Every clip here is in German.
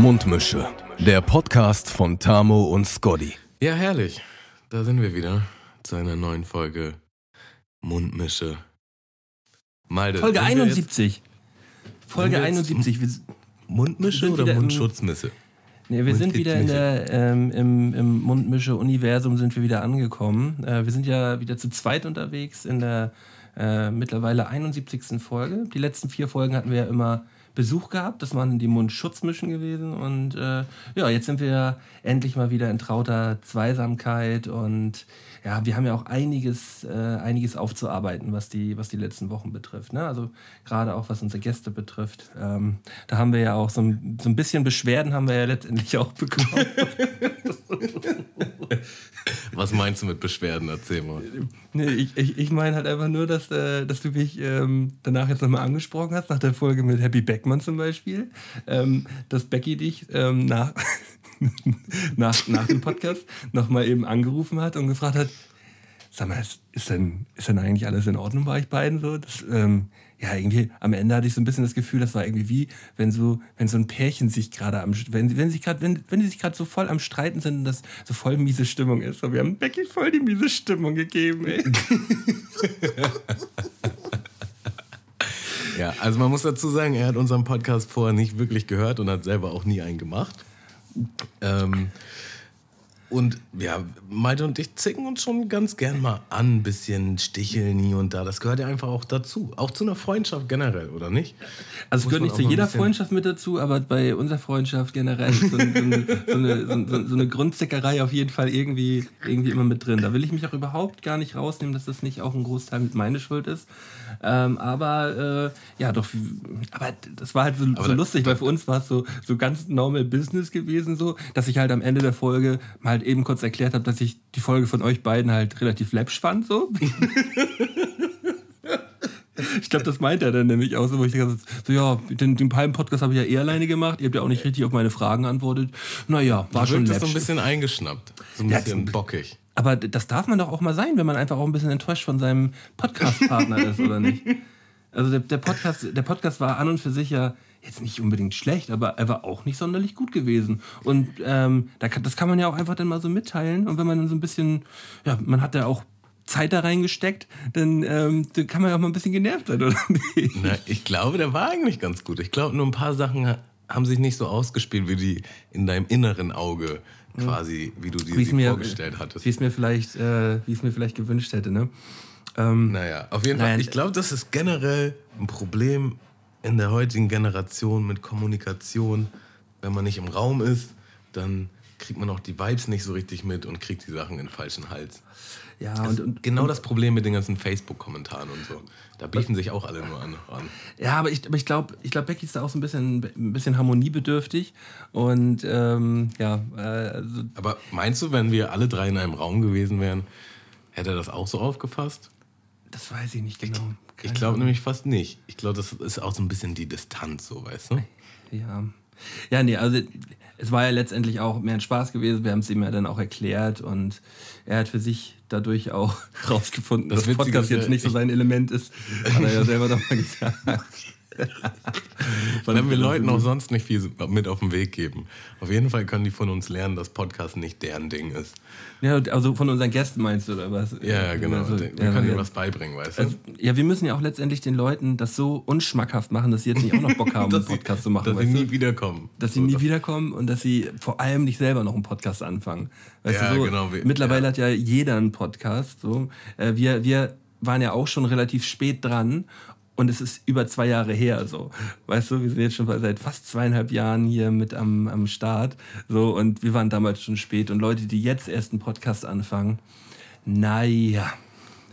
Mundmische. Der Podcast von Tamo und Scotty. Ja, herrlich. Da sind wir wieder zu einer neuen Folge Mundmische. Malte, Folge 71. Folge 71. Wir, Mundmische oder Mundschutzmisse? Nee, wir sind wieder in der, ähm, im, im Mundmische-Universum sind wir wieder angekommen. Äh, wir sind ja wieder zu zweit unterwegs in der äh, mittlerweile 71. Folge. Die letzten vier Folgen hatten wir ja immer Besuch gehabt. Das waren die Mundschutzmischen gewesen. Und äh, ja, jetzt sind wir endlich mal wieder in trauter Zweisamkeit. Und ja, wir haben ja auch einiges, äh, einiges aufzuarbeiten, was die, was die letzten Wochen betrifft. Ne? Also gerade auch was unsere Gäste betrifft. Ähm, da haben wir ja auch so ein, so ein bisschen Beschwerden haben wir ja letztendlich auch bekommen. Was meinst du mit Beschwerden? Erzähl mal. Nee, ich, ich, ich meine halt einfach nur, dass, äh, dass du mich ähm, danach jetzt nochmal angesprochen hast, nach der Folge mit Happy Beckmann zum Beispiel, ähm, dass Becky dich ähm, nach, nach, nach dem Podcast nochmal eben angerufen hat und gefragt hat, sag mal, ist, denn, ist denn eigentlich alles in Ordnung bei euch beiden so? Das, ähm, ja, irgendwie am Ende hatte ich so ein bisschen das Gefühl, das war irgendwie wie, wenn so, wenn so ein Pärchen sich gerade am, wenn, wenn sich gerade, wenn, wenn die sich gerade so voll am Streiten sind und das so voll miese Stimmung ist. Und wir haben Becky voll die miese Stimmung gegeben, ey. ja, also man muss dazu sagen, er hat unseren Podcast vorher nicht wirklich gehört und hat selber auch nie einen gemacht. Ähm, und ja, Malte und ich zicken uns schon ganz gern mal an, ein bisschen sticheln hier und da. Das gehört ja einfach auch dazu. Auch zu einer Freundschaft generell, oder nicht? Also es gehört nicht zu jeder Freundschaft mit dazu, aber bei unserer Freundschaft generell ist so, so, eine, so, eine, so, so eine Grundzickerei auf jeden Fall irgendwie, irgendwie immer mit drin. Da will ich mich auch überhaupt gar nicht rausnehmen, dass das nicht auch ein Großteil mit meine Schuld ist. Ähm, aber äh, ja, doch, aber das war halt so, so lustig, weil für uns war es so, so ganz normal Business gewesen, so, dass ich halt am Ende der Folge mal halt eben kurz erklärt habe, dass ich die Folge von euch beiden halt relativ läppsch fand. So. ich glaube, das meint er dann nämlich auch so, wo ich dachte, so ja, den, den Palmen-Podcast habe ich ja eh alleine gemacht. Ihr habt ja auch nicht richtig auf meine Fragen antwortet. Naja, war schon läppsch. so ein bisschen eingeschnappt. So ein bisschen ja, bockig. Aber das darf man doch auch mal sein, wenn man einfach auch ein bisschen enttäuscht von seinem Podcast-Partner ist, oder nicht? Also der, der, Podcast, der Podcast war an und für sich ja jetzt nicht unbedingt schlecht, aber er war auch nicht sonderlich gut gewesen. Und ähm, das kann man ja auch einfach dann mal so mitteilen. Und wenn man dann so ein bisschen, ja, man hat ja auch Zeit da reingesteckt, dann, ähm, dann kann man ja auch mal ein bisschen genervt sein, oder nicht? Na, ich glaube, der war eigentlich ganz gut. Ich glaube, nur ein paar Sachen haben sich nicht so ausgespielt, wie die in deinem inneren Auge quasi, wie du dir sie mir, vorgestellt hattest. Wie es mir vielleicht, äh, wie es mir vielleicht gewünscht hätte, ne? Ähm, naja, auf jeden Fall. Ich glaube, das ist generell ein Problem in der heutigen Generation mit Kommunikation, wenn man nicht im Raum ist, dann kriegt man auch die Vibes nicht so richtig mit und kriegt die Sachen in den falschen Hals. Ja, und, und, genau das Problem mit den ganzen Facebook-Kommentaren und so. Da biefen sich auch alle nur an. an. Ja, aber ich, aber ich glaube, ich glaub, Becky ist da auch so ein bisschen, ein bisschen harmoniebedürftig. Und ähm, ja. Äh, also aber meinst du, wenn wir alle drei in einem Raum gewesen wären, hätte er das auch so aufgefasst? Das weiß ich nicht genau. Ich glaube nämlich fast nicht. Ich glaube, das ist auch so ein bisschen die Distanz, so, weißt du? Ja. Ja, nee, also es war ja letztendlich auch mehr ein Spaß gewesen. Wir haben es ihm ja dann auch erklärt und er hat für sich dadurch auch rausgefunden, das dass Podcast jetzt nicht so sein Element ist. Hat er ja selber doch mal gesagt. Wenn wir Leuten auch sonst nicht viel mit auf den Weg geben. Auf jeden Fall können die von uns lernen, dass Podcast nicht deren Ding ist. Ja, also von unseren Gästen meinst du, oder was? Ja, genau. Also, wir ja, können ja. was beibringen, weißt du? Also, ja, wir müssen ja auch letztendlich den Leuten das so unschmackhaft machen, dass sie jetzt nicht auch noch Bock haben, einen Podcast zu machen. Dass sie nie du? wiederkommen. Dass sie nie wiederkommen und dass sie vor allem nicht selber noch einen Podcast anfangen. Weißt ja, du, so, genau. Mittlerweile hat ja jeder einen Podcast. So. Äh, wir, wir waren ja auch schon relativ spät dran und es ist über zwei Jahre her, so. Weißt du, wir sind jetzt schon seit fast zweieinhalb Jahren hier mit am, am Start. So, und wir waren damals schon spät. Und Leute, die jetzt erst einen Podcast anfangen, naja.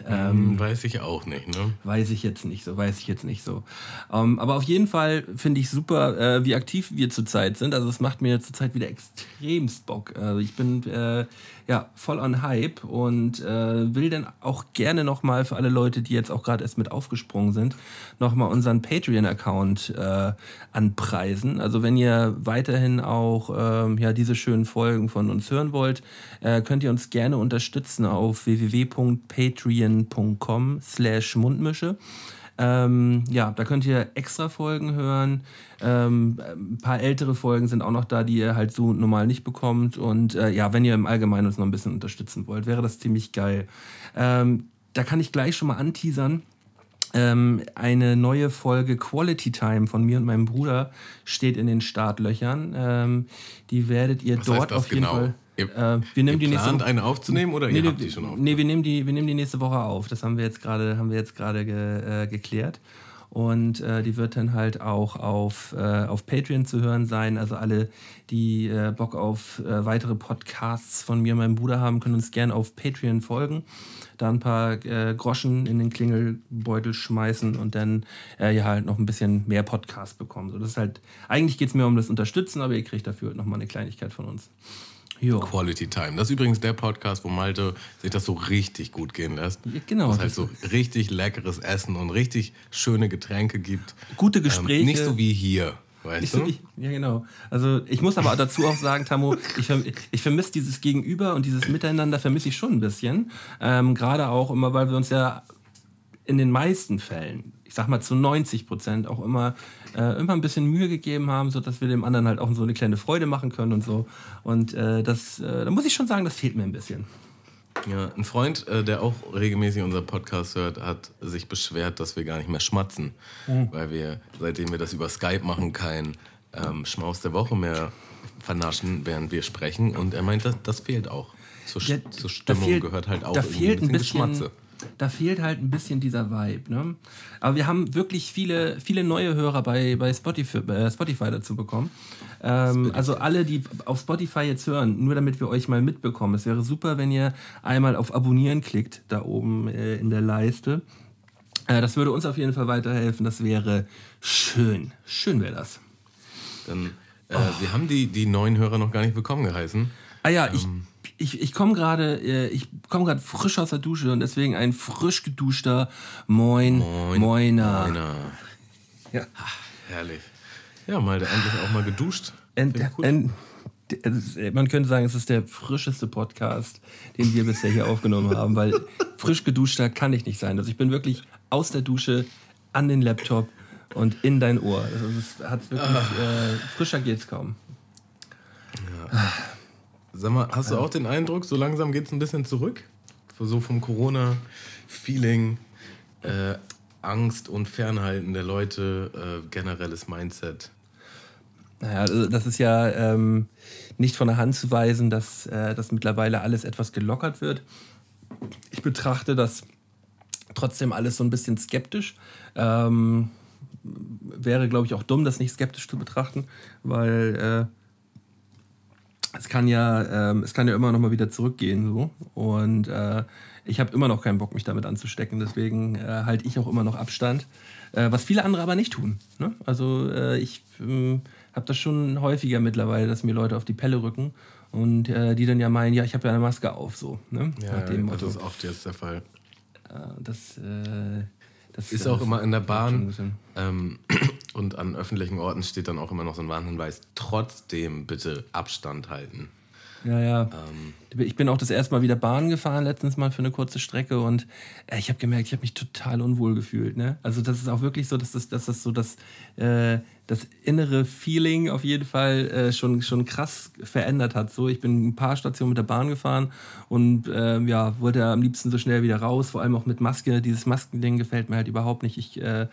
Ähm, weiß ich auch nicht, ne? Weiß ich jetzt nicht so, weiß ich jetzt nicht so. Ähm, aber auf jeden Fall finde ich super, äh, wie aktiv wir zurzeit sind. Also es macht mir zurzeit wieder extremst Bock. Also ich bin äh, ja voll on Hype und äh, will dann auch gerne nochmal für alle Leute, die jetzt auch gerade erst mit aufgesprungen sind, nochmal unseren Patreon-Account äh, anpreisen. Also wenn ihr weiterhin auch ähm, ja diese schönen Folgen von uns hören wollt, äh, könnt ihr uns gerne unterstützen auf www.patreon.com slash Mundmische. Ähm, ja, da könnt ihr extra Folgen hören. Ähm, ein paar ältere Folgen sind auch noch da, die ihr halt so normal nicht bekommt. Und äh, ja, wenn ihr im Allgemeinen uns noch ein bisschen unterstützen wollt, wäre das ziemlich geil. Ähm, da kann ich gleich schon mal anteasern. Ähm, eine neue Folge Quality Time von mir und meinem Bruder steht in den Startlöchern. Ähm, die werdet ihr Was dort auf jeden genau? Fall. Ihr, äh, wir nehmen die nächste eine aufzunehmen oder nee, ihr habt die schon auf? Nee, wir nehmen die, wir nehmen die nächste Woche auf. Das haben wir jetzt gerade, haben wir jetzt gerade ge, äh, geklärt. Und äh, die wird dann halt auch auf, äh, auf Patreon zu hören sein. Also alle, die äh, Bock auf äh, weitere Podcasts von mir und meinem Bruder haben, können uns gerne auf Patreon folgen. Da ein paar Groschen in den Klingelbeutel schmeißen und dann ja halt noch ein bisschen mehr Podcasts bekommen. So, das ist halt, eigentlich geht es mir um das Unterstützen, aber ihr kriegt dafür halt nochmal eine Kleinigkeit von uns. Jo. Quality Time. Das ist übrigens der Podcast, wo Malte sich das so richtig gut gehen lässt. Ja, genau. Wo es halt so richtig leckeres Essen und richtig schöne Getränke gibt. Gute Gespräche. Ähm, nicht so wie hier, weißt Ich, du? ich, ja, genau. Also ich muss aber dazu auch sagen, Tammo, ich, ich vermisse dieses Gegenüber und dieses Miteinander vermisse ich schon ein bisschen. Ähm, Gerade auch immer, weil wir uns ja in den meisten Fällen, ich sag mal zu 90 Prozent, auch immer, äh, immer ein bisschen Mühe gegeben haben, sodass wir dem anderen halt auch so eine kleine Freude machen können und so. Und äh, das, äh, da muss ich schon sagen, das fehlt mir ein bisschen. Ja, ein Freund, äh, der auch regelmäßig unseren Podcast hört, hat sich beschwert, dass wir gar nicht mehr schmatzen. Mhm. Weil wir, seitdem wir das über Skype machen, kein ähm, Schmaus der Woche mehr vernaschen, während wir sprechen. Und er meint, das, das fehlt auch. Zur, Ja, zur Stimmung fehlt- gehört halt auch da fehlt ein bisschen, Geschmatze. Da fehlt halt ein bisschen dieser Vibe. Ne? Aber wir haben wirklich viele, viele neue Hörer bei, bei Spotify, äh, Spotify dazu bekommen. Ähm, also alle, die auf Spotify jetzt hören, nur damit wir euch mal mitbekommen. Es wäre super, wenn ihr einmal auf Abonnieren klickt, da oben äh, in der Leiste. Äh, das würde uns auf jeden Fall weiterhelfen. Das wäre schön. Schön wäre das. Dann, äh, Wir haben die, die neuen Hörer noch gar nicht willkommen geheißen. Ah ja, ich, ich, ich komme gerade äh, ich komme gerade frisch aus der Dusche und deswegen ein frisch geduschter Moin, Moin. Moiner. Moiner. Ja. Herrlich. Ja, mal endlich auch mal geduscht. En, Finde ich gut. en, es ist- man könnte sagen, es ist der frischeste Podcast, den wir bisher hier aufgenommen haben, weil frisch geduschter kann ich nicht sein. Also ich bin wirklich aus der Dusche an den Laptop und in dein Ohr. Also es hat's wirklich, Ah. äh, frischer geht's kaum. Sag mal, hast du auch den Eindruck, so langsam geht es ein bisschen zurück? So vom Corona-Feeling, äh, Angst und Fernhalten der Leute, äh, generelles Mindset. Naja, also das ist ja ähm, nicht von der Hand zu weisen, dass, äh, dass mittlerweile alles etwas gelockert wird. Ich betrachte das trotzdem alles so ein bisschen skeptisch. Ähm, wäre, glaube ich, auch dumm, das nicht skeptisch zu betrachten, weil äh, es kann ja, ähm, es kann ja immer noch mal wieder zurückgehen so und äh, ich habe immer noch keinen Bock, mich damit anzustecken. Deswegen äh, halte ich auch immer noch Abstand, äh, was viele andere aber nicht tun. Ne? Also äh, ich ähm, habe das schon häufiger mittlerweile, dass mir Leute auf die Pelle rücken und äh, die dann ja meinen, ja, ich habe ja eine Maske auf, so. Ne? Nach dem das ist oft jetzt der Fall. Äh, das, das Ist auch immer in der Bahn ähm, und an öffentlichen Orten steht dann auch immer noch so ein Warnhinweis. Trotzdem bitte Abstand halten. Ja, ja. Ähm, Ich bin auch das erste Mal wieder Bahn gefahren, letztens mal für eine kurze Strecke und äh, ich habe gemerkt, ich habe mich total unwohl gefühlt. Ne? Also das ist auch wirklich so, dass das, dass das so das, äh, das innere Feeling auf jeden Fall äh, schon, schon krass verändert hat. So, ich bin ein paar Stationen mit der Bahn gefahren und äh, ja, wollte am liebsten so schnell wieder raus, vor allem auch mit Maske. Dieses Maskending gefällt mir halt überhaupt nicht. Ich äh,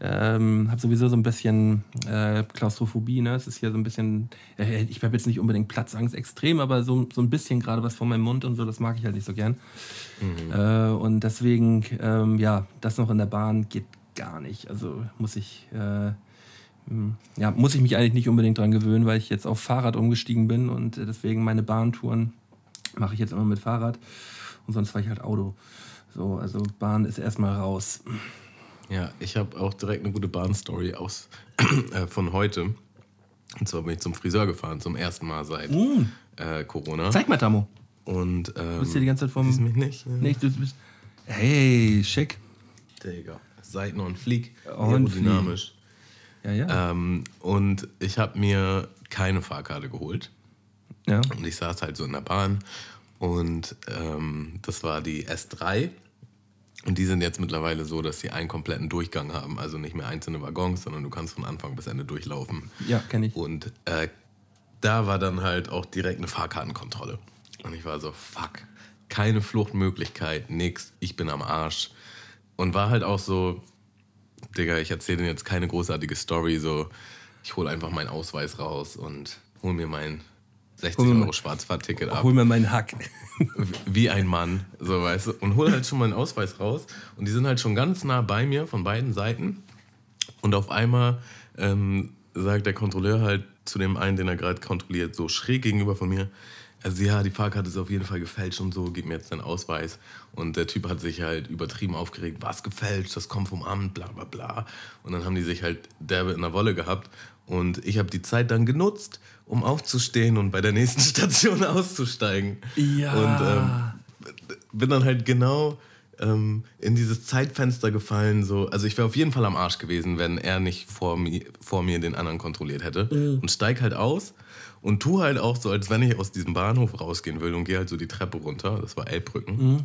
ähm, habe sowieso so ein bisschen äh, Klaustrophobie. Ne? Es ist hier so ein bisschen, äh, ich habe jetzt nicht unbedingt Platzangst extrem, aber so, so ein bisschen gerade was vor meinem Mund und so, das mag ich halt nicht so gern. Äh, und deswegen, ähm, ja, das noch in der Bahn geht gar nicht. Also muss ich, äh, mh, ja, muss ich mich eigentlich nicht unbedingt dran gewöhnen, weil ich jetzt auf Fahrrad umgestiegen bin und deswegen meine Bahntouren mache ich jetzt immer mit Fahrrad und sonst fahre ich halt Auto. So, also Bahn ist erstmal raus. Ja, ich habe auch direkt eine gute Bahnstory aus äh, von heute. Und zwar bin ich zum Friseur gefahren, zum ersten Mal seit äh, Corona. Zeig mal, Tamo. Und ähm, Du bist hier die ganze Zeit vom. siehst mich nicht? Ja. Nee, du bist. Hey, schick. Digga. Seiten und Flieg. Und Aerodynamisch. Ja, ja. Ähm, und ich habe mir keine Fahrkarte geholt. ja. Und ich saß halt so in der Bahn. Und ähm, das war die S3. Und die sind jetzt mittlerweile so, dass sie einen kompletten Durchgang haben. Also nicht mehr einzelne Waggons, sondern du kannst von Anfang bis Ende durchlaufen. Ja, kenne ich. Und äh, da war dann halt auch direkt eine Fahrkartenkontrolle. Und ich war so, fuck, keine Fluchtmöglichkeit, nix, ich bin am Arsch. Und war halt auch so, Digga, ich erzähle dir jetzt keine großartige Story, so, ich hole einfach meinen Ausweis raus und hol mir mein 60 Euro Schwarzfahrtticket ab. Hol mir meinen Hack. Wie ein Mann, so weißt du. Und hol halt schon meinen Ausweis raus. Und die sind halt schon ganz nah bei mir von beiden Seiten. Und auf einmal ähm, sagt der Kontrolleur halt zu dem einen, den er gerade kontrolliert, so schräg gegenüber von mir, also ja, die Fahrkarte ist auf jeden Fall gefälscht und so, gib mir jetzt deinen Ausweis. Und der Typ hat sich halt übertrieben aufgeregt, was gefälscht, das kommt vom Amt, bla bla bla. Und dann haben die sich halt derbe in der Wolle gehabt. Und ich habe die Zeit dann genutzt, um aufzustehen und bei der nächsten Station auszusteigen. Ja. Und ähm, bin dann halt genau ähm, in dieses Zeitfenster gefallen. So. Also ich wäre auf jeden Fall am Arsch gewesen, wenn er nicht vor mir, vor mir den anderen kontrolliert hätte. Mhm. Und steig halt aus und tu halt auch so, als wenn ich aus diesem Bahnhof rausgehen will und gehe halt so die Treppe runter. Das war Elbbrücken. Mhm.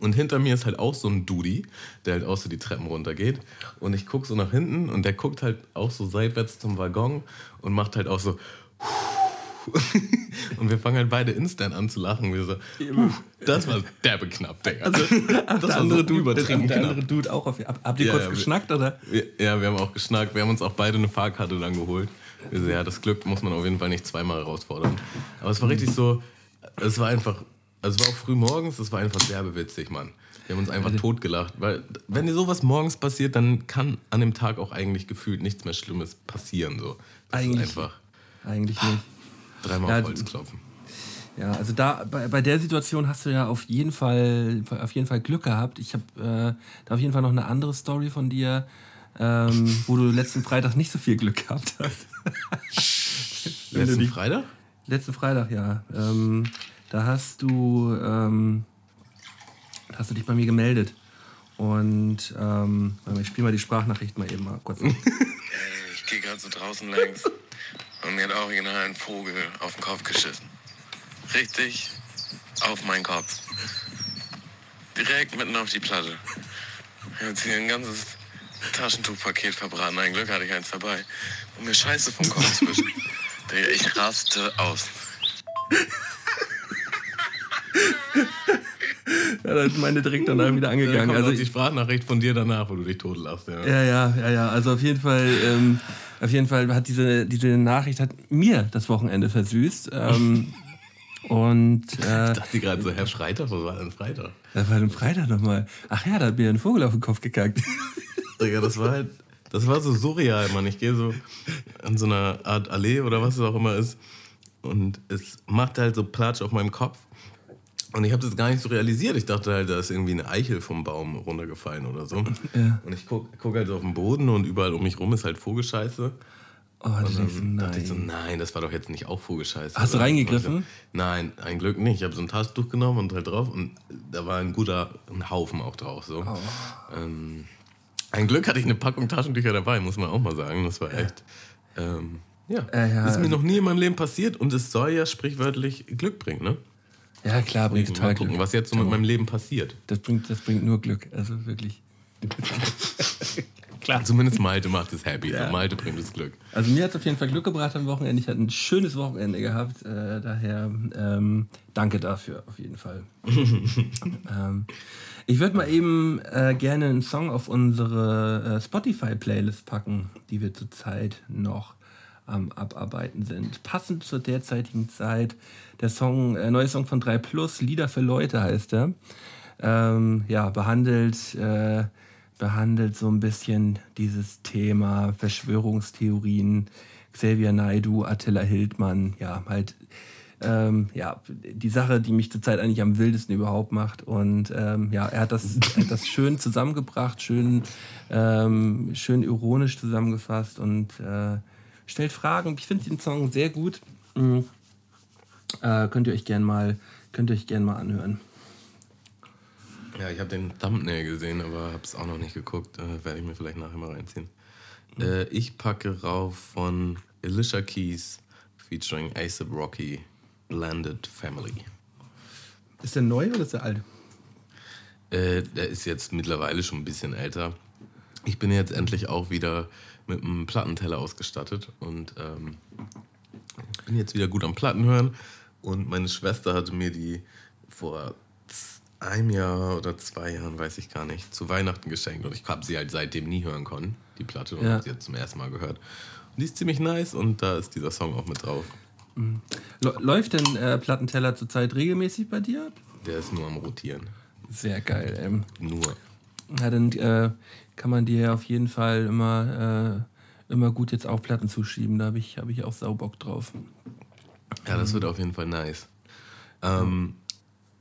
Und hinter mir ist halt auch so ein Dudi, der halt auch so die Treppen runtergeht. Und ich gucke so nach hinten und der guckt halt auch so seitwärts zum Waggon und macht halt auch so. Und wir fangen halt beide instant an zu lachen. Wir so, "Puh, das war derbe knapp, Digga. Also, ach, das der andere Dude, übertrieben der knapp. andere Dude auch auf. Hab, habt ihr Ja, kurz ja, wir- geschnackt oder? Ja, wir haben auch geschnackt. Wir haben uns auch beide eine Fahrkarte dann geholt. Wir so, ja, das Glück muss man auf jeden Fall nicht zweimal herausfordern. Aber es war richtig so, es war einfach, also es war auch früh morgens, es war einfach sehr witzig, Mann. Wir haben uns einfach totgelacht. Weil, wenn dir sowas morgens passiert, dann kann an dem Tag auch eigentlich gefühlt nichts mehr Schlimmes passieren. So. Das Eigentlich- ist einfach Eigentlich nicht. dreimal Ja, auf Holz klopfen. Ja, also da bei, bei der Situation hast du ja auf jeden Fall auf jeden Fall Glück gehabt. Ich habe äh, da auf jeden Fall noch eine andere Story von dir, ähm, wo du letzten Freitag nicht so viel Glück gehabt hast. Wenn du Letzten die- Freitag? Letzten Freitag, ja. Ähm, da hast du ähm, da hast du dich bei mir gemeldet und ähm, ich spiele mal die Sprachnachricht mal eben mal kurz. ab. Ich gehe gerade so draußen längs und mir hat original ein Vogel auf den Kopf geschissen. Richtig auf meinen Kopf. Direkt mitten auf die Platte. Ich habe jetzt hier ein ganzes Taschentuchpaket verbraten. Ein Glück hatte ich eins dabei, um mir Scheiße vom Kopf zu wischen. Digga, Ich raste aus. ja, da ist meine direkt danach wieder angegangen. Also die Sprachnachricht von dir danach, wo du dich totlachst. Ja. Ja, ja, ja, ja. Also auf jeden Fall, ähm, auf jeden Fall hat diese, diese Nachricht hat mir das Wochenende versüßt. Ähm, und äh, Ich dachte gerade so, Herr Freitag, was war denn Freitag? das war am Freitag nochmal. Ach ja, da hat mir ein Vogel auf den Kopf gekackt. Digga, das war halt, das war so surreal, Mann. Ich gehe so an so einer Art Allee oder was es auch immer ist und es macht halt so Platsch auf meinem Kopf. Und ich habe das gar nicht so realisiert. Ich dachte halt, da ist irgendwie eine Eichel vom Baum runtergefallen oder so. Ja. Und ich guck, guck halt so auf den Boden und überall um mich rum ist halt Vogelscheiße. Oh, Und dann dachte ich so, nein. nein, das war doch jetzt nicht auch Vogelscheiße. Hast du reingegriffen? So, Nein, ein Glück nicht. Ich habe so ein Taschentuch genommen und halt drauf und da war ein guter ein Haufen auch drauf. So. Oh. Ähm, ein Glück hatte ich eine Packung Taschentücher dabei, muss man auch mal sagen. Das war echt. Ähm, ja, Äh, ja, ist mir also- noch nie in meinem Leben passiert und es soll ja sprichwörtlich Glück bringen, ne? Ja, klar, bringt Mal total gucken, Glück. was jetzt so mit meinem Leben passiert. Das bringt, das bringt nur Glück. Also wirklich. Klar. Zumindest Malte macht es happy. Ja. So, Malte bringt es Glück. Also mir hat es auf jeden Fall Glück gebracht am Wochenende. Ich hatte ein schönes Wochenende gehabt. Äh, daher ähm, danke dafür auf jeden Fall. ähm, ich würde mal eben äh, gerne einen Song auf unsere äh, Spotify-Playlist packen, die wir zurzeit noch am Abarbeiten sind. Passend zur derzeitigen Zeit. Der Song, äh, neue Song von 3 Plus, Lieder für Leute heißt er. Ähm, ja, behandelt, äh, behandelt so ein bisschen dieses Thema Verschwörungstheorien, Xavier Naidu, Attila Hildmann, ja, halt ähm, ja, die Sache, die mich zurzeit eigentlich am wildesten überhaupt macht. Und ähm, ja, er hat das, hat das schön zusammengebracht, schön, ähm, schön ironisch zusammengefasst und äh, stellt Fragen. Ich finde den Song sehr gut. Mhm. Äh, könnt ihr euch gern mal, könnt ihr euch gern mal anhören. Ja, ich habe den Thumbnail gesehen, aber habe es auch noch nicht geguckt. Äh, Werde ich mir vielleicht nachher mal reinziehen. Äh, ich packe rauf von Alicia Keys featuring ASAP Rocky, Landed Family. Ist der neu oder ist der alt? Äh, der ist jetzt mittlerweile schon ein bisschen älter. Ich bin jetzt endlich auch wieder mit einem Plattenteller ausgestattet und ähm, bin jetzt wieder gut am Platten hören. Und meine Schwester hatte mir die vor einem Jahr oder zwei Jahren, weiß ich gar nicht, zu Weihnachten geschenkt. Und ich habe sie halt seitdem nie hören können, die Platte, und ja. habe sie jetzt zum ersten Mal gehört. Und die ist ziemlich nice und da ist dieser Song auch mit drauf. Mhm. Läuft denn äh, Plattenteller zurzeit regelmäßig bei dir? Der ist nur am Rotieren. Sehr geil, ähm. Nur. Ja, dann äh, kann man dir auf jeden Fall immer, äh, immer gut jetzt auch Platten zuschieben. Da habe ich, hab ich auch Saubock drauf. Ja, das wird auf jeden Fall nice. Ähm,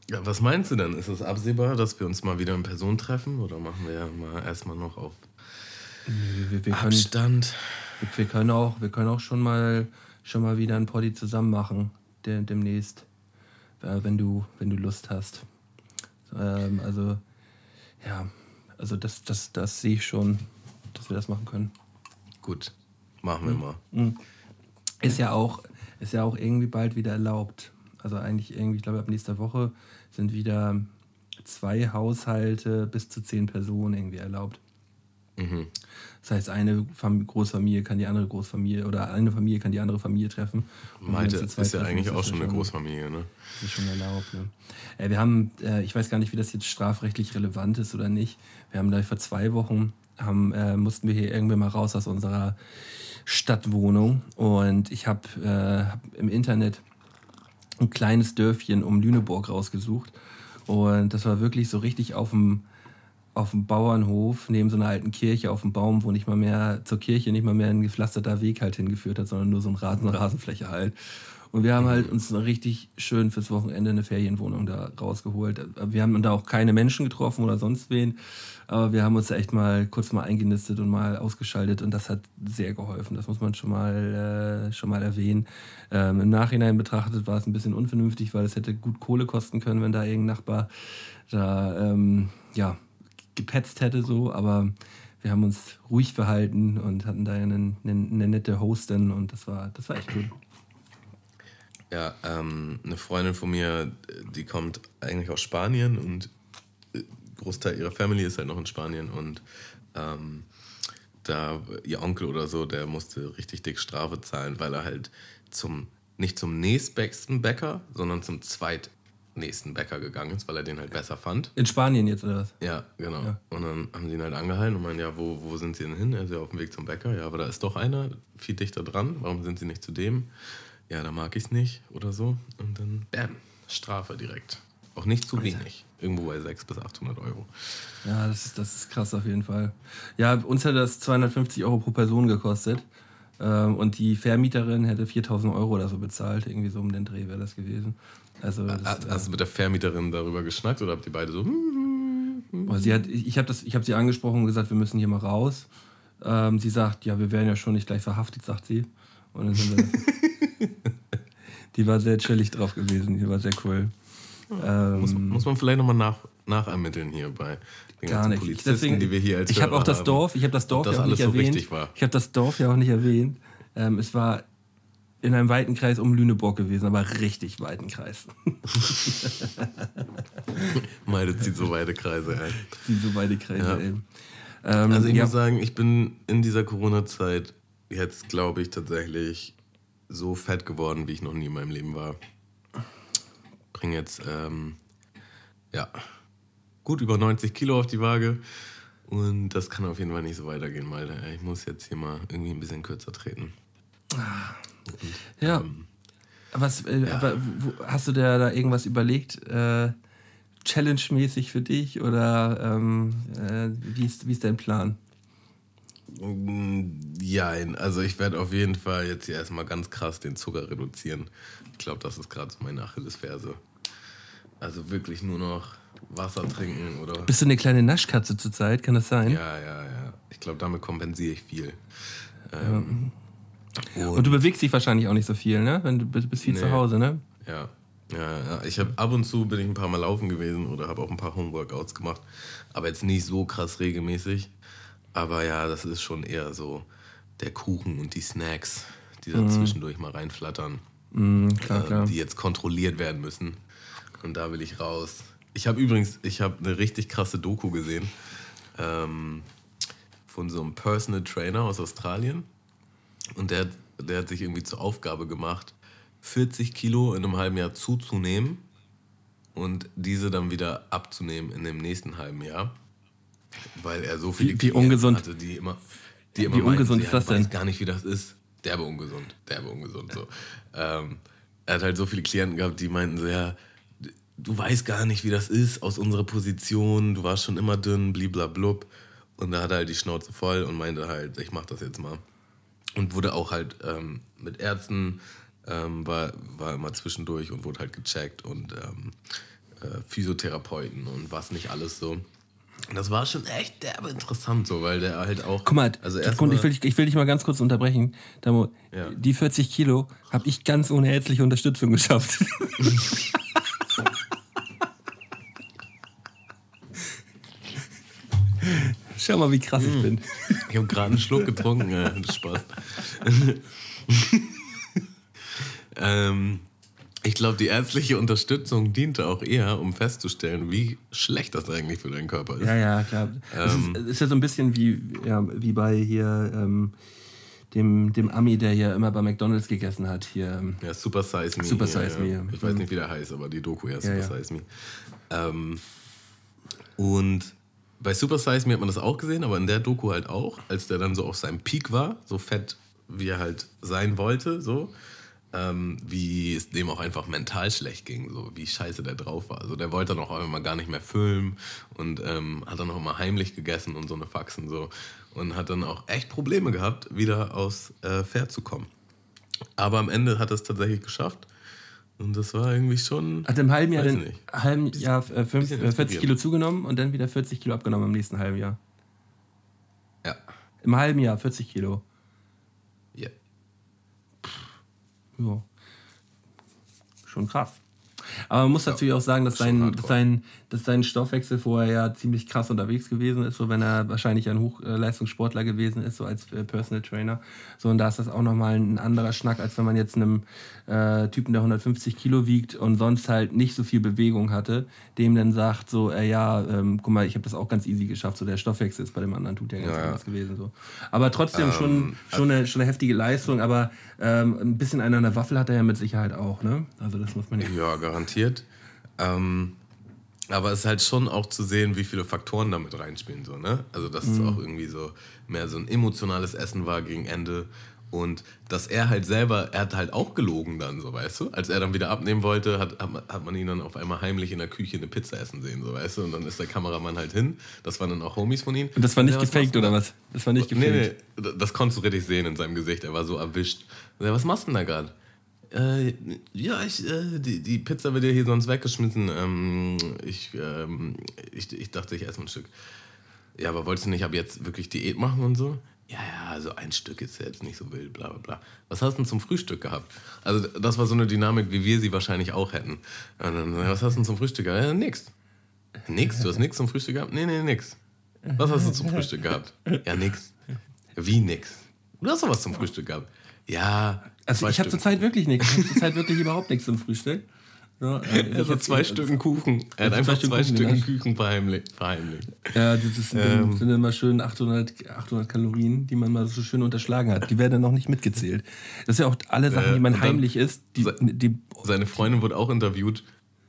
ja, was meinst du denn? Ist es absehbar, dass wir uns mal wieder in Person treffen? Oder machen wir ja mal erstmal noch auf wir, wir Abstand? Können, wir, können auch, wir können auch schon mal, schon mal wieder ein Poddy zusammen machen, de, demnächst, äh, wenn, du, wenn du Lust hast. Ähm, also, ja, also das, das, das sehe ich schon, dass wir das machen können. Gut, machen wir mhm. mal. Mhm. Ist ja auch, ist ja auch irgendwie bald wieder erlaubt. Also eigentlich irgendwie, ich glaube, ab nächster Woche sind wieder zwei Haushalte bis zu zehn Personen irgendwie erlaubt. Mhm. Das heißt, eine Fam Großfamilie kann die andere Großfamilie oder eine Familie kann die andere Familie treffen. Malte ist ja treffen, eigentlich auch schon eine Großfamilie, ne? Das ist schon erlaubt, ne? Äh, wir haben, äh, ich weiß gar nicht, wie das jetzt strafrechtlich relevant ist oder nicht. Wir haben da vor zwei Wochen haben, äh, mussten wir hier irgendwie mal raus aus unserer Stadtwohnung und ich habe äh, hab im Internet ein kleines Dörfchen um Lüneburg rausgesucht und das war wirklich so richtig auf dem auf dem Bauernhof neben so einer alten Kirche auf dem Baum, wo nicht mal mehr zur Kirche nicht mal mehr ein gepflasterter Weg halt hingeführt hat, sondern nur so ein Rasen, Rasenfläche halt. Und wir haben halt uns richtig schön fürs Wochenende eine Ferienwohnung da rausgeholt. Wir haben da auch keine Menschen getroffen oder sonst wen, aber wir haben uns echt mal kurz mal eingenistet und mal ausgeschaltet und das hat sehr geholfen. Das muss man schon mal, äh, schon mal erwähnen. Ähm, Im Nachhinein betrachtet war es ein bisschen unvernünftig, weil es hätte gut Kohle kosten können, wenn da irgendein Nachbar da, ähm, ja, gepetzt hätte, so, aber wir haben uns ruhig verhalten und hatten da eine, eine, eine nette Hostin und das war, das war echt gut. Ja, ähm, eine Freundin von mir, die kommt eigentlich aus Spanien und äh, Großteil ihrer Family ist halt noch in Spanien und ähm, da ihr Onkel oder so, der musste richtig dick Strafe zahlen, weil er halt zum nicht zum nächstbesten Bäcker, sondern zum zweit nächsten Bäcker gegangen ist, weil er den halt besser fand. In Spanien jetzt oder was? Ja, genau. Ja. Und dann haben sie ihn halt angehalten und meinen, ja, wo, wo sind sie denn hin? Er ist ja auf dem Weg zum Bäcker. Ja, aber da ist doch einer viel dichter dran. Warum sind sie nicht zu dem? Ja, da mag ich es nicht oder so. Und dann, bam, Strafe direkt. Auch nicht zu wenig. Irgendwo bei 600 bis 800 Euro. Ja, das ist, das ist krass auf jeden Fall. Ja, uns hätte das 250 Euro pro Person gekostet. Ähm, und die Vermieterin hätte 4000 Euro oder so bezahlt. Irgendwie so um den Dreh wäre das gewesen. Also hast, hast du mit der Vermieterin darüber geschnackt oder habt ihr beide so? Sie hat, ich habe hab sie angesprochen und gesagt, wir müssen hier mal raus. Ähm, sie sagt, ja, wir werden ja schon nicht gleich verhaftet, sagt sie. Und dann sind wir, die war sehr chillig drauf gewesen, die war sehr cool. Ähm, muss, muss, man vielleicht nochmal nach, nachermitteln hier bei den gar ganzen nicht. Polizisten, Deswegen, die wir hier als Ich habe auch das Dorf, ich habe das Dorf ja auch nicht so erwähnt. Ich habe das Dorf ja auch nicht erwähnt. Ähm, es war in einem weiten Kreis um Lüneburg gewesen, aber richtig weiten Kreis. Meine zieht so weite Kreise, ey. Zieht so weite Kreise, ja. ey. Ähm, also ich ja. muss sagen, ich bin in dieser Corona-Zeit jetzt, glaube ich, tatsächlich so fett geworden, wie ich noch nie in meinem Leben war. Bring jetzt, ähm, ja, gut über 90 Kilo auf die Waage. Und das kann auf jeden Fall nicht so weitergehen, Malte. Ich muss jetzt hier mal irgendwie ein bisschen kürzer treten. Ah. Ja. Ähm, Was, äh, ja. Aber, hast du dir da irgendwas überlegt, äh, challenge-mäßig für dich? Oder ähm, äh, wie, ist, wie ist dein Plan? Ja, also ich werde auf jeden Fall jetzt hier erstmal ganz krass den Zucker reduzieren. Ich glaube, das ist gerade so meine Achillesferse. Also wirklich nur noch Wasser trinken oder. Bist du eine kleine Naschkatze zurzeit? Kann das sein? Ja, ja, ja. Ich glaube, damit kompensiere ich viel. Ähm, und, und, du bewegst dich wahrscheinlich auch nicht so viel, ne? Wenn du bist viel nee. zu Hause, ne? Ja. Ja, ich habe ab und zu bin ich ein paar Mal laufen gewesen oder habe auch ein paar Homeworkouts gemacht, aber jetzt nicht so krass regelmäßig. Aber ja, das ist schon eher so der Kuchen und die Snacks, die da mhm. zwischendurch mal reinflattern, mhm, klar, äh, klar. die jetzt kontrolliert werden müssen. Und da will ich raus. Ich habe übrigens, ich habe eine richtig krasse Doku gesehen ähm, von so einem Personal Trainer aus Australien. Und der, der hat sich irgendwie zur Aufgabe gemacht, 40 Kilo in einem halben Jahr zuzunehmen und diese dann wieder abzunehmen in dem nächsten halben Jahr. Weil er so viele wie, wie ungesund. hatte, die immer, die immer wie meinten, ungesund ist das weiß denn? gar nicht, wie das ist. Derbe ungesund, derbe ungesund. So. Ähm, er hat halt so viele Klienten gehabt, die meinten so, ja, du weißt gar nicht, wie das ist aus unserer Position, du warst schon immer dünn, bliblablub. Und da hat er halt die Schnauze voll und meinte halt, ich mach das jetzt mal. Und wurde auch halt ähm, mit Ärzten, ähm, war, war immer zwischendurch und wurde halt gecheckt und ähm, äh, Physiotherapeuten und was nicht alles so. Und das war schon echt derbe interessant so, weil der halt auch. Guck mal, also Sekunde, ich, will, dich- ich will dich mal ganz kurz unterbrechen. Damo, Ja. Die 40 Kilo habe ich ganz ohne ärztliche Unterstützung geschafft. Schau mal, wie krass ich bin. Ich habe gerade einen Schluck getrunken, ja, das Spaß. ähm, ich glaube, die ärztliche Unterstützung diente auch eher, um festzustellen, wie schlecht das eigentlich für deinen Körper ist. Ja, ja, klar. Es ist, es ist ja so ein bisschen wie, ja, wie bei hier ähm, dem, dem Ami, der hier immer bei McDonalds gegessen hat. Hier. ähm, Ja, Super Size Me. Super Size ja. Me, ja. Ich weiß nicht, wie der heißt, aber die Doku ja, Super ja. Size Me. Ähm, und bei Super Size Me hat man das auch gesehen, aber in der Doku halt auch, als der dann so auf seinem Peak war, so fett, wie er halt sein wollte, so, ähm, wie es dem auch einfach mental schlecht ging, so wie scheiße der drauf war. Also der wollte dann auch einmal gar nicht mehr filmen und ähm, hat dann auch immer heimlich gegessen und so eine Faxen so und hat dann auch echt Probleme gehabt, wieder aus äh, Pferd zu kommen. Aber am Ende hat er es tatsächlich geschafft. Und das war irgendwie schon. Hat im halben Jahr, den, nicht. halben Jahr äh, fünf, äh, 40 inspirierend. Kilo zugenommen und dann wieder 40 Kilo abgenommen im nächsten halben Jahr. Ja. Im halben Jahr 40 Kilo. ja. Ja. Schon krass. Aber man muss natürlich auch sagen, dass sein, dass, sein, dass sein Stoffwechsel vorher ja ziemlich krass unterwegs gewesen ist, so wenn er wahrscheinlich ein Hochleistungssportler gewesen ist, so als äh, Personal Trainer. So, und da ist das auch nochmal ein anderer Schnack, als wenn man jetzt einem äh, Typen, der 150 Kilo wiegt und sonst halt nicht so viel Bewegung hatte, dem dann sagt, so, äh, ja, ähm, guck mal, ich habe das auch ganz easy geschafft, so der Stoffwechsel ist bei dem anderen Tut ja ganz Ja, ja. anders gewesen. So. Aber trotzdem schon, schon, eine, schon eine heftige Leistung, aber ähm, ein bisschen einer an der Waffel hat er ja mit Sicherheit auch, ne? Also das muss man ja. Ja, garantiert. Ähm, aber es ist halt schon auch zu sehen, wie viele Faktoren damit reinspielen. So, ne? Also, dass Mhm. es auch irgendwie so mehr so ein emotionales Essen war gegen Ende. Und dass er halt selber, er hat halt auch gelogen dann, so weißt du? Als er dann wieder abnehmen wollte, hat, hat, man- ihn dann auf einmal heimlich in der Küche eine Pizza essen sehen, so weißt du? Und dann ist der Kameramann halt hin. Das waren dann auch Homies von ihm. Und das war nicht Ja, gefaked oder was? Das war nicht Nee, gefaked. nee, das konntest du richtig sehen in seinem Gesicht. Er war so erwischt. Er, was machst du denn da gerade? Äh, ja, ich, äh, die, die Pizza wird ja hier sonst weggeschmissen. Ähm, ich, ähm, ich, ich dachte, ich esse mal ein Stück. Ja, aber wolltest du nicht ab jetzt wirklich Diät machen und so? Ja, ja, also ein Stück ist ja jetzt nicht so wild, bla bla bla. Was hast du denn zum Frühstück gehabt? Also, das war so eine Dynamik, wie wir sie wahrscheinlich auch hätten. Und dann, was hast du denn zum Frühstück gehabt? Ja, nix. Nix? Du hast nichts zum Frühstück gehabt? Nee, nee, nix. Was hast du zum Frühstück gehabt? Ja, nix. Wie nix? Du hast doch was zum Frühstück gehabt. Ja, Also ich habe zurzeit wirklich nichts. Ich habe zurzeit wirklich überhaupt nichts zum Frühstück. Ja, äh, Also hab- zwei Stücken Kuchen. Er hat Also einfach zwei zwei Stück Stücken Kuchen, verheimlicht. verheimlicht. Ja, das ist, Ähm. sind immer schön 800, 800 Kalorien, die man mal so schön unterschlagen hat. Die werden dann noch nicht mitgezählt. Das sind ja auch alle Sachen, Äh, die man dann- heimlich isst. Die, Se- die, Seine Freundin wurde auch interviewt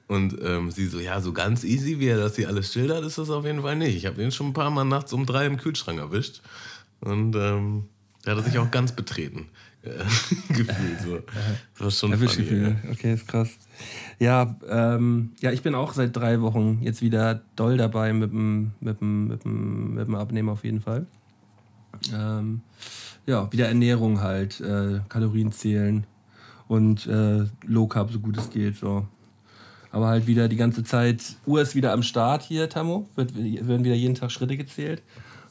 und ähm, sie so, ja, so ganz easy, wie er das hier alles schildert, ist das auf jeden Fall nicht. Ich habe den schon ein paar Mal nachts um drei im Kühlschrank erwischt und ähm, da hat er sich auch ganz betreten äh, gefühlt. So. Das war schon funny. Okay, ist krass. Ja, ähm, ja, ich bin auch seit drei Wochen jetzt wieder doll dabei mit dem, mit dem, mit dem, mit dem Abnehmen auf jeden Fall. Ähm, ja, wieder Ernährung halt, äh, Kalorien zählen und äh, Low Carb so gut es geht. So. Aber halt wieder die ganze Zeit, Uhr ist wieder am Start hier, Tammo, wird, werden wieder jeden Tag Schritte gezählt.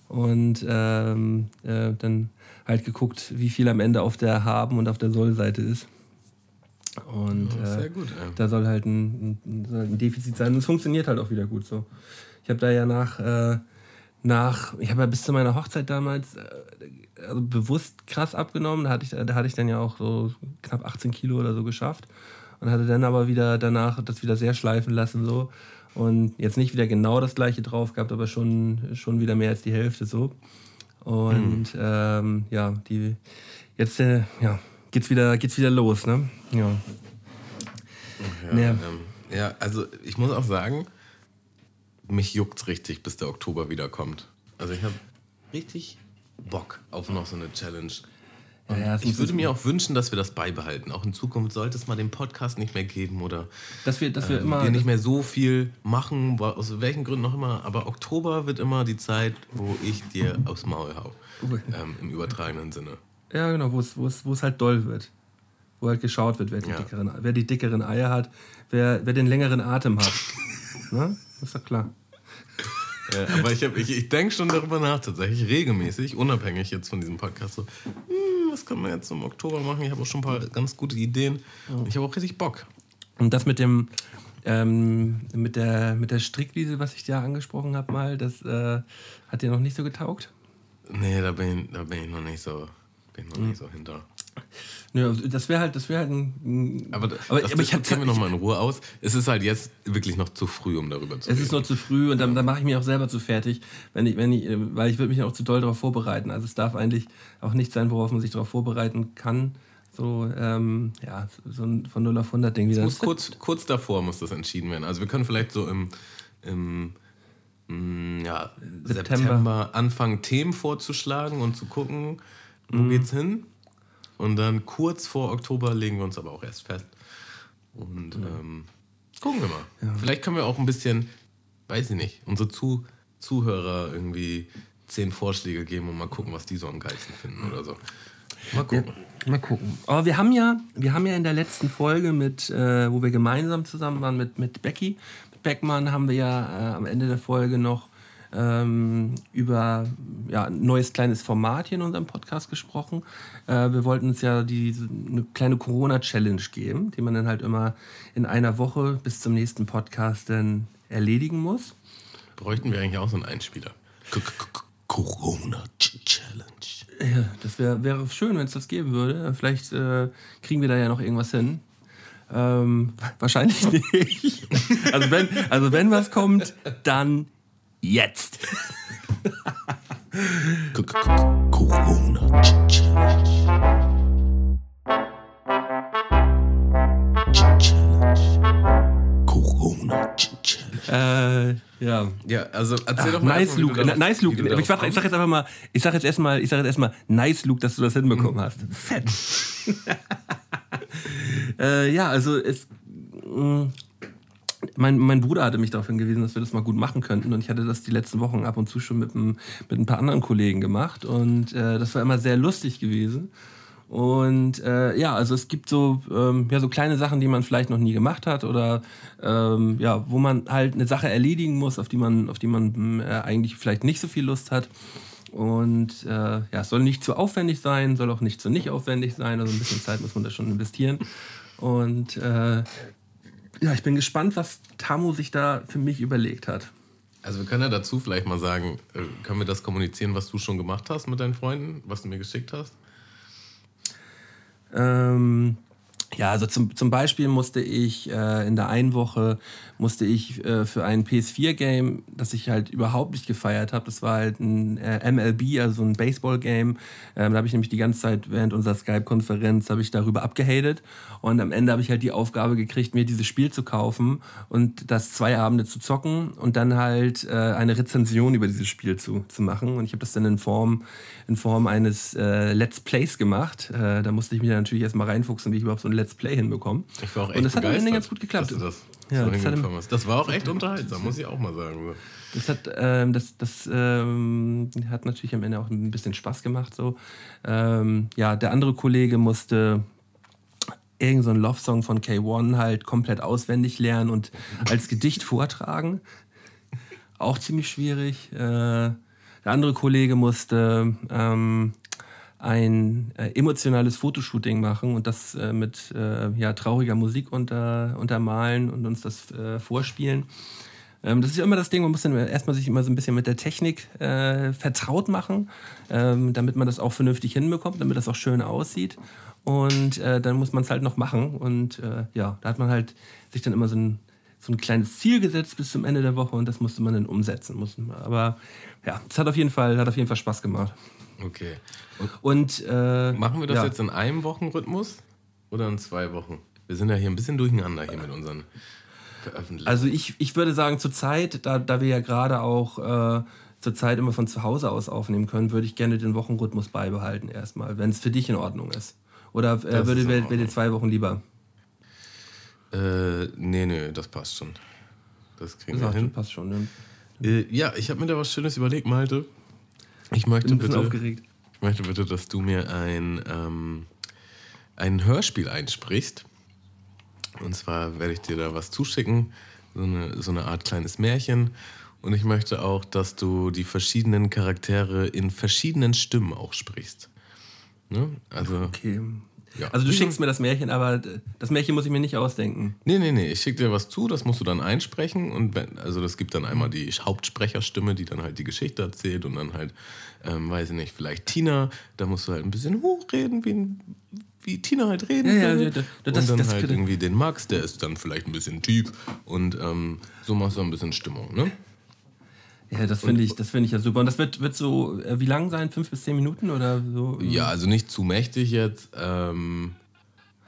Und ähm, äh, dann halt geguckt, wie viel am Ende auf der Haben- und auf der Soll-Seite ist. Und äh, gut, ja. da soll halt ein, ein, soll ein Defizit sein. Und es funktioniert halt auch wieder gut so. Ich habe da ja nach, äh, nach ich habe ja bis zu meiner Hochzeit damals äh, also bewusst krass abgenommen. Da hatte, ich, da hatte ich dann ja auch so knapp 18 Kilo oder so geschafft. Und hatte dann aber wieder danach das wieder sehr schleifen lassen so. Und jetzt nicht wieder genau das gleiche drauf gehabt, aber schon, schon wieder mehr als die Hälfte so. Und mhm. ähm, ja, die jetzt äh, ja, geht's wieder, geht's wieder los, ne? Ja. Ja, ja. Ähm, ja, also ich muss auch sagen, mich juckt's richtig, bis der Oktober wiederkommt. Also ich habe richtig Bock auf noch so eine Challenge. Ja, ich würde mir auch wünschen, dass wir das beibehalten. Auch in Zukunft sollte es mal den Podcast nicht mehr geben oder dass wir, dass wir ähm, immer wir nicht mehr so viel machen, aus welchen Gründen auch immer. Aber Oktober wird immer die Zeit, wo ich dir aufs Maul hau. Ähm, Im übertragenen Sinne. Ja, genau, wo es, wo es, wo es halt doll wird. Wo halt geschaut wird, wer die, ja. dickeren, wer die dickeren Eier hat, wer, wer den längeren Atem hat. ne? Ist doch klar. Ja, aber ich, ich, ich denke schon darüber nach, tatsächlich regelmäßig, unabhängig jetzt von diesem Podcast, so, hm, was können wir jetzt im Oktober machen? Ich habe auch schon ein paar ganz gute Ideen. Und ich habe auch richtig Bock. Und das mit dem, ähm, mit der, mit der Strickliese, was ich dir angesprochen habe mal, das äh, hat dir noch nicht so getaugt? Nee, da bin, da bin ich noch nicht so, bin noch mhm. nicht so hinter. Ja, also das wäre halt, das wäre halt ein. Aber, aber, das aber ich habe wir noch mal in Ruhe aus. Es ist halt jetzt wirklich noch zu früh, um darüber zu reden. Es ist noch zu früh und dann, dann mache ich mich auch selber zu fertig, wenn ich, wenn ich, weil ich würde mich auch zu doll darauf vorbereiten. Also es darf eigentlich auch nicht sein, worauf man sich darauf vorbereiten kann. So, ähm, ja, so ein von 0 auf 100 Ding wieder. Muss kurz, kurz davor muss das entschieden werden. Also wir können vielleicht so im, im mm, ja, September. September anfangen, Themen vorzuschlagen und zu gucken, wo mhm. geht's hin. Und dann kurz vor Oktober legen wir uns aber auch erst fest. Und ja. ähm, gucken wir mal. Ja. Vielleicht können wir auch ein bisschen, weiß ich nicht, unsere Zu Zuhörer irgendwie zehn Vorschläge geben und mal gucken, was die so am geilsten finden oder so. Mal gucken. Ja, mal gucken. Aber wir haben ja, wir haben ja in der letzten Folge mit, äh, wo wir gemeinsam zusammen waren mit, mit Becky, mit Beckmann, haben wir ja äh, am Ende der Folge noch ähm, über ja, ein neues kleines Format hier in unserem Podcast gesprochen. Äh, wir wollten uns ja die, eine kleine Corona-Challenge geben, die man dann halt immer in einer Woche bis zum nächsten Podcast dann erledigen muss. Bräuchten wir eigentlich auch so einen Einspieler? Corona-Challenge. Ja, das wär, wäre schön, wenn es das geben würde. Vielleicht äh, kriegen wir da ja noch irgendwas hin. Ähm, wahrscheinlich nicht. Also wenn, also wenn was kommt, dann jetzt. Corona Challenge. Corona Challenge. Äh, ja. Ja, also erzähl Ach, doch mal. Nice Luke. Darauf, nice Luke. Ich, warte, ich sag jetzt einfach mal, ich sag jetzt erstmal, ich sag jetzt erstmal, nice Luke, dass du das hinbekommen mhm. hast. Fett. äh, ja, also es. Mh, mm, mein, mein Bruder hatte mich darauf hingewiesen, dass wir das mal gut machen könnten. Und ich hatte das die letzten Wochen ab und zu schon mit ein, mit ein paar anderen Kollegen gemacht. Und äh, das war immer sehr lustig gewesen. Und äh, ja, also es gibt so, ähm, ja, so kleine Sachen, die man vielleicht noch nie gemacht hat oder ähm, ja, wo man halt eine Sache erledigen muss, auf die man, auf die man äh, eigentlich vielleicht nicht so viel Lust hat. Und äh, ja, es soll nicht zu aufwendig sein, soll auch nicht zu nicht aufwendig sein. Also ein bisschen Zeit muss man da schon investieren. Und äh, ja, ich bin gespannt, was Tamu sich da für mich überlegt hat. Also wir können ja dazu vielleicht mal sagen, äh, können wir das kommunizieren, was du schon gemacht hast mit deinen Freunden, was du mir geschickt hast? Ähm, ja, also zum, zum Beispiel musste ich äh, in der einen Woche musste ich äh, für ein PS4-Game, das ich halt überhaupt nicht gefeiert habe, das war halt ein äh, MLB, also ein Baseball-Game. Ähm, da habe ich nämlich die ganze Zeit während unserer Skype-Konferenz habe ich darüber abgehatet und am Ende habe ich halt die Aufgabe gekriegt, mir dieses Spiel zu kaufen und das zwei Abende zu zocken und dann halt äh, eine Rezension über dieses Spiel zu, zu machen. Und ich habe das dann in Form in Form eines äh, Let's Plays gemacht. Äh, da musste ich mich natürlich erstmal reinfuchsen, wie ich überhaupt so ein Let's Play hinbekomme. Ich war auch echt Und das hat am Ende ganz gut geklappt. Das, ja, so das, hat, das, war auch echt unterhaltsam, muss ich auch mal sagen. Das hat, ähm, das, das ähm, hat natürlich am Ende auch ein bisschen Spaß gemacht. So. Ähm, ja, der andere Kollege musste irgendeinen so Love-Song von K1 halt komplett auswendig lernen und als Gedicht vortragen. Auch ziemlich schwierig. Äh, der andere Kollege musste ähm, ein äh, emotionales Fotoshooting machen und das äh, mit äh, ja, trauriger Musik unter, untermalen und uns das äh, vorspielen. Ähm, das ist ja immer das Ding, man muss dann erstmal sich immer so ein bisschen mit der Technik äh, vertraut machen, ähm, damit man das auch vernünftig hinbekommt, damit das auch schön aussieht. Und äh, dann muss man es halt noch machen. Und ja, da hat man halt sich dann immer so ein so ein kleines Ziel gesetzt bis zum Ende der Woche und das musste man dann umsetzen. Aber ja, es hat auf jeden Fall, hat auf jeden Fall Spaß gemacht. Okay. Und äh, Machen wir das ja. jetzt in einem Wochenrhythmus oder in zwei Wochen? Wir sind ja hier ein bisschen durcheinander hier mit unseren Veröffentlichungen. Also ich, ich würde sagen, zurzeit, da, da wir ja gerade auch äh, zurzeit immer von zu Hause aus aufnehmen können, würde ich gerne den Wochenrhythmus beibehalten erstmal, wenn es für dich in Ordnung ist. Oder äh, Das würde wäre dir zwei Wochen lieber? äh, nee, nee, das passt schon. Das kriegen Ja, wir hin. passt schon. Ne? Äh, ja, ich habe mir da was Schönes überlegt, Malte. Ich möchte Bin ein bisschen bitte, aufgeregt. ich möchte bitte, dass du mir ein, ähm, ein Hörspiel einsprichst. Und zwar werde ich dir da was zuschicken, so eine, so eine Art kleines Märchen. Und ich möchte auch, dass du die verschiedenen Charaktere in verschiedenen Stimmen auch sprichst. Ne? Also, Okay. Ja. Also du schickst mir das Märchen, aber äh, das Märchen muss ich mir nicht ausdenken. Nee, nee, nee, ich schicke dir was zu, das musst du dann einsprechen. Und wenn, also das gibt dann einmal die Hauptsprecherstimme, die dann halt die Geschichte erzählt und dann halt, ähm, weiß ich nicht, vielleicht Tina, da musst du halt ein bisschen hochreden, wie, wie Tina halt reden Ja, ja, würde. ja, das- und das- dann das halt könnte- irgendwie den Max, der ist dann vielleicht ein bisschen tief und ähm, so machst du ein bisschen Stimmung, ne? Ja, das finde ich, das finde ich ja super. Und das wird, wird so, äh, wie lang sein? Fünf bis zehn Minuten oder so? Ja, also nicht zu mächtig jetzt, ähm,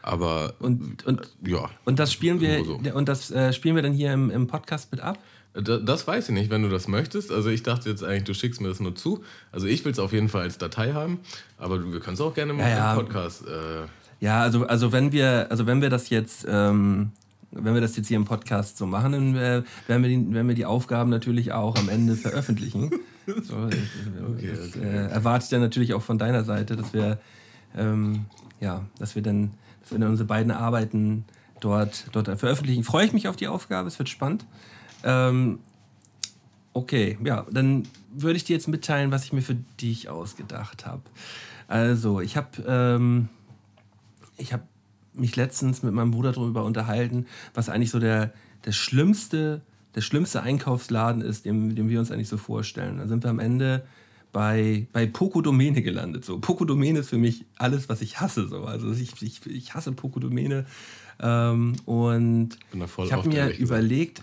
aber Und, und, ja. und das spielen wir, So. und das äh, spielen wir dann hier im, im Podcast mit ab? Da- Das weiß ich nicht, wenn du das möchtest. Also ich dachte jetzt eigentlich, du schickst mir das nur zu. Also ich will es auf jeden Fall als Datei haben, aber du- wir können es auch gerne mal Ja, ja. im Podcast. Äh, Ja, also, also wenn wir, also wenn wir das jetzt, ähm, wenn wir das jetzt hier im Podcast so machen, dann äh, werden, wir die, werden wir die Aufgaben natürlich auch am Ende veröffentlichen. So, ich, das Äh, erwarte ich dann natürlich auch von deiner Seite, dass wir, ähm, ja, dass wir dann, dass wir dann unsere beiden Arbeiten dort, dort veröffentlichen. Freue ich mich auf die Aufgabe, es wird spannend. Ähm, okay, ja, dann würde ich dir jetzt mitteilen, was ich mir für dich ausgedacht habe. Also, ich habe ähm, ich habe mich letztens mit meinem Bruder darüber unterhalten, was eigentlich so der, der schlimmste, der schlimmste Einkaufsladen ist, den, den wir uns eigentlich so vorstellen. Da sind wir am Ende bei, bei Poco-Domäne gelandet. So. Poco-Domäne ist für mich alles, was ich hasse. So. Also ich, ich, ich hasse Poco-Domäne. Ähm, und ich habe mir überlegt,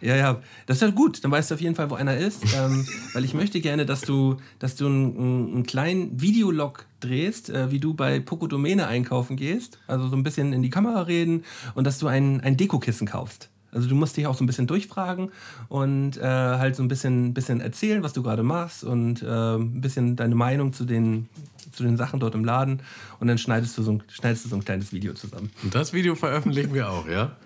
ja, ja, das ist ja gut. Dann weißt du auf jeden Fall, wo einer ist. ähm, weil ich möchte gerne, dass du, dass du einen, einen, einen kleinen Videolog drehst, äh, wie du bei Poco Domäne einkaufen gehst. Also so ein bisschen in die Kamera reden und dass du ein, ein Dekokissen kaufst. Also du musst dich auch so ein bisschen durchfragen und äh, halt so ein bisschen, bisschen erzählen, was du gerade machst und äh, ein bisschen deine Meinung zu den, zu den Sachen dort im Laden. Und dann schneidest du so ein, schneidest du so ein kleines Video zusammen. und das Video veröffentlichen wir auch, ja?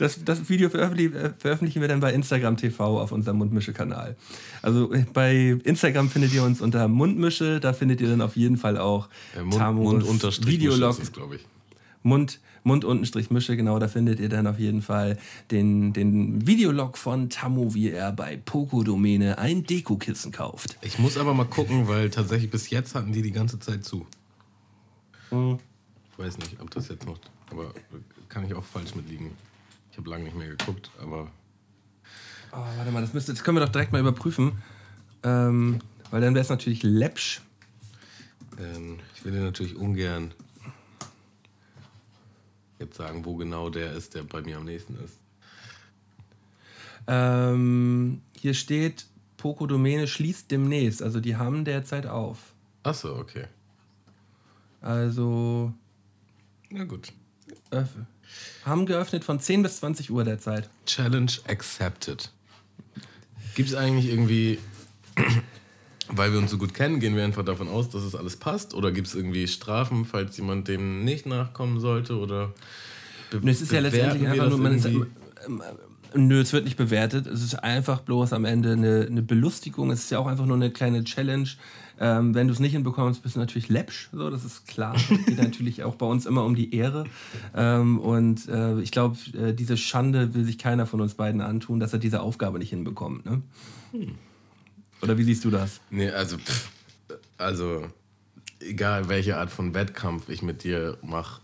Das, das Video veröffentlichen, äh, veröffentlichen wir dann bei Instagram TV auf unserem Mundmische-Kanal. Also äh, bei Instagram findet ihr uns unter Mundmische, da findet ihr dann auf jeden Fall auch Äh, Mund, Tamos Mund Videolog. glaube ich. Mund, Mund unten Strich Mische, genau, da findet ihr dann auf jeden Fall den, den Videolog von Tammo, wie er bei Poco Domäne ein Dekokissen kauft. Ich muss aber mal gucken, weil tatsächlich bis jetzt hatten die die ganze Zeit zu. Hm. Ich weiß nicht, ob das jetzt noch. Aber kann ich auch falsch mitliegen. Ich habe lange nicht mehr geguckt, aber. Oh, warte mal, das, müsste, das können wir doch direkt mal überprüfen. Ähm, weil dann wäre es natürlich läppsch. Ähm, ich will dir natürlich ungern jetzt sagen, wo genau der ist, der bei mir am nächsten ist. Ähm, hier steht, Poco Domäne schließt demnächst. Also die haben derzeit auf. Achso, okay. Also Na gut. öff- haben geöffnet von 10 bis 20 Uhr derzeit. Challenge accepted. Gibt es eigentlich irgendwie, weil wir uns so gut kennen, gehen wir einfach davon aus, dass es alles passt? Oder gibt es irgendwie Strafen, falls jemand dem nicht nachkommen sollte? Oder es ist ja letztendlich einfach nur, man ist, irgendwie? ähm, ähm, nö, es wird nicht bewertet. Es ist einfach bloß am Ende eine, eine Belustigung. Es ist ja auch einfach nur eine kleine Challenge. Ähm, wenn du es nicht hinbekommst, bist du natürlich läppsch. So, das ist klar. Es geht natürlich auch bei uns immer um die Ehre. Ähm, und äh, ich glaube, äh, diese Schande will sich keiner von uns beiden antun, dass er diese Aufgabe nicht hinbekommt. Ne? Oder wie siehst du das? Nee, also, pff, also, egal welche Art von Wettkampf ich mit dir mache,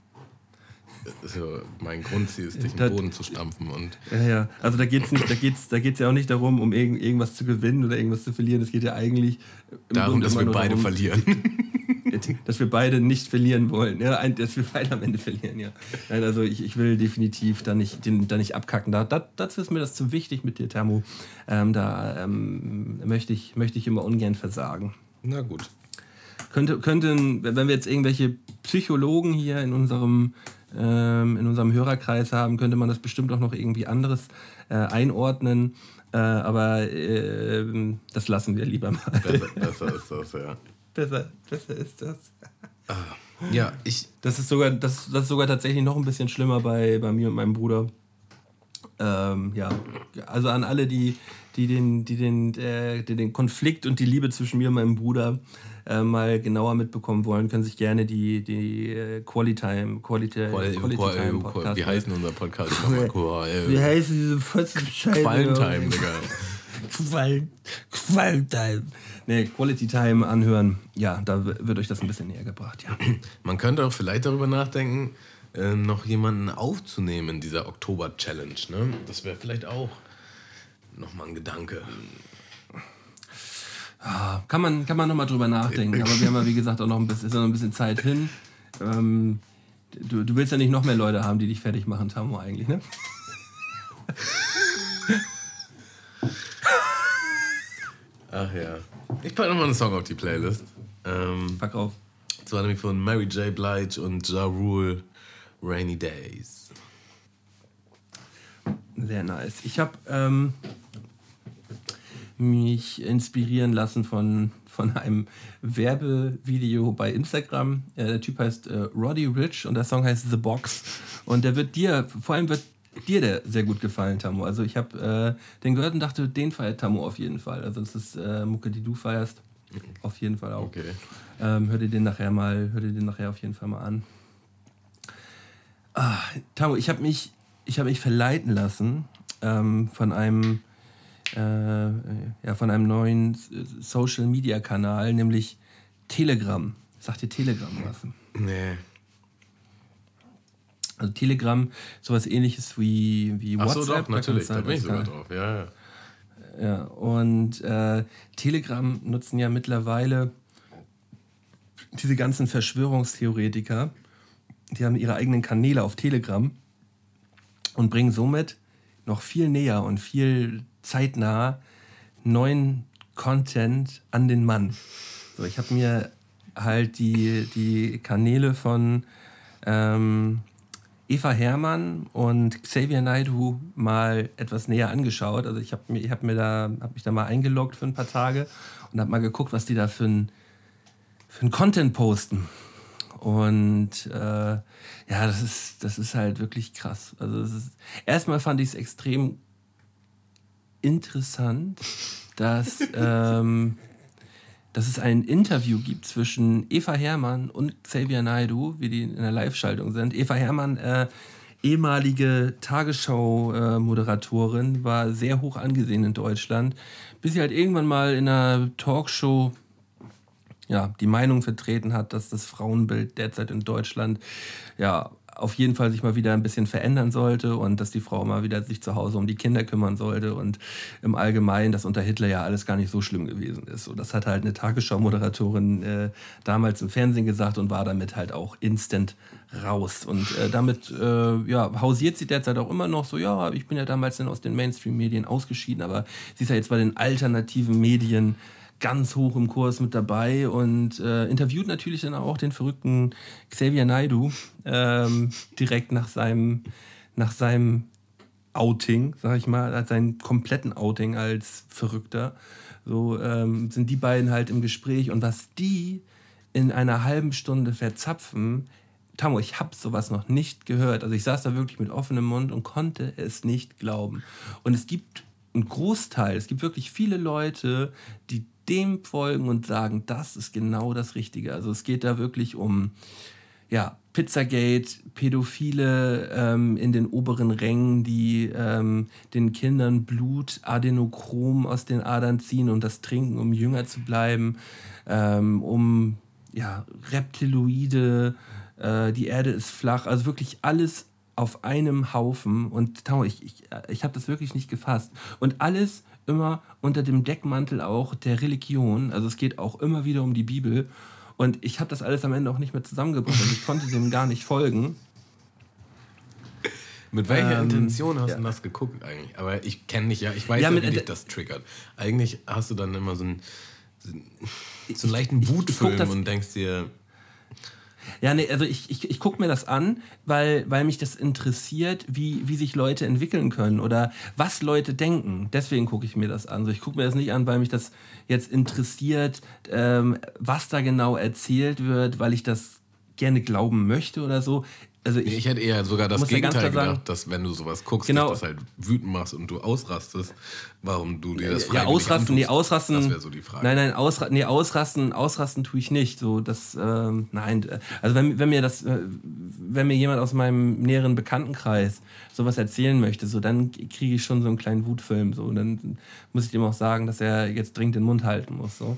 so, mein Grundziel ist, dich Das- im Boden zu stampfen. Und Ja, ja. Also da geht es da geht's, da geht's ja auch nicht darum, um irgend, irgendwas zu gewinnen oder irgendwas zu verlieren. Es geht ja eigentlich darum, dass wir beide darum, verlieren. dass wir beide nicht verlieren wollen. Ja, dass wir beide am Ende verlieren, ja. Also ich, ich will definitiv da nicht, den, da nicht abkacken. Da, da, dazu ist mir das zu wichtig mit dir, Thermo. Ähm, da ähm, möchte, ich, möchte ich immer ungern versagen. Na gut. Könnte, könnten, wenn wir jetzt irgendwelche Psychologen hier in unserem, ähm, in unserem Hörerkreis haben, könnte man das bestimmt auch noch irgendwie anderes äh, einordnen. Äh, aber äh, das lassen wir lieber mal. Besser, besser ist das, ja. Besser, besser ist das. Ah, ja, ich. Das ist sogar, das, das ist sogar tatsächlich noch ein bisschen schlimmer bei, bei mir und meinem Bruder. Ähm, ja, also an alle, die, die, den, die, den, äh, die den Konflikt und die Liebe zwischen mir und meinem Bruder äh, mal genauer mitbekommen wollen, können sich gerne die, die äh, Quality Time, Quality, Quali Quality Quali Time Podcast. Wie heißt denn unser Podcast? Äh, Wie heißt diese Scheiße? Qualentime, Digga. Qual Qualtime. Nee, Quality Time anhören. Ja, da wird euch das ein bisschen näher gebracht, ja. Man könnte auch vielleicht darüber nachdenken, äh, noch jemanden aufzunehmen in dieser Oktober-Challenge. Ne? Das wäre vielleicht auch nochmal ein Gedanke. Ah, kann man, kann man nochmal drüber nachdenken. Aber wir haben ja, wie gesagt, auch noch ein bisschen, ist noch ein bisschen Zeit hin. Ähm, du, du willst ja nicht noch mehr Leute haben, die dich fertig machen, Tamo, eigentlich, ne? Ach ja. Ich packe nochmal einen Song auf die Playlist. Ähm, Pack auf. Das war nämlich von Mary J. Blige und Ja Rule, Rainy Days. Sehr nice. Ich habe ähm, mich inspirieren lassen von, von einem Werbevideo bei Instagram. Äh, der Typ heißt äh, Roddy Rich und der Song heißt The Box. Und der wird dir, vor allem wird dir der sehr gut gefallen, Tammo. Also ich habe äh, den gehört und dachte, den feiert Tammo auf jeden Fall. Also das ist äh, Mucke, die du feierst. Auf jeden Fall auch. Okay. Ähm, hör dir den nachher mal, hör dir den nachher auf jeden Fall mal an. Ah, Tamo, ich habe mich, ich habe mich verleiten lassen ähm, von einem, äh, ja, von einem neuen Social Media Kanal, nämlich Telegram. Sagt dir Telegram was? Nee. Also Telegram, sowas ähnliches wie, wie Ach so, WhatsApp. doch, natürlich. Da du bin ich halt- sogar drauf. Ja, ja. Ja, und äh, Telegram nutzen ja mittlerweile diese ganzen Verschwörungstheoretiker. Die haben ihre eigenen Kanäle auf Telegram und bringen somit noch viel näher und viel zeitnah neuen Content an den Mann. So, ich habe mir halt die, die Kanäle von ähm, Eva Hermann und Xavier Naidoo mal etwas näher angeschaut. Also ich habe mir, hab mir da, hab mich da mal eingeloggt für ein paar Tage und habe mal geguckt, was die da für ein, für ein Content posten. Und äh, ja, das ist, das ist halt wirklich krass. Also ist, erstmal fand ich es extrem interessant, dass, ähm, dass es ein Interview gibt zwischen Eva Hermann und Xavier Naidoo, wie die in der Live-Schaltung sind. Eva Hermann, äh, ehemalige Tagesschau-Moderatorin, war sehr hoch angesehen in Deutschland, bis sie halt irgendwann mal in einer Talkshow ja, die Meinung vertreten hat, dass das Frauenbild derzeit in Deutschland ja auf jeden Fall sich mal wieder ein bisschen verändern sollte und dass die Frau mal wieder sich zu Hause um die Kinder kümmern sollte und im Allgemeinen, dass unter Hitler ja alles gar nicht so schlimm gewesen ist. So, das hat halt eine Tagesschau-Moderatorin äh, damals im Fernsehen gesagt und war damit halt auch instant raus. Und äh, damit äh, ja, hausiert sie derzeit auch immer noch so, ja, ich bin ja damals dann aus den Mainstream-Medien ausgeschieden, aber sie ist ja jetzt bei den alternativen Medien ganz hoch im Kurs mit dabei und äh, interviewt natürlich dann auch den verrückten Xavier Naidoo ähm, direkt nach seinem, nach seinem Outing, sag ich mal, als seinen kompletten Outing als Verrückter. So ähm, sind die beiden halt im Gespräch und was die in einer halben Stunde verzapfen, Tamo, ich habe sowas noch nicht gehört. Also ich saß da wirklich mit offenem Mund und konnte es nicht glauben. Und es gibt einen Großteil, es gibt wirklich viele Leute, die dem folgen und sagen, das ist genau das Richtige. Also es geht da wirklich um ja, Pizzagate, Pädophile ähm, in den oberen Rängen, die ähm, den Kindern Blut, Adenochrom aus den Adern ziehen und das trinken, um jünger zu bleiben, ähm, um ja, Reptiloide, äh, die Erde ist flach, also wirklich alles auf einem Haufen. Und ich, ich, ich habe das wirklich nicht gefasst. Und alles immer unter dem Deckmantel auch der Religion. Also es geht auch immer wieder um die Bibel. Und ich habe das alles am Ende auch nicht mehr zusammengebracht. Also ich konnte dem gar nicht folgen. Mit welcher ähm, Intention hast ja. du das geguckt eigentlich? Aber ich kenne dich ja, ich weiß ja, ja wie dich das triggert. Eigentlich hast du dann immer so einen, so einen leichten Wutfilm und denkst dir, ja, nee, also ich, ich, ich gucke mir das an, weil, weil mich das interessiert, wie, wie sich Leute entwickeln können oder was Leute denken. Deswegen gucke ich mir das an. Also ich gucke mir das nicht an, weil mich das jetzt interessiert, ähm, was da genau erzählt wird, weil ich das gerne glauben möchte oder so also ich, ich hätte eher sogar das Gegenteil gedacht, sagen, dass wenn du sowas guckst, genau, dass das halt wütend machst und du ausrastest, warum du dir das freiwillig Ja, ausrasten, nee, ausrasten. Das wäre so die Frage. Nein, nein, ausra nee, ausrasten, ausrasten tue ich nicht. So, das, ähm, nein, also wenn, wenn mir das, äh, wenn mir jemand aus meinem näheren Bekanntenkreis sowas erzählen möchte, so dann kriege ich schon so einen kleinen Wutfilm. So, und dann muss ich dem auch sagen, dass er jetzt dringend den Mund halten muss. So.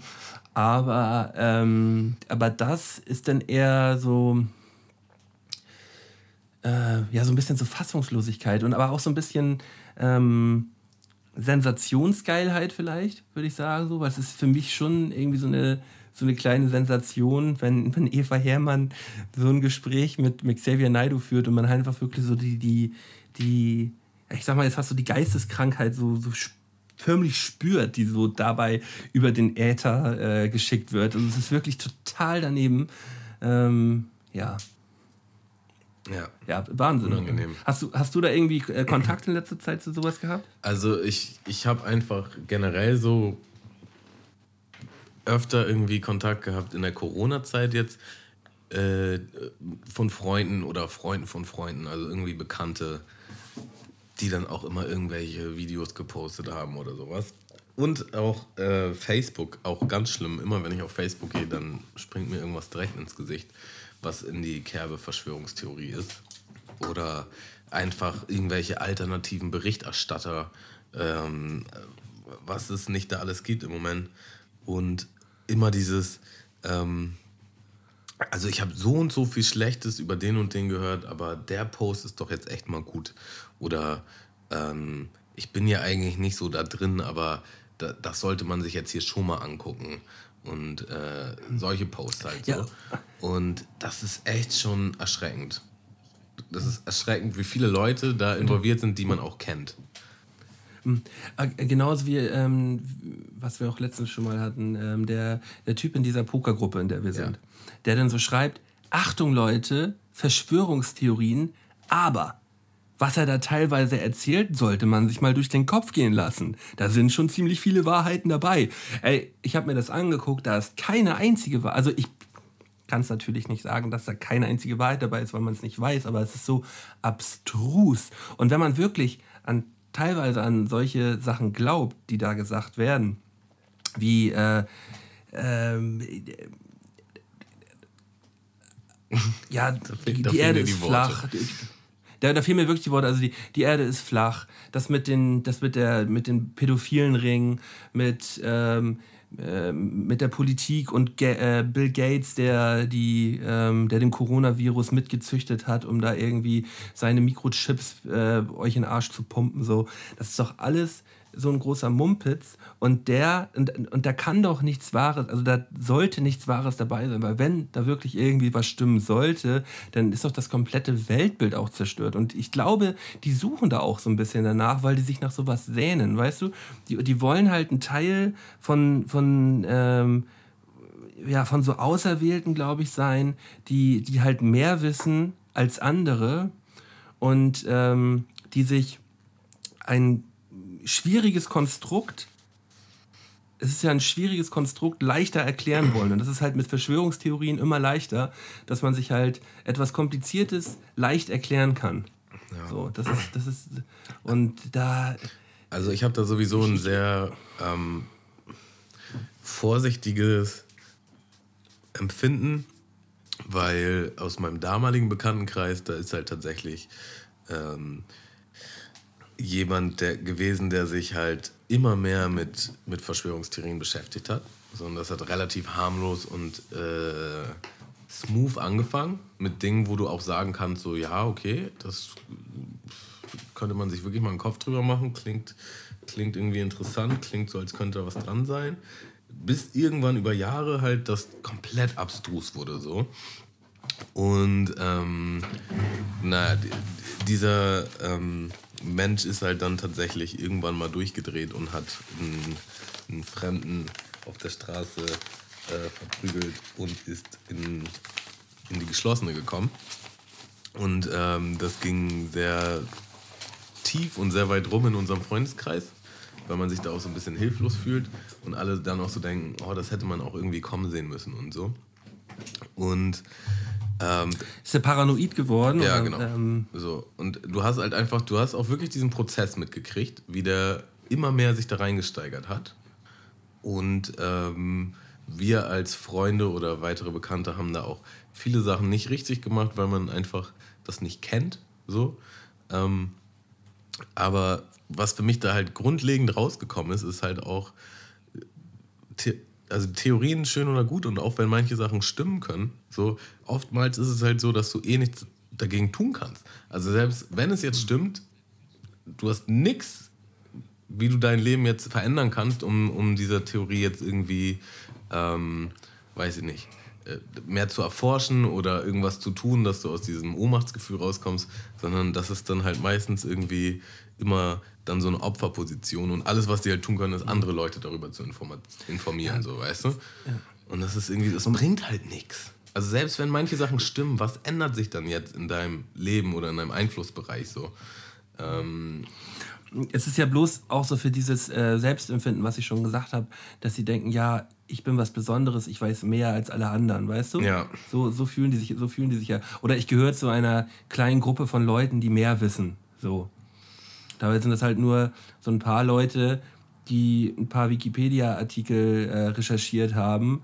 Aber, ähm, aber das ist dann eher so äh, ja, so ein bisschen so Fassungslosigkeit und aber auch so ein bisschen ähm, Sensationsgeilheit vielleicht, würde ich sagen, so, weil es ist für mich schon irgendwie so eine, so eine kleine Sensation, wenn, wenn Eva Herrmann so ein Gespräch mit, mit Xavier Naidoo führt und man halt einfach wirklich so die, die, die, ich sag mal, jetzt fast so die Geisteskrankheit so, so förmlich spürt, die so dabei über den Äther äh, geschickt wird. Und es ist wirklich total daneben. Ähm, ja, ja. Ja, Wahnsinn. Unangenehm. Hast du, hast du da irgendwie äh, Kontakt in letzter Zeit zu sowas gehabt? Also ich, ich habe einfach generell so öfter irgendwie Kontakt gehabt in der Corona-Zeit jetzt äh, von Freunden oder Freunden von Freunden, also irgendwie Bekannte, die dann auch immer irgendwelche Videos gepostet haben oder sowas. Und auch äh, Facebook, auch ganz schlimm. Immer wenn ich auf Facebook gehe, dann springt mir irgendwas direkt ins Gesicht was in die Kerbe Verschwörungstheorie ist. Oder einfach irgendwelche alternativen Berichterstatter, ähm, was es nicht da alles gibt im Moment. Und immer dieses, ähm, also ich habe so und so viel Schlechtes über den und den gehört, aber der Post ist doch jetzt echt mal gut. Oder ähm, ich bin ja eigentlich nicht so da drin, aber da, das sollte man sich jetzt hier schon mal angucken und äh, solche Posts halt so. Ja. Und das ist echt schon erschreckend. Das ist erschreckend, wie viele Leute da involviert sind, die man auch kennt. Hm. Äh, genauso wie, ähm, was wir auch letztens schon mal hatten, ähm, der, der Typ in dieser Pokergruppe, in der wir sind, ja. der dann so schreibt, Achtung Leute, Verschwörungstheorien, aber was er da teilweise erzählt, sollte man sich mal durch den Kopf gehen lassen. Da sind schon ziemlich viele Wahrheiten dabei. Ey, ich habe mir das angeguckt, da ist keine einzige Wahrheit. Also ich kann es natürlich nicht sagen, dass da keine einzige Wahrheit dabei ist, weil man es nicht weiß, aber es ist so abstrus. Und wenn man wirklich an teilweise an solche Sachen glaubt, die da gesagt werden, wie äh, ähm, ja, die, die Erde ist flach. Da, da fehlen mir wirklich die Worte. Also die, die Erde ist flach. Das mit den, das mit der, mit den pädophilen Ringen, mit, ähm, äh, mit der Politik und Ga äh, Bill Gates, der, die, ähm, der den Coronavirus mitgezüchtet hat, um da irgendwie seine Mikrochips äh, euch in den Arsch zu pumpen. So, das ist doch alles so ein großer Mumpitz und der, und, und da kann doch nichts Wahres, also da sollte nichts Wahres dabei sein, weil wenn da wirklich irgendwie was stimmen sollte, dann ist doch das komplette Weltbild auch zerstört. Und ich glaube, die suchen da auch so ein bisschen danach, weil die sich nach sowas sehnen, weißt du? Die, die wollen halt einen Teil von, von, ähm, ja, von so Auserwählten, glaube ich, sein, die, die halt mehr wissen als andere und ähm, die sich ein schwieriges Konstrukt, es ist ja ein schwieriges Konstrukt, leichter erklären wollen. Und das ist halt mit Verschwörungstheorien immer leichter, dass man sich halt etwas Kompliziertes leicht erklären kann. Ja. So, das ist, das ist, und da. Also ich habe da sowieso ein sehr ähm, vorsichtiges Empfinden, weil aus meinem damaligen Bekanntenkreis, da ist halt tatsächlich ähm, jemand der, gewesen, der sich halt immer mehr mit, mit Verschwörungstheorien beschäftigt hat. Sondern das hat relativ harmlos und äh, smooth angefangen. Mit Dingen, wo du auch sagen kannst, so ja, okay, das könnte man sich wirklich mal einen Kopf drüber machen. Klingt, klingt irgendwie interessant, klingt so, als könnte da was dran sein. bis irgendwann über Jahre halt das komplett abstrus wurde so. Und ähm, naja, dieser ähm, Mensch ist halt dann tatsächlich irgendwann mal durchgedreht und hat einen, einen Fremden auf der Straße äh, verprügelt und ist in, in die geschlossene gekommen. Und ähm, das ging sehr tief und sehr weit rum in unserem Freundeskreis, weil man sich da auch so ein bisschen hilflos fühlt und alle dann auch so denken, oh, das hätte man auch irgendwie kommen sehen müssen und so. Und ähm, ist er paranoid geworden? Ja, oder? genau. Ähm, so. Und du hast halt einfach, du hast auch wirklich diesen Prozess mitgekriegt, wie der immer mehr sich da reingesteigert hat. Und ähm, wir als Freunde oder weitere Bekannte haben da auch viele Sachen nicht richtig gemacht, weil man einfach das nicht kennt. So. Ähm, aber was für mich da halt grundlegend rausgekommen ist, ist halt auch, also Theorien schön oder gut und auch wenn manche Sachen stimmen können, so oftmals ist es halt so, dass du eh nichts dagegen tun kannst. Also selbst wenn es jetzt stimmt, du hast nichts, wie du dein Leben jetzt verändern kannst, um, um dieser Theorie jetzt irgendwie, ähm, weiß ich nicht, äh, mehr zu erforschen oder irgendwas zu tun, dass du aus diesem Ohnmachtsgefühl rauskommst, sondern das ist dann halt meistens irgendwie immer dann so eine Opferposition und alles, was die halt tun können, ist andere Leute darüber zu informieren, ja. so, weißt du? Ja. Und das ist irgendwie, das bringt halt nichts. Also selbst wenn manche Sachen stimmen, was ändert sich dann jetzt in deinem Leben oder in deinem Einflussbereich so? Ähm, es ist ja bloß auch so für dieses äh, Selbstempfinden, was ich schon gesagt habe, dass sie denken, ja, ich bin was Besonderes, ich weiß mehr als alle anderen, weißt du? Ja. So, so fühlen die sich, so fühlen die sich ja. Oder ich gehöre zu einer kleinen Gruppe von Leuten, die mehr wissen. So. Dabei sind das halt nur so ein paar Leute, die ein paar Wikipedia-Artikel äh, recherchiert haben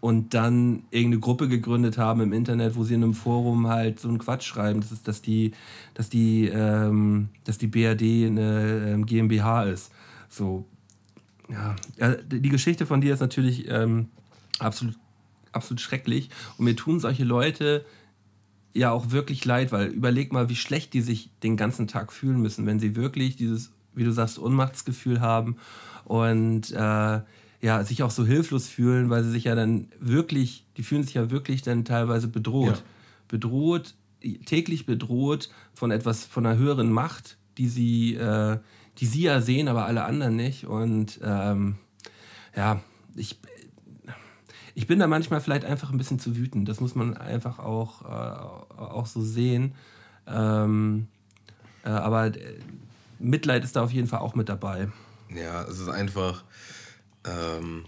und dann irgendeine Gruppe gegründet haben im Internet, wo sie in einem Forum halt so einen Quatsch schreiben, das dass die, dass die, ähm, dass die BRD eine ähm, GmbH ist. So, ja. ja, die Geschichte von dir ist natürlich ähm, absolut, absolut schrecklich und mir tun solche Leute ja auch wirklich leid, weil überleg mal, wie schlecht die sich den ganzen Tag fühlen müssen, wenn sie wirklich dieses, wie du sagst, Unmachtsgefühl haben und äh, ja, sich auch so hilflos fühlen, weil sie sich ja dann wirklich, die fühlen sich ja wirklich dann teilweise bedroht. Ja. Bedroht, täglich bedroht von etwas, von einer höheren Macht, die sie, äh, die sie ja sehen, aber alle anderen nicht. Und ähm, ja, ich, ich bin da manchmal vielleicht einfach ein bisschen zu wütend. Das muss man einfach auch, äh, auch so sehen. Ähm, äh, aber äh, Mitleid ist da auf jeden Fall auch mit dabei. Ja, es ist einfach, ähm,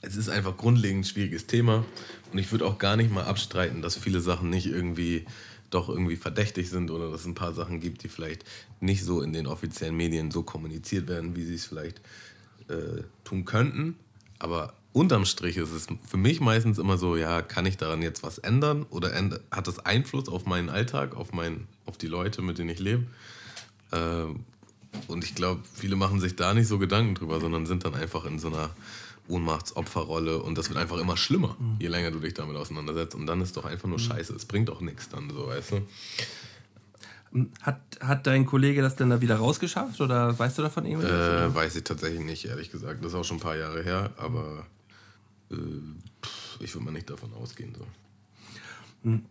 es ist einfach grundlegend schwieriges Thema. Und ich würde auch gar nicht mal abstreiten, dass viele Sachen nicht irgendwie doch irgendwie verdächtig sind oder dass es ein paar Sachen gibt, die vielleicht nicht so in den offiziellen Medien so kommuniziert werden, wie sie es vielleicht äh, tun könnten. Aber unterm Strich ist es für mich meistens immer so, ja, kann ich daran jetzt was ändern oder hat das Einfluss auf meinen Alltag, auf, mein, auf die Leute, mit denen ich lebe? Äh, und ich glaube, viele machen sich da nicht so Gedanken drüber, sondern sind dann einfach in so einer Ohnmachtsopferrolle und das wird einfach immer schlimmer, mhm. je länger du dich damit auseinandersetzt. Und dann ist doch einfach nur mhm. scheiße. Es bringt auch nichts dann so, weißt du? Hat, hat dein Kollege das denn da wieder rausgeschafft oder weißt du davon irgendwas? Äh, weiß ich tatsächlich nicht, ehrlich gesagt. Das ist auch schon ein paar Jahre her, aber äh, ich würde mal nicht davon ausgehen. So. Hm.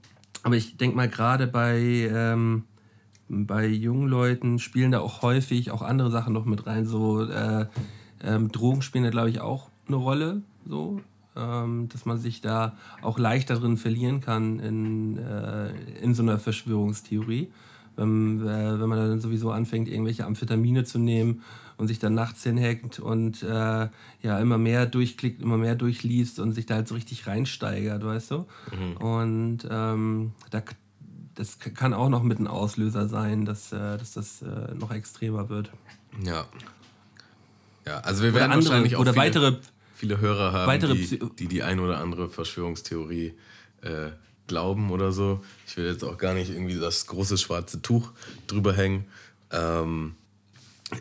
Aber ich denke mal, gerade bei, ähm, bei jungen Leuten spielen da auch häufig auch andere Sachen noch mit rein. So äh, ähm, Drogen spielen da, glaube ich, auch eine Rolle. So. Ähm, dass man sich da auch leichter drin verlieren kann in, äh, in so einer Verschwörungstheorie. Wenn, äh, wenn man dann sowieso anfängt, irgendwelche Amphetamine zu nehmen und sich dann nachts hinhackt und äh, ja immer mehr durchklickt, immer mehr durchliest und sich da halt so richtig reinsteigert, weißt du? Mhm. Und ähm, da, das kann auch noch mit ein Auslöser sein, dass, äh, dass das äh, noch extremer wird. Ja. Ja, also wir werden andere, wahrscheinlich auch oder viele, weitere, viele Hörer haben, die, die, die ein oder andere Verschwörungstheorie äh, glauben oder so. Ich will jetzt auch gar nicht irgendwie das große schwarze Tuch drüber hängen. Ähm,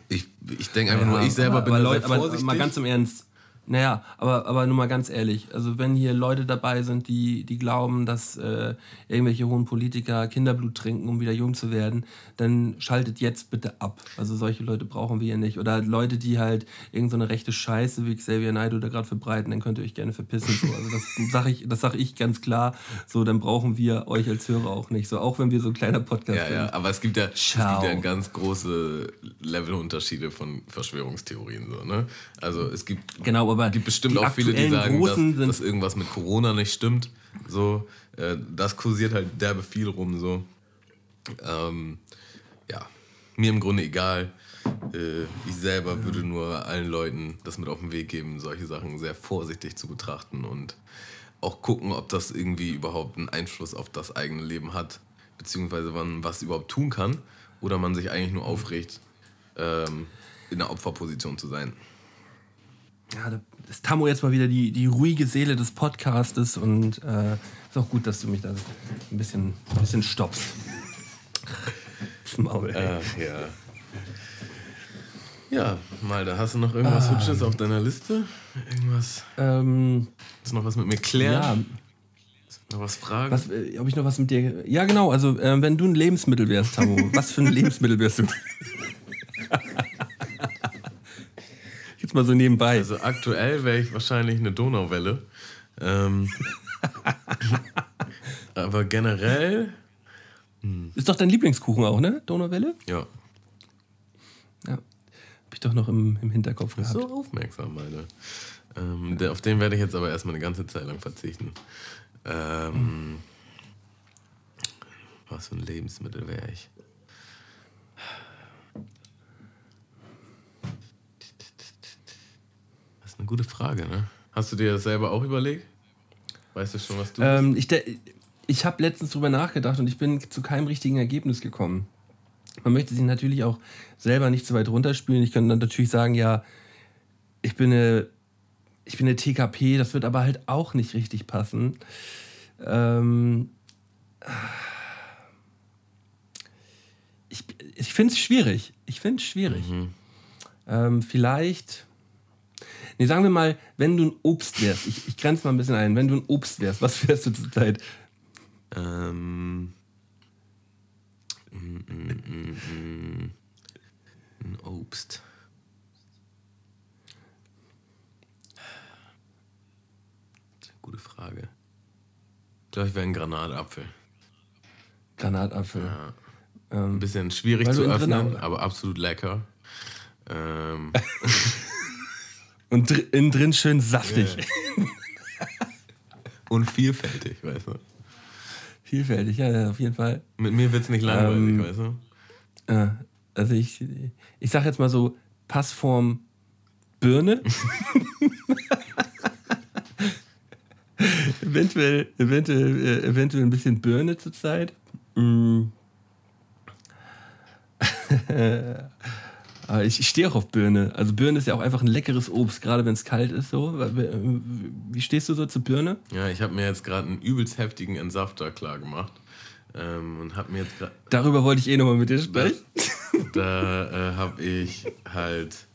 ich, ich denke einfach ja, nur, ich selber aber, bin aber Leute. Aber mal ganz im Ernst, Naja, aber, aber nur mal ganz ehrlich, also wenn hier Leute dabei sind, die, die glauben, dass äh, irgendwelche hohen Politiker Kinderblut trinken, um wieder jung zu werden, dann schaltet jetzt bitte ab. Also solche Leute brauchen wir hier nicht. Oder Leute, die halt irgendeine so rechte Scheiße wie Xavier Naidoo da gerade verbreiten, dann könnt ihr euch gerne verpissen. So. Also das sage ich, das sag ich ganz klar. So, dann brauchen wir euch als Hörer auch nicht. So, auch wenn wir so ein kleiner Podcast ja, sind. Ja, aber es gibt ja, es gibt ja ganz große Levelunterschiede von Verschwörungstheorien. So, ne? Also es gibt, genau, aber gibt bestimmt auch viele, die sagen, dass, dass, irgendwas mit Corona nicht stimmt. So, äh, das kursiert halt derbe viel rum. So. Ähm, ja, mir im Grunde egal. Äh, ich selber würde nur allen Leuten das mit auf den Weg geben, solche Sachen sehr vorsichtig zu betrachten und auch gucken, ob das irgendwie überhaupt einen Einfluss auf das eigene Leben hat, beziehungsweise man was überhaupt tun kann oder man sich eigentlich nur aufregt, ähm, in der Opferposition zu sein. Ja, da ist Tammo jetzt mal wieder die, die ruhige Seele des Podcastes und äh, ist auch gut, dass du mich da ein bisschen, ein bisschen stoppst. Maul, ey. Ach, ja. Ja, Malda, hast du noch irgendwas ah. Hübsches auf deiner Liste? Irgendwas? Ähm, du noch was mit mir klären? Ja. Noch was fragen? Was, äh, ob ich noch was mit dir. Ja, genau. Also, äh, wenn du ein Lebensmittel wärst, Tammo, was für ein Lebensmittel wärst du? Jetzt mal so nebenbei. Also, aktuell wäre ich wahrscheinlich eine Donauwelle. Ähm, aber generell. Hm. Ist doch dein Lieblingskuchen auch, ne? Donauwelle? Ja. Ja. Hab ich doch noch im, im Hinterkopf gehabt. So aufmerksam, meine. Ähm, der, auf den werde ich jetzt aber erstmal eine ganze Zeit lang verzichten. Ähm, mhm. Was für ein Lebensmittel wäre ich? Das ist eine gute Frage, ne? Hast du dir das selber auch überlegt? Weißt du schon, was du ähm, Ich, ich habe letztens drüber nachgedacht und ich bin zu keinem richtigen Ergebnis gekommen. Man möchte sich natürlich auch selber nicht so weit runterspielen. Ich könnte dann natürlich sagen, ja, ich bin eine ich bin eine TKP, das wird aber halt auch nicht richtig passen. Ähm, ich ich finde es schwierig. Ich finde es schwierig. Mhm. Ähm, vielleicht. Nee, sagen wir mal, wenn du ein Obst wärst, ich, ich grenze mal ein bisschen ein, wenn du ein Obst wärst, was wärst du zurzeit? Ähm. Mm, mm, mm, ein Obst. Gute Frage. Ich glaube, ich wäre ein Granatapfel. Granatapfel. Ja. Ähm, ein bisschen schwierig zu öffnen, aber absolut lecker. Ähm. Und innen drin schön saftig. Yeah. Und vielfältig, weißt du. Vielfältig, ja, auf jeden Fall. Mit mir wird es nicht langweilig, ähm, weißt du. Äh, also ich, ich sag jetzt mal so, Passform Birne. eventuell, eventuell, äh, eventuell ein bisschen Birne zurzeit. Mm. Aber ich, ich stehe auch auf Birne. Also Birne ist ja auch einfach ein leckeres Obst, gerade wenn es kalt ist. So. Wie stehst du so zu Birne? Ja, ich habe mir jetzt gerade einen übelst heftigen Entsafter klar gemacht. Ähm, und habe mir jetzt Darüber wollte ich eh nochmal mit dir sprechen. Da, da äh, habe ich halt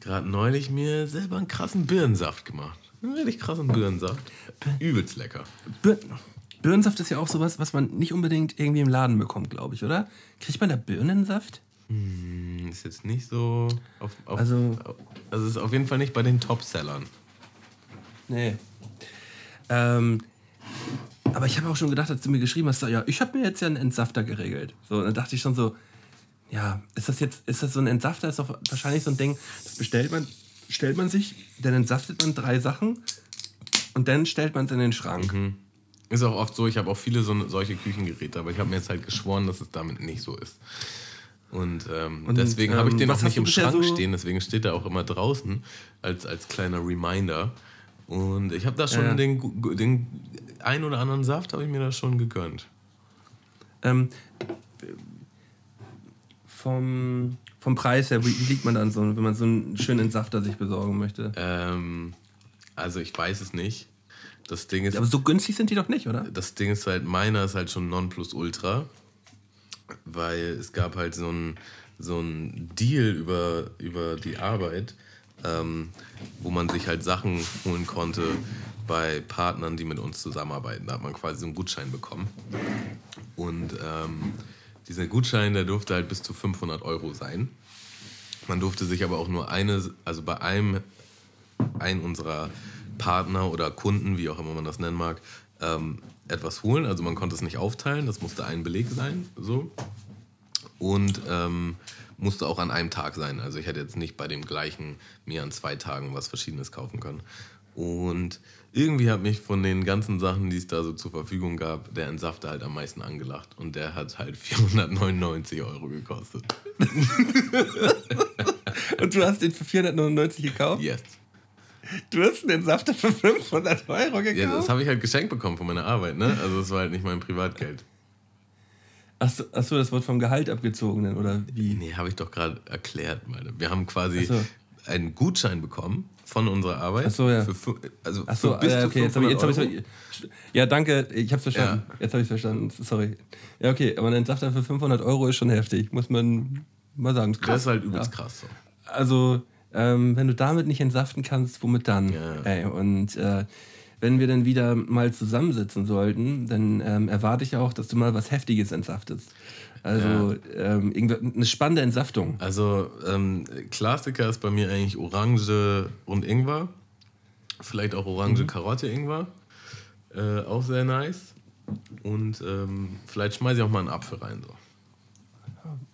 gerade neulich mir selber einen krassen Birnensaft gemacht. Einen richtig krassen Birnensaft. Übelst lecker. Bir Birnensaft ist ja auch sowas, was man nicht unbedingt irgendwie im Laden bekommt, glaube ich, oder? Kriegt man da Birnensaft? Hm, ist jetzt nicht so. Auf, auf, also, also ist auf jeden Fall nicht bei den Topsellern. Nee. Ähm, aber ich habe auch schon gedacht, als du mir geschrieben hast, ja, ich habe mir jetzt ja einen Entsafter geregelt. So, dann dachte ich schon so, ja, ist das jetzt, ist das so ein Entsafter? Ist doch wahrscheinlich so ein Ding, das bestellt man, stellt man sich, dann entsaftet man drei Sachen und dann stellt man es in den Schrank. Mhm. Ist auch oft so, ich habe auch viele so, solche Küchengeräte, aber ich habe mir jetzt halt geschworen, dass es damit nicht so ist. Und, ähm, und deswegen ähm, habe ich den auch nicht im Schrank so stehen, deswegen steht er auch immer draußen als, als kleiner Reminder. Und ich habe da schon ja. den, den ein oder anderen Saft, habe ich mir da schon gegönnt. Ähm, vom, vom Preis her, wie liegt man dann so, wenn man so einen schönen Entsafter sich besorgen möchte? Ähm, also ich weiß es nicht. Das Ding ist. Ja, aber so günstig sind die doch nicht, oder? Das Ding ist halt, meiner ist halt schon Nonplusultra. Weil es gab halt so ein, so Deal über, über die Arbeit. ähm, wo man sich halt Sachen holen konnte bei Partnern, die mit uns zusammenarbeiten. Da hat man quasi so einen Gutschein bekommen. Und ähm, dieser Gutschein, der durfte halt bis zu 500 Euro sein. Man durfte sich aber auch nur eine, also bei einem, ein unserer Partner oder Kunden, wie auch immer man das nennen mag, ähm, etwas holen. Also man konnte es nicht aufteilen, das musste ein Beleg sein. So. Und ähm, musste auch an einem Tag sein. Also ich hätte jetzt nicht bei dem gleichen mir an zwei Tagen was Verschiedenes kaufen können. Und irgendwie hat mich von den ganzen Sachen, die es da so zur Verfügung gab, der Entsafter halt am meisten angelacht. Und der hat halt 499 Euro gekostet. Und du hast den für 499 gekauft? Yes. Du hast den Entsafter für 500 Euro gekauft? Ja, das habe ich halt geschenkt bekommen von meiner Arbeit, ne? Also es war halt nicht mein Privatgeld. Achso, achso, das wird vom Gehalt abgezogen, dann, oder wie? Nee, habe ich doch gerade erklärt, meine. Wir haben quasi so. einen Gutschein bekommen von unserer Arbeit. Achso, ja. Für, also Achso, für bis äh, okay, jetzt habe ich, es hab Ja, danke, ich habe es verstanden. Ja. Jetzt habe ich verstanden, sorry. Ja, okay, aber ein Entsafter für 500 Euro ist schon heftig, muss man mal sagen. Ist krass. Das ist halt übelst ja. krass. So. Also, ähm, wenn du damit nicht entsaften kannst, womit dann? Ja. Ey, und äh, wenn wir dann wieder mal zusammensitzen sollten, dann ähm, erwarte ich auch, dass du mal was Heftiges entsaftest. Also ja. ähm, eine spannende Entsaftung. Also ähm, Klassiker ist bei mir eigentlich Orange und Ingwer. Vielleicht auch Orange, mhm. Karotte, Ingwer. Äh, auch sehr nice. Und ähm, vielleicht schmeiße ich auch mal einen Apfel rein. So.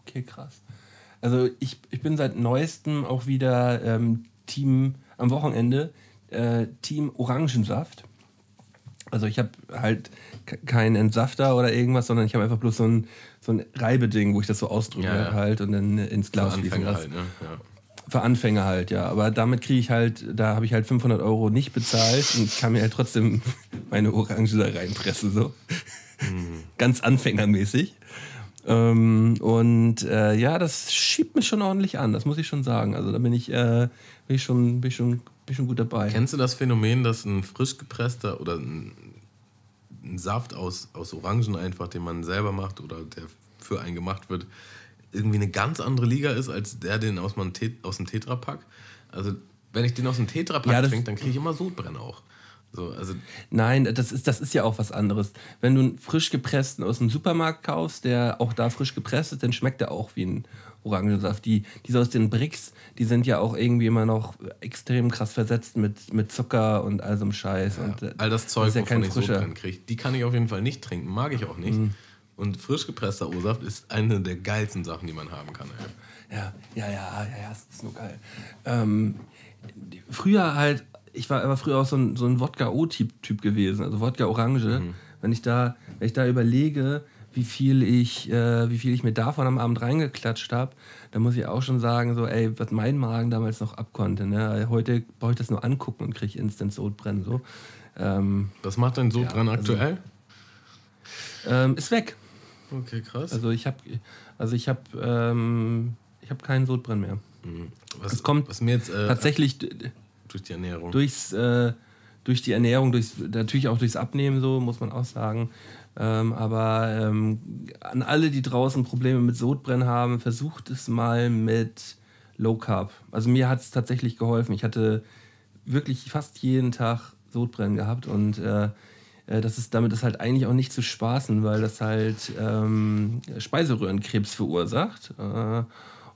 Okay, krass. Also ich, ich bin seit neuestem auch wieder ähm, Team am Wochenende äh, Team Orangensaft. Also ich habe halt keinen Entsafter oder irgendwas, sondern ich habe einfach bloß so ein, so ein Reibeding, wo ich das so ausdrücke ja, ja. halt und dann ins Glas fließen lasse. Halt, ne? ja. Für Anfänger halt, ja. Aber damit kriege ich halt, da habe ich halt 500 Euro nicht bezahlt und kann mir halt trotzdem meine Orange da reinpressen, so. Mhm. Ganz anfängermäßig. Ähm, und äh, ja, das schiebt mich schon ordentlich an, das muss ich schon sagen. Also da bin ich, äh, bin ich, schon, bin ich, schon, bin ich schon gut dabei. Kennst du das Phänomen, dass ein frisch gepresster oder ein, ein Saft aus, aus Orangen einfach, den man selber macht oder der für einen gemacht wird, irgendwie eine ganz andere Liga ist als der, den aus, man, aus dem Tetrapack? Also wenn ich den aus dem Tetrapack ja, trinke, dann kriege ich immer Sodbrennen auch. So, also Nein, das ist, das ist ja auch was anderes. Wenn du einen frisch gepressten aus dem Supermarkt kaufst, der auch da frisch gepresst ist, dann schmeckt er auch wie ein Orangensaft. Die, diese aus den Bricks, die sind ja auch irgendwie immer noch extrem krass versetzt mit, mit Zucker und all so einem Scheiß. Ja, und, äh, all das Zeug, das ja wovon ich frischer. so kriege, die kann ich auf jeden Fall nicht trinken, mag ich auch nicht. Mhm. Und frisch gepresster O-Saft ist eine der geilsten Sachen, die man haben kann. Ey. Ja, ja, ja, ja, ja, das ist nur geil. Ähm, früher halt ich war aber früher auch so ein, so ein Wodka-O-Typ gewesen, also Wodka-Orange. Mhm. Wenn ich da, wenn ich da überlege, wie viel ich, äh, wie viel ich mir davon am Abend reingeklatscht habe, dann muss ich auch schon sagen, so, ey, was mein Magen damals noch abkonnte. Ne? Heute brauche ich das nur angucken und kriege instant Sodbrennen. So. Ähm, was macht dein Sodbrennen ja, also, aktuell? Ähm, ist weg. Okay, krass. Also ich habe also ich hab, ähm, hab keinen Sodbrennen mehr. Mhm. Was, es kommt was mir jetzt, äh, tatsächlich durch die Ernährung. Durchs, äh, durch die Ernährung, durchs, natürlich auch durchs Abnehmen, so muss man auch sagen. Ähm, aber ähm, an alle, die draußen Probleme mit Sodbrennen haben, versucht es mal mit Low Carb. Also mir hat es tatsächlich geholfen. Ich hatte wirklich fast jeden Tag Sodbrennen gehabt und äh, äh, das ist, damit ist halt eigentlich auch nicht zu spaßen, weil das halt ähm, Speiseröhrenkrebs verursacht. Äh,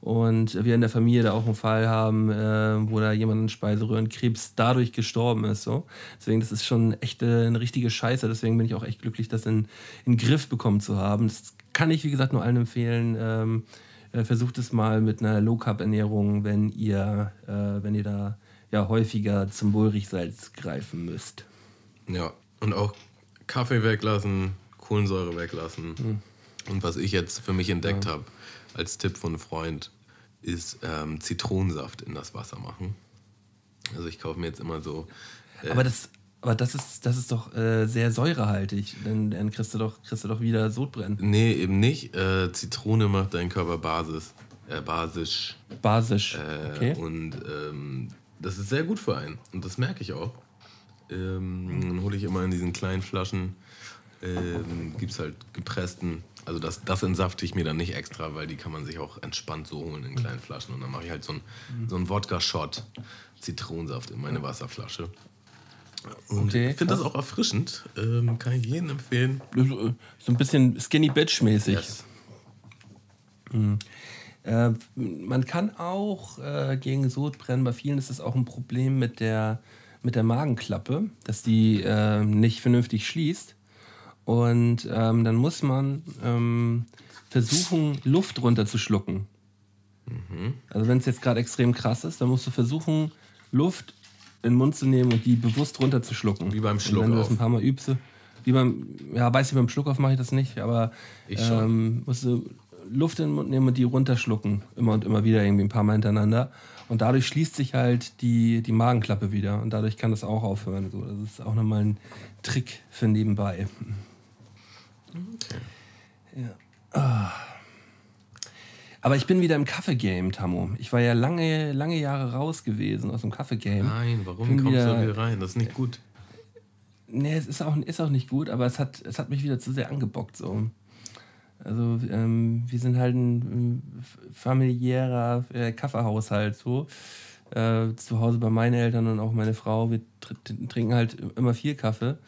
und wir in der Familie da auch einen Fall haben, äh, wo da jemand an Speiseröhrenkrebs dadurch gestorben ist. So. Deswegen, das ist schon echt äh, eine richtige Scheiße. Deswegen bin ich auch echt glücklich, das in, in den Griff bekommen zu haben. Das kann ich, wie gesagt, nur allen empfehlen. Ähm, äh, versucht es mal mit einer Low-Carb-Ernährung, wenn ihr, äh, wenn ihr da ja, häufiger zum Bullrichsalz greifen müsst. Ja, und auch Kaffee weglassen, Kohlensäure weglassen. Hm. Und was ich jetzt für mich entdeckt ja. habe, als Tipp von einem Freund, ist ähm, Zitronensaft in das Wasser machen. Also ich kaufe mir jetzt immer so. Äh, aber das, aber das ist, das ist doch äh, sehr säurehaltig. Dann, dann kriegst, du doch, kriegst du doch wieder Sodbrennen. Nee, eben nicht. Äh, Zitrone macht deinen Körper basis, äh, basisch. Basisch. Äh, okay. Und ähm, das ist sehr gut für einen. Und das merke ich auch. Ähm, dann hole ich immer in diesen kleinen Flaschen ähm, gibt es halt gepressten. Also das, das entsafte ich mir dann nicht extra, weil die kann man sich auch entspannt so holen in kleinen Flaschen. Und dann mache ich halt so einen so einen Wodka-Shot Zitronensaft in meine Wasserflasche. Und Okay, ich finde das auch erfrischend. Ähm, kann ich jedem empfehlen. So so ein bisschen Skinny Bitch-mäßig. Yes. Äh, man kann auch äh, gegen Sodbrennen, bei vielen ist es auch ein Problem mit der, mit der Magenklappe, dass die äh, nicht vernünftig schließt. Und ähm, dann muss man ähm, versuchen, Luft runterzuschlucken. Also wenn es jetzt gerade extrem krass ist, dann musst du versuchen, Luft in den Mund zu nehmen und die bewusst runterzuschlucken. Wie beim Und wenn du das ein paar Mal übst, wie beim, ja, weiß ich, beim Schluckauf mache ich das nicht, aber Ich ähm, musst du Luft in den Mund nehmen und die runterschlucken. Immer und immer wieder, irgendwie ein paar Mal hintereinander. Und dadurch schließt sich halt die, die Magenklappe wieder. Und dadurch kann das auch aufhören. So, das ist auch nochmal ein Trick für nebenbei. Ja. Ah. Aber ich bin wieder im Kaffee-Game, Tammo. Ich war ja lange, lange Jahre raus gewesen aus dem Kaffee-Game. Nein, warum Bin kommst du wieder- wieder rein? Das ist nicht gut. Nee, es ist auch, ist auch nicht gut, aber es hat, es hat mich wieder zu sehr angebockt. So. Also ähm, wir sind halt ein ähm, familiärer äh, Kaffeehaushalt so. Äh, zu Hause bei meinen Eltern und auch meine Frau. Wir tr trinken halt immer viel Kaffee.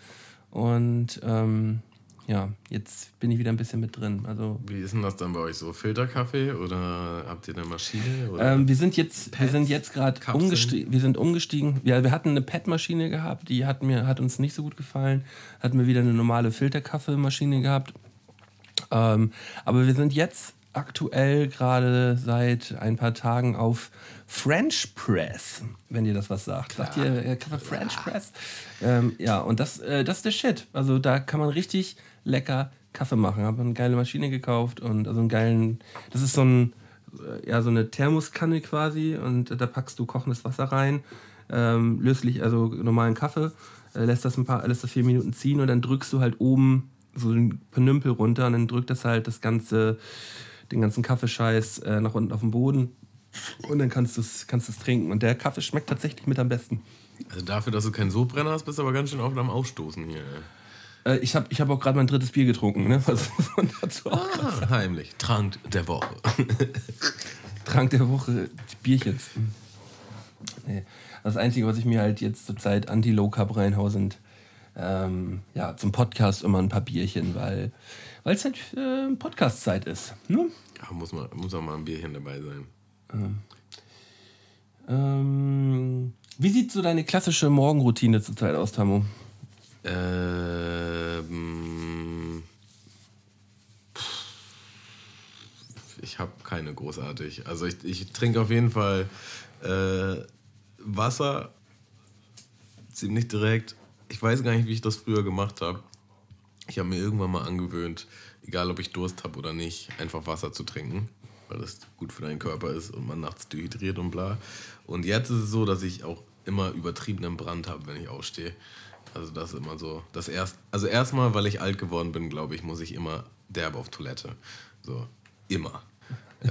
Und ähm, ja, jetzt bin ich wieder ein bisschen mit drin. Also Wie ist denn das dann bei euch so? Filterkaffee oder habt ihr eine Maschine? Ähm, wir sind jetzt, wir Pads, sind jetzt gerade umgestiegen. Wir sind umgestiegen. Ja, wir hatten eine PET-Maschine gehabt, die hat mir, hat uns nicht so gut gefallen. Hatten wir wieder eine normale Filterkaffeemaschine gehabt. Ähm, aber wir sind jetzt aktuell gerade seit ein paar Tagen auf French Press, wenn ihr das was sagt. Sagt ihr äh, Kaffee French Press? Ähm, ja, und das, äh, das ist der Shit. Also da kann man richtig lecker Kaffee machen. Habe eine geile Maschine gekauft und also einen geilen. Das ist so ein äh, ja so eine Thermoskanne quasi und da packst du kochendes Wasser rein, ähm, löslich also normalen Kaffee, äh, lässt das ein paar, lässt das vier Minuten ziehen und dann drückst du halt oben so ein Penümpel runter und dann drückt das halt das ganze, den ganzen Kaffeescheiß äh, nach unten auf den Boden und dann kannst du es kannst trinken und der Kaffee schmeckt tatsächlich mit am besten. Also dafür, dass du keinen Sodbrenner hast, bist du aber ganz schön oft am Aufstoßen hier. ey. Äh, ich habe ich hab auch gerade mein drittes Bier getrunken, ne? Also Ah, heimlich. Trank der Woche. Trank der Woche Bierchens. Nee. Das Einzige, was ich mir halt jetzt zurzeit anti-Low Carb reinhau, sind ähm, ja, zum Podcast immer ein paar Bierchen, weil es halt äh, Podcast-Zeit ist. Ne? Ja, muss, man, muss auch mal ein Bierchen dabei sein. Ähm, wie sieht so deine klassische Morgenroutine zurzeit aus, Tamu? Ähm, ich habe keine großartig. Also ich, ich trinke auf jeden Fall äh, Wasser ziemlich direkt. Ich weiß gar nicht, wie ich das früher gemacht habe. Ich habe mir irgendwann mal angewöhnt, egal ob ich Durst habe oder nicht, einfach Wasser zu trinken, weil das gut für deinen Körper ist und man nachts dehydriert und bla. Und jetzt ist es so, dass ich auch immer übertriebenen Brand habe, wenn ich aufstehe. Also das ist immer so. Das erst, also erstmal, weil ich alt geworden bin, glaube ich, muss ich immer derb auf Toilette. So, immer. äh,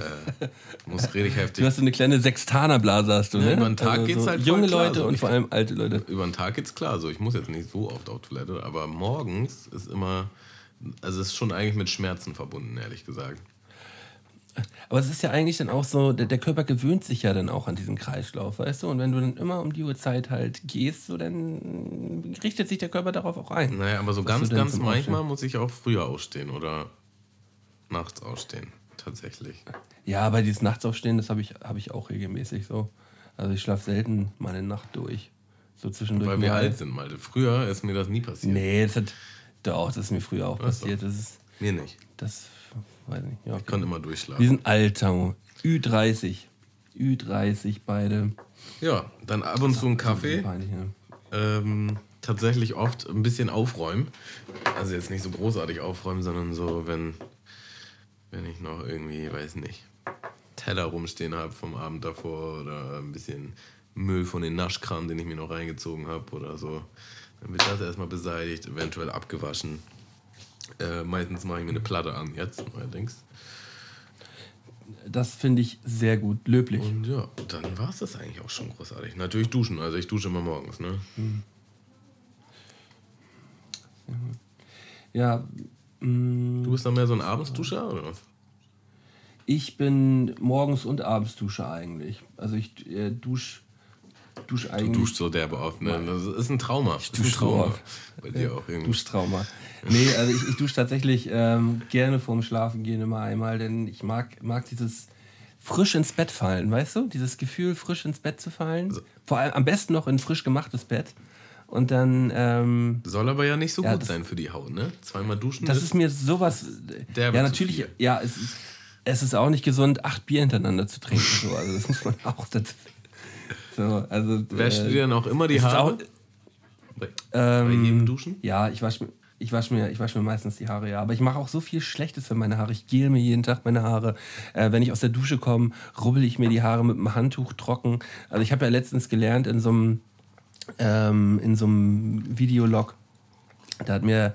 muss richtig Du heftig. hast so eine kleine Sextanerblase, hast du, Ja, ne? über den Tag geht's halt voll Junge klar, Leute so. und vor allem alte Leute. Über den Tag geht's klar. So, ich muss jetzt nicht so oft auf Toilette, aber morgens ist immer, also es ist schon eigentlich mit Schmerzen verbunden, ehrlich gesagt. Aber es ist ja eigentlich dann auch so, der, der Körper gewöhnt sich ja dann auch an diesen Kreislauf, weißt du? Und wenn du dann immer um die Uhrzeit halt gehst, so dann richtet sich der Körper darauf auch ein. Naja, aber so Was ganz, ganz manchmal Aufstehen? muss ich auch früher ausstehen oder nachts ausstehen. Tatsächlich. Ja, aber dieses Nachtsaufstehen, das habe ich, hab ich auch regelmäßig so. Also ich schlafe selten mal eine Nacht durch. So zwischendurch. Weil wir mal. alt sind, Malte. Früher ist mir das nie passiert. Nee, das hat. Doch, das ist mir früher auch so. passiert. Das ist. Mir nicht. Das. Weiß nicht. Ja, Ich konnte immer durchschlafen. Wir sind alt, Tamo. Ü30. Ü30 beide. Ja, dann ab und zu einen Kaffee. Peinlich, ne? Ähm, tatsächlich oft ein bisschen aufräumen. Also jetzt nicht so großartig aufräumen, sondern so, wenn, wenn ich noch irgendwie, weiß nicht, Teller rumstehen habe vom Abend davor oder ein bisschen Müll von den Naschkram, den ich mir noch reingezogen habe oder so. Dann wird das erstmal beseitigt, eventuell abgewaschen. Äh, meistens mache ich mir eine Platte an, jetzt allerdings. Das finde ich sehr gut. Löblich. Und ja, dann war es das eigentlich auch schon großartig. Natürlich duschen, also ich dusche immer morgens, ne? Ja. Mh, du bist dann mehr so ein Abendsduscher oder was? Ich bin morgens und Abendsduscher eigentlich. Also ich äh, dusche dusch eigentlich. Du duschst so derbe oft, ne? Das ist ein Trauma. Ich dusche Trauma. Bei dir auch irgendwie. Duschtrauma. Nee, also ich, ich dusche tatsächlich ähm, gerne vorm Schlafen gehen immer einmal, denn ich mag, mag dieses frisch ins Bett fallen, weißt du? Dieses Gefühl, frisch ins Bett zu fallen. Also, Vor allem am besten noch in frisch gemachtes Bett. Und dann. Ähm, Soll aber ja nicht so ja, gut sein für die Haut, ne? Zweimal duschen. Das ist mir sowas. ja, natürlich. Ja, es, es ist auch nicht gesund, acht Bier hintereinander zu trinken. So. Also, das muss man auch dazu. So, also, Wäschst du dir dann auch immer die Haare? Auch, bei, ähm, bei jedem Duschen? Ja, ich wasche mir. Ich wasche mir, wasch mir meistens die Haare, ja. Aber ich mache auch so viel Schlechtes für meine Haare. Ich gel mir jeden Tag meine Haare. Äh, wenn ich aus der Dusche komme, rubbel ich mir die Haare mit einem Handtuch trocken. Also ich habe ja letztens gelernt in so einem ähm, in so einem Videolog, da hat mir,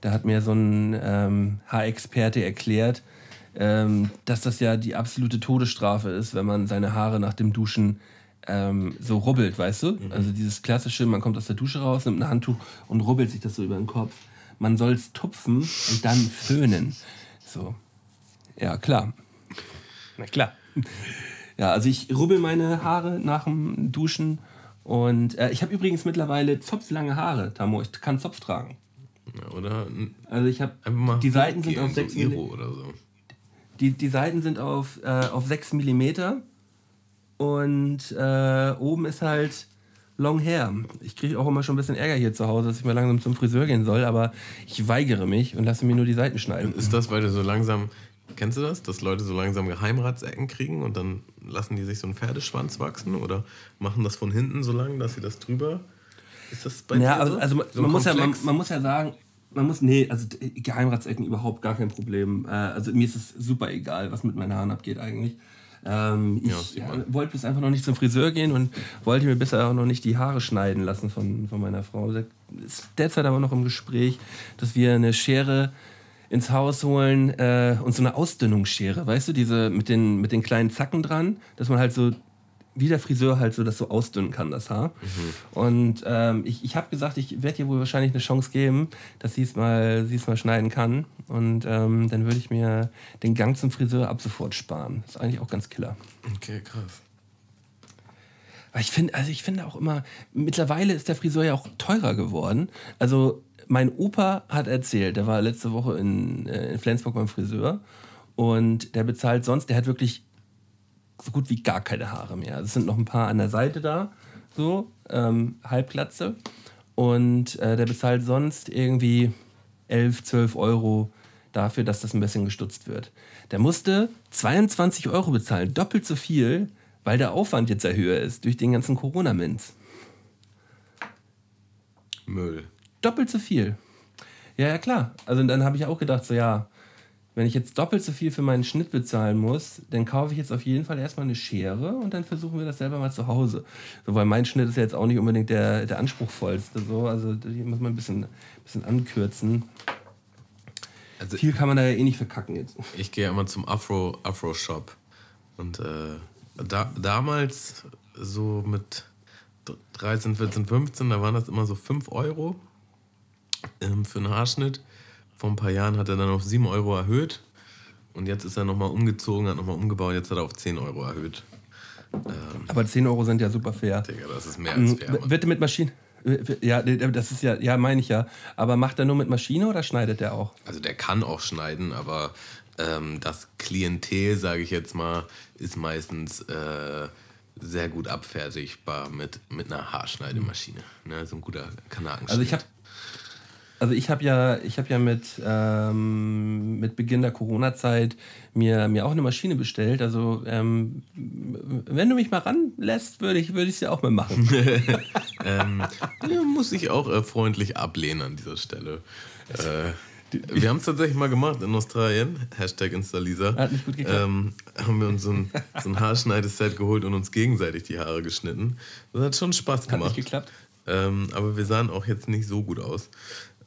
da hat mir so ein ähm, Haarexperte erklärt, ähm, dass das ja die absolute Todesstrafe ist, wenn man seine Haare nach dem Duschen ähm, so rubbelt, weißt du? Mhm. Also dieses klassische, man kommt aus der Dusche raus, nimmt ein Handtuch und rubbelt sich das so über den Kopf. Man soll es tupfen und dann föhnen. So. Ja, klar. Na klar. Ja, also ich rubbel meine Haare nach dem Duschen und äh, ich habe übrigens mittlerweile zopflange Haare, Tamo. Ich kann Zopf tragen. Ja, oder? Also ich habe die Seiten sind auf 6 so oder so. Die, die Seiten sind auf, äh, auf 6 mm und äh, oben ist halt Long Hair. Ich kriege auch immer schon ein bisschen Ärger hier zu Hause, dass ich mal langsam zum Friseur gehen soll, aber ich weigere mich und lasse mir nur die Seiten schneiden. Ist das, weil du so langsam, kennst du das, dass Leute so langsam Geheimratsecken kriegen und dann lassen die sich so einen Pferdeschwanz wachsen oder machen das von hinten so lang, dass sie das drüber. Ist das bei ja, dir also, also so man, muss ja, man, man, muss ja sagen, man muss, nee, also Geheimratsecken überhaupt gar kein Problem. Äh, also mir ist es super egal, was mit meinen Haaren abgeht eigentlich. Ähm, ich ja, wollte bis einfach noch nicht zum Friseur gehen und wollte mir bisher auch noch nicht die Haare schneiden lassen von, von meiner Frau. Das ist derzeit aber noch im Gespräch, dass wir eine Schere ins Haus holen äh, und so eine Ausdünnungsschere, weißt du, diese mit den, mit den kleinen Zacken dran, dass man halt so wie der Friseur halt so das so ausdünnen kann, das Haar. Mhm. Und ähm, ich, ich habe gesagt, ich werde ihr wohl wahrscheinlich eine Chance geben, dass sie es mal, mal schneiden kann. Und ähm, dann würde ich mir den Gang zum Friseur ab sofort sparen. Das ist eigentlich auch ganz killer. Okay, krass. Weil ich finde, also ich finde auch immer, mittlerweile ist der Friseur ja auch teurer geworden. Also mein Opa hat erzählt, der war letzte Woche in, äh, in Flensburg beim Friseur und der bezahlt sonst, der hat wirklich so gut wie gar keine Haare mehr. Es sind noch ein paar an der Seite da, so, ähm, Halbglatze. Und äh, der bezahlt sonst irgendwie 11, 12 Euro dafür, dass das ein bisschen gestutzt wird. Der musste 22 Euro bezahlen, doppelt so viel, weil der Aufwand jetzt ja höher ist durch den ganzen Corona-Minz. Müll. Doppelt so viel. Ja, ja, klar. Also dann habe ich auch gedacht, so ja, wenn ich jetzt doppelt so viel für meinen Schnitt bezahlen muss, dann kaufe ich jetzt auf jeden Fall erstmal eine Schere und dann versuchen wir das selber mal zu Hause. So, weil mein Schnitt ist ja jetzt auch nicht unbedingt der, der anspruchsvollste. So. Also hier muss man ein bisschen, bisschen ankürzen. Also, viel kann man da ja eh nicht verkacken jetzt. Ich gehe immer zum Afro, Afro Shop. Und äh, da, damals so mit 13, 14, 15, da waren das immer so 5 Euro ähm, für einen Haarschnitt. Vor ein paar Jahren hat er dann auf 7 Euro erhöht. Und jetzt ist er nochmal umgezogen, hat nochmal umgebaut, jetzt hat er auf 10 Euro erhöht. Ähm, Aber 10 Euro sind ja super fair. Digga, das ist mehr als fair. Mann. Wird mit Maschinen. Ja, das ist ja, ja, meine ich ja. Aber macht er nur mit Maschine oder schneidet er auch? Also der kann auch schneiden, aber ähm, das Klientel, sage ich jetzt mal, ist meistens äh, sehr gut abfertigbar mit, mit einer Haarschneidemaschine. Ne? So ein guter Kanakenschnitt. Also ich habe also ich habe ja, ich habe ja mit, ähm, mit Beginn der Corona-Zeit mir, mir auch eine Maschine bestellt. Also ähm, wenn du mich mal ranlässt, würde ich es ja auch mal machen. ähm, muss ich auch äh, freundlich ablehnen an dieser Stelle. Äh, wir haben es tatsächlich mal gemacht in Australien. Hashtag Installisa. Hat nicht gut geklappt. Ähm, haben wir uns so ein, so ein Haarschneideset geholt und uns gegenseitig die Haare geschnitten. Das hat schon Spaß gemacht. Hat nicht geklappt. Ähm, aber wir sahen auch jetzt nicht so gut aus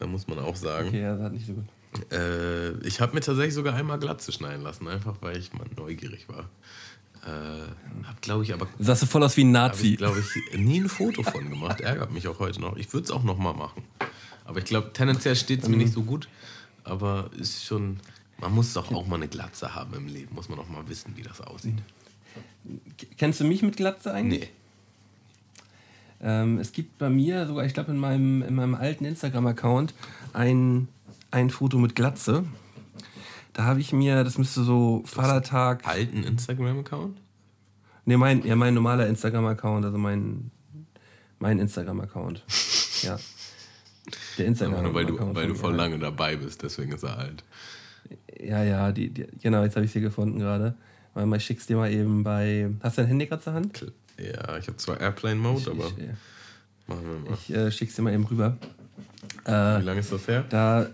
muss man auch sagen. Okay, ja, das hat nicht so gut. Äh, ich habe mir tatsächlich sogar einmal Glatze schneiden lassen, einfach weil ich mal neugierig war. Äh, hab, glaube ich, aber. Sahst du voll aus wie ein Nazi. glaube ich, nie ein Foto von gemacht. Ärgert mich auch heute noch. Ich würde es auch noch mal machen. Aber ich glaube, tendenziell steht es mir nicht so gut. Aber ist schon, man muss doch auch mal eine Glatze haben im Leben. Muss man auch mal wissen, wie das aussieht. Kennst du mich mit Glatze eigentlich? Nee. Ähm, es gibt bei mir sogar, ich glaube, in meinem, in meinem alten Instagram-Account ein, ein Foto mit Glatze. Da habe ich mir, das müsste so Vatertag. Alten Instagram-Account? Nee, mein, ja, mein normaler Instagram-Account, also mein, mein Instagram-Account. ja. Der Instagram-Account. Weil du, weil du voll lange dabei bist, deswegen ist er alt. Ja, ja, die, die genau, jetzt habe ich sie gefunden gerade. Weil ich schick's dir mal eben bei. Hast du dein Handy gerade zur Hand? Ja, ich habe zwar Airplane-Mode, aber. Ich, machen wir mal. Ich äh, schick's dir mal eben rüber. Äh, Wie lange ist das her? Da,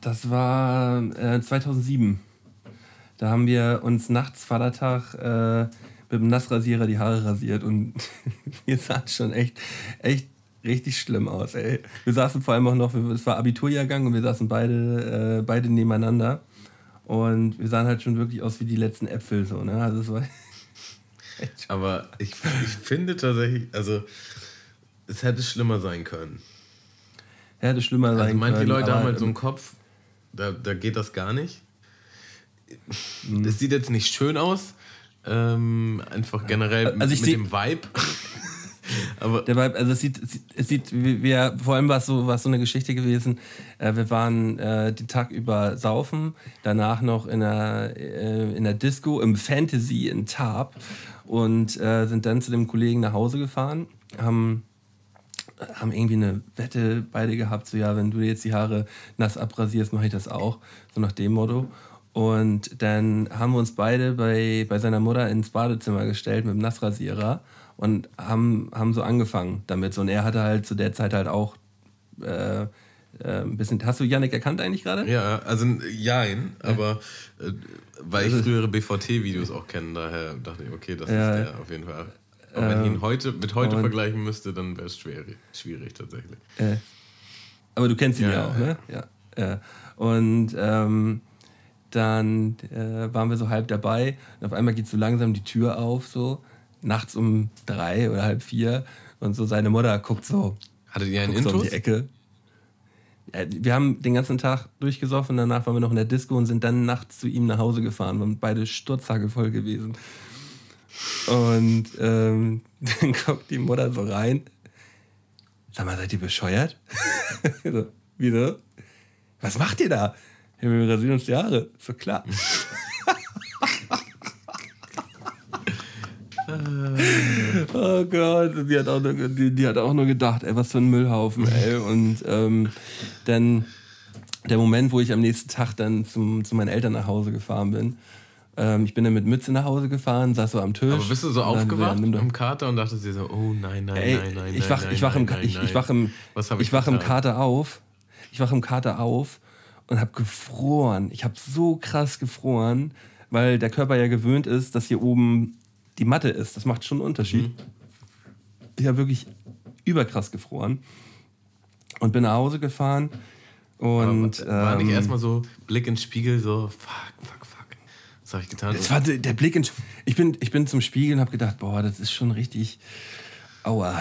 das war äh, 2007. Da haben wir uns nachts Vatertag äh, mit dem Nassrasierer die Haare rasiert und wir sahen schon echt, echt richtig schlimm aus. Ey. Wir saßen vor allem auch noch, es war Abiturjahrgang und wir saßen beide, äh, beide nebeneinander und wir sahen halt schon wirklich aus wie die letzten Äpfel so. Ne? Also es war Aber ich, ich finde tatsächlich, also es hätte schlimmer sein können. Hätte schlimmer also sein also können. Manche Leute haben halt so einen Kopf, da, da geht das gar nicht. Mhm. Das sieht jetzt nicht schön aus. Ähm, einfach generell also mit, mit dem Vibe. Aber der Vibe, also es sieht, es sieht, wir, vor allem war es so, war so eine Geschichte gewesen. Äh, wir waren äh, den Tag über saufen, danach noch in der, äh, in der Disco im Fantasy in Tarp und äh, sind dann zu dem Kollegen nach Hause gefahren, haben haben irgendwie eine Wette beide gehabt, so ja, wenn du jetzt die Haare nass abrasierst, mache ich das auch, so nach dem Motto. Und dann haben wir uns beide bei, bei seiner Mutter ins Badezimmer gestellt mit dem Nassrasierer und haben, haben so angefangen damit. Und er hatte halt zu der Zeit halt auch äh, äh, ein bisschen. Hast du Yannick erkannt eigentlich gerade? Ja, also jein, ja. aber äh, weil ich also frühere BVT-Videos auch kenne, daher dachte ich, okay, das ja. ist der auf jeden Fall. Aber wenn ich ihn ähm, heute mit heute vergleichen müsste, dann wäre es schwierig, schwierig tatsächlich. Äh, aber du kennst ihn ja, ja auch, ne? Ja. ja. Und ähm, dann äh, waren wir so halb dabei und auf einmal geht so langsam die Tür auf, so nachts um drei oder halb vier und so seine Mutter guckt so. Hattet ihr einen Intus? So um die Ecke. Ja, wir haben den ganzen Tag durchgesoffen, danach waren wir noch in der Disco und sind dann nachts zu ihm nach Hause gefahren, waren beide sturzhage voll gewesen. Und ähm, dann guckt die Mutter so rein. Sag mal, seid ihr bescheuert? so, wieso? Was macht ihr da? Wir rasieren uns die Haare. So klar. oh Gott, die hat, auch nur, die, die, hat auch nur gedacht, ey, was für ein Müllhaufen, ey. Und ähm, dann der Moment, wo ich am nächsten Tag dann zum, zu meinen Eltern nach Hause gefahren bin. Ähm, ich bin dann mit Mütze nach Hause gefahren, saß so am Tisch. Aber bist du so aufgewacht am Kater und dachtest dir so, oh nein, nein, ey, nein, nein, ich wach, nein, ich wach im, ich, ich wach im, ich wach im Kater auf. Ich wach im Kater auf und habe gefroren. Ich habe so krass gefroren, weil der Körper ja gewöhnt ist, dass hier oben die Matte ist. Das macht schon einen Unterschied. Mhm. Ich habe wirklich überkrass gefroren und bin nach Hause gefahren. Und, war, war ähm, nicht erstmal so Blick ins Spiegel, so fuck, fuck, fuck. Was habe ich getan? Das war der Blick ins ich bin, ich bin zum Spiegel und habe gedacht, boah, das ist schon richtig. Aua.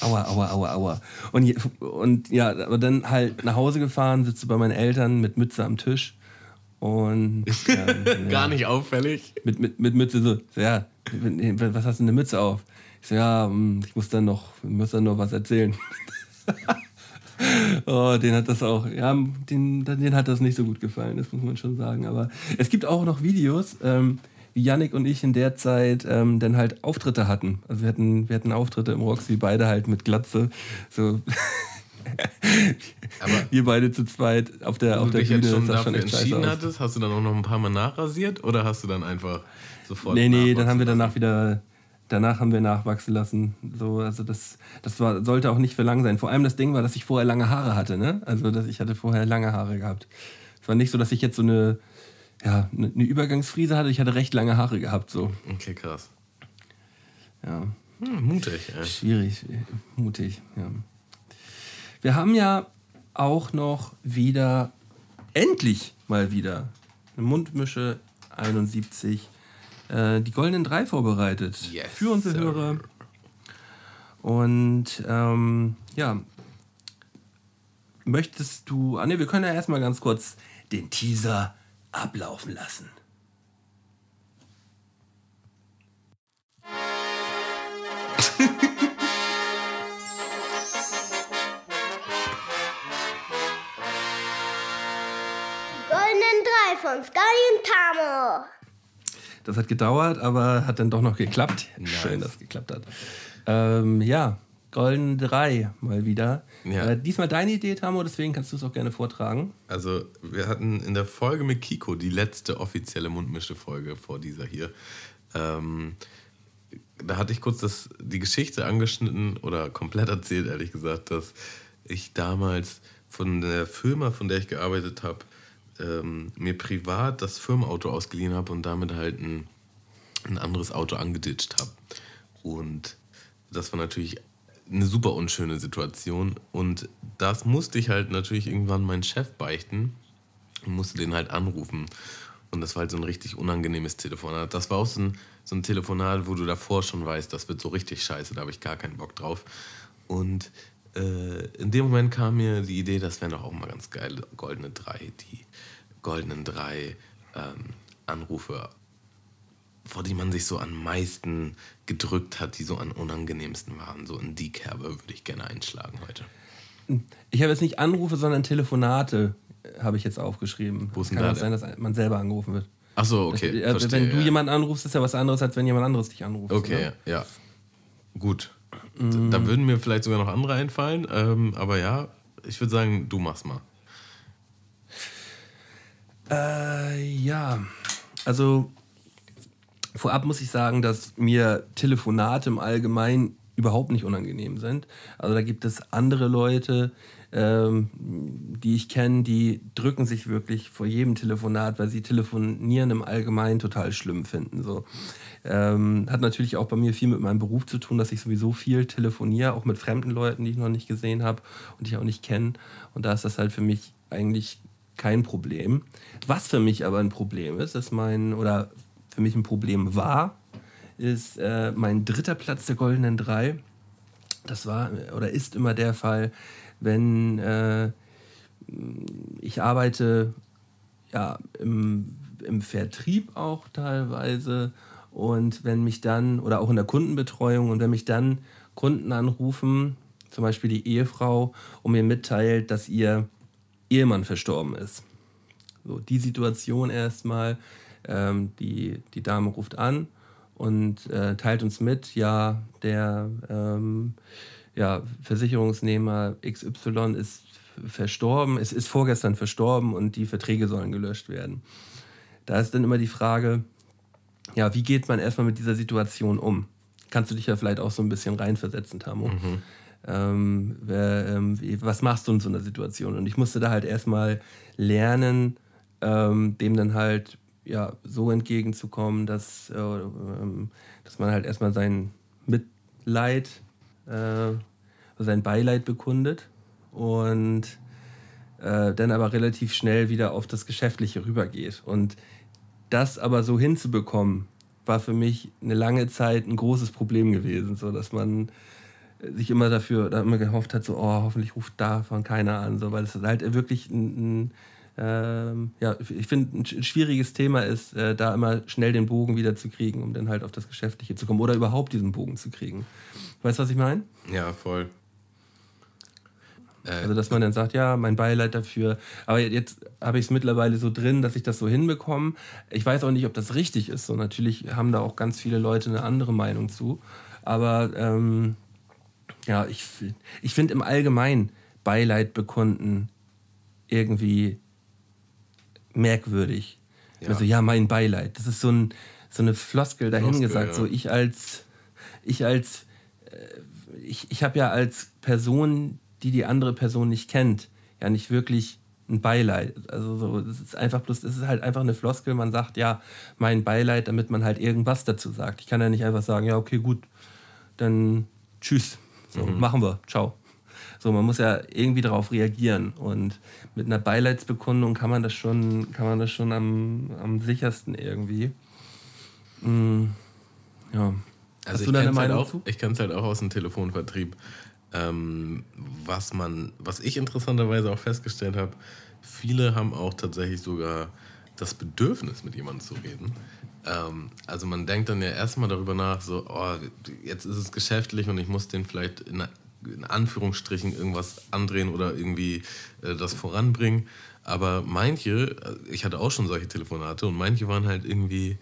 Aua, aua, aua, aua. Und, und ja, aber dann halt nach Hause gefahren, sitze bei meinen Eltern mit Mütze am Tisch und ähm, gar nicht auffällig. Mit, mit, mit Mütze so, so, ja, was hast du eine Mütze auf? Ich so, ja, hm, ich muss dann noch, muss dann noch was erzählen. oh, den hat das auch, ja, den, den hat das nicht so gut gefallen, das muss man schon sagen. Aber es gibt auch noch Videos, ähm, wie Yannick und ich in der Zeit ähm, dann halt Auftritte hatten. Also wir hatten, wir hatten Auftritte im Roxy, beide halt mit Glatze. So. Aber wir beide zu zweit auf der, auf der dich Bühne. Jetzt schon dafür schon entschieden hattest, hast du dann auch noch ein paar Mal nachrasiert oder hast du dann einfach sofort. Nee, nee, dann haben wir danach wieder. Danach haben wir nachwachsen lassen. So, also das, das war, sollte auch nicht für lang sein. Vor allem das Ding war, dass ich vorher lange Haare hatte. Ne? Also dass ich hatte vorher lange Haare gehabt. Es war nicht so, dass ich jetzt so eine, ja, eine Übergangsfriese hatte. Ich hatte recht lange Haare gehabt. So. Okay, krass. Ja. Hm, mutig. Ja. Schwierig, mutig. Ja. Wir haben ja auch noch wieder, endlich mal wieder, eine Mundmische 71, äh, die goldenen drei vorbereitet yes, für unsere sir. Hörer. Und ähm, ja, möchtest du. Ah, ne, wir können ja erstmal ganz kurz den Teaser ablaufen lassen. von Sky und Tamo. Das hat gedauert, aber hat dann doch noch geklappt. Schön, dass es geklappt hat. Ähm, ja, Golden 3 mal wieder. Ja. Äh, diesmal deine Idee, Tamo, deswegen kannst du es auch gerne vortragen. Also, wir hatten in der Folge mit Kiko, die letzte offizielle Mundmische-Folge vor dieser hier, ähm, da hatte ich kurz das, die Geschichte angeschnitten oder komplett erzählt, ehrlich gesagt, dass ich damals von der Firma, von der ich gearbeitet habe, ähm, mir privat das Firmenauto ausgeliehen habe und damit halt ein, ein anderes Auto angeditscht habe. Und das war natürlich eine super unschöne Situation. Und das musste ich halt natürlich irgendwann meinen Chef beichten und musste den halt anrufen. Und das war halt so ein richtig unangenehmes Telefonat. Das war auch so ein, so ein Telefonat, wo du davor schon weißt, das wird so richtig scheiße, da habe ich gar keinen Bock drauf. Und in dem Moment kam mir die Idee, das wären doch auch mal ganz geile goldene drei, die goldenen drei ähm, Anrufe, vor die man sich so am meisten gedrückt hat, die so am unangenehmsten waren. So in die Kerbe würde ich gerne einschlagen heute. Ich habe jetzt nicht Anrufe, sondern Telefonate äh, habe ich jetzt aufgeschrieben. Wo ist denn Kann da auch sein, dass man selber angerufen wird. Ach so, okay. Das, äh, verstehe, wenn du ja. jemanden anrufst, ist ja was anderes, als wenn jemand anderes dich anruft. Okay, ne? ja. Gut. Da würden mir vielleicht sogar noch andere einfallen, ähm, aber ja, ich würde sagen, du machst mal. Äh, ja, also vorab muss ich sagen, dass mir Telefonate im Allgemeinen überhaupt nicht unangenehm sind. Also da gibt es andere Leute, ähm, die ich kenne, die drücken sich wirklich vor jedem Telefonat, weil sie telefonieren im Allgemeinen total schlimm finden. So. Ähm, hat natürlich auch bei mir viel mit meinem Beruf zu tun, dass ich sowieso viel telefoniere, auch mit fremden Leuten, die ich noch nicht gesehen habe und die ich auch nicht kenne. Und da ist das halt für mich eigentlich kein Problem. Was für mich aber ein Problem ist, ist mein, oder für mich ein Problem war, ist äh, mein dritter Platz der Goldenen Drei. Das war oder ist immer der Fall, wenn äh, ich arbeite ja, im, im Vertrieb auch teilweise und wenn mich dann, oder auch in der Kundenbetreuung, und wenn mich dann Kunden anrufen, zum Beispiel die Ehefrau, und mir mitteilt, dass ihr Ehemann verstorben ist. So, die Situation erstmal, ähm, die, die Dame ruft an und äh, teilt uns mit, ja, der ähm, ja, Versicherungsnehmer XY ist verstorben, es ist vorgestern verstorben und die Verträge sollen gelöscht werden. Da ist dann immer die Frage, ja, wie geht man erstmal mit dieser Situation um? Kannst du dich ja vielleicht auch so ein bisschen reinversetzen, Tamo. Ähm, wer, ähm, was machst du in so einer Situation? Und ich musste da halt erstmal lernen, ähm, dem dann halt ja, so entgegenzukommen, dass, äh, ähm, dass man halt erstmal sein Mitleid, äh, sein Beileid bekundet und äh, dann aber relativ schnell wieder auf das Geschäftliche rübergeht. Und das aber so hinzubekommen, war für mich eine lange Zeit ein großes Problem gewesen, so dass man sich immer dafür, da immer gehofft hat, so, oh, hoffentlich ruft davon keiner an, so, weil es halt wirklich ein, ein ähm, ja, ich finde, ein sch- schwieriges Thema ist, äh, da immer schnell den Bogen wieder zu kriegen, um dann halt auf das Geschäftliche zu kommen oder überhaupt diesen Bogen zu kriegen. Weißt du, was ich meine? Ja, voll. Äh, Also, dass man dann sagt, ja, mein Beileid dafür. Aber jetzt habe ich es mittlerweile so drin, dass ich das so hinbekomme. Ich weiß auch nicht, ob das richtig ist. So, natürlich haben da auch ganz viele Leute eine andere Meinung zu. Aber ähm, ja, ich, ich finde im Allgemeinen Beileid bekunden irgendwie merkwürdig. Ja. Also ja, mein Beileid. Das ist so, ein, so eine Floskel dahin Floskel, gesagt. ja. So ich als, ich als ich, ich habe ja als Person, die die andere Person nicht kennt, ja nicht wirklich ein Beileid. Also so, es ist einfach bloß, es ist halt einfach eine Floskel. Man sagt ja mein Beileid, damit man halt irgendwas dazu sagt. Ich kann ja nicht einfach sagen, ja okay gut, dann tschüss, so machen wir, ciao. So, man muss ja irgendwie darauf reagieren und mit einer Beileidsbekundung kann man das schon, kann man das schon am, am sichersten irgendwie. Mm, ja. Also Hast du da eine kenn's Meinung halt auch, zu? Ich kann es halt auch aus dem Telefonvertrieb. Ähm, was man, was ich interessanterweise auch festgestellt habe, viele haben auch tatsächlich sogar das Bedürfnis, mit jemandem zu reden. Ähm, also man denkt dann ja erstmal darüber nach, so, oh, jetzt ist es geschäftlich und ich muss den vielleicht in, in Anführungsstrichen irgendwas andrehen oder irgendwie äh, das voranbringen. Aber manche, äh, ich hatte auch schon solche Telefonate und manche waren halt irgendwie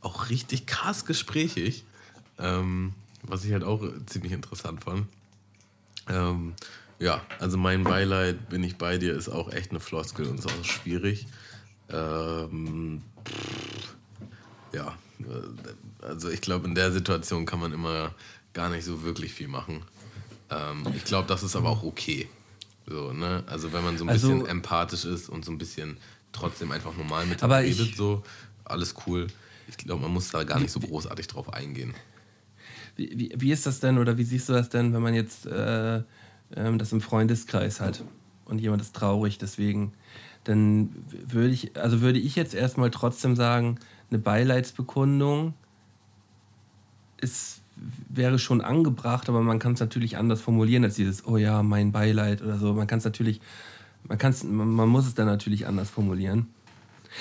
auch richtig krass gesprächig, ähm, was ich halt auch ziemlich interessant fand. Ähm, ja, also mein Beileid, bin ich bei dir, ist auch echt eine Floskel und ist auch schwierig. Ähm, pff, ja, äh, also ich glaube, in der Situation kann man immer gar nicht so wirklich viel machen. Ähm, ich glaube, das ist aber auch okay. So, ne? Also wenn man so ein also, bisschen empathisch ist und so ein bisschen trotzdem einfach normal mit redet, so, alles cool. Ich glaube, man muss da gar nicht so großartig drauf eingehen. Wie, wie, ist das denn oder wie siehst du das denn, wenn man jetzt äh, ähm, das im Freundeskreis hat und jemand ist traurig deswegen? Dann würde ich, also würde ich jetzt erstmal trotzdem sagen, eine Beileidsbekundung ist, wäre schon angebracht, aber man kann es natürlich anders formulieren als dieses, oh ja, mein Beileid oder so. Man kann es natürlich, man, kann's, man muss es dann natürlich anders formulieren.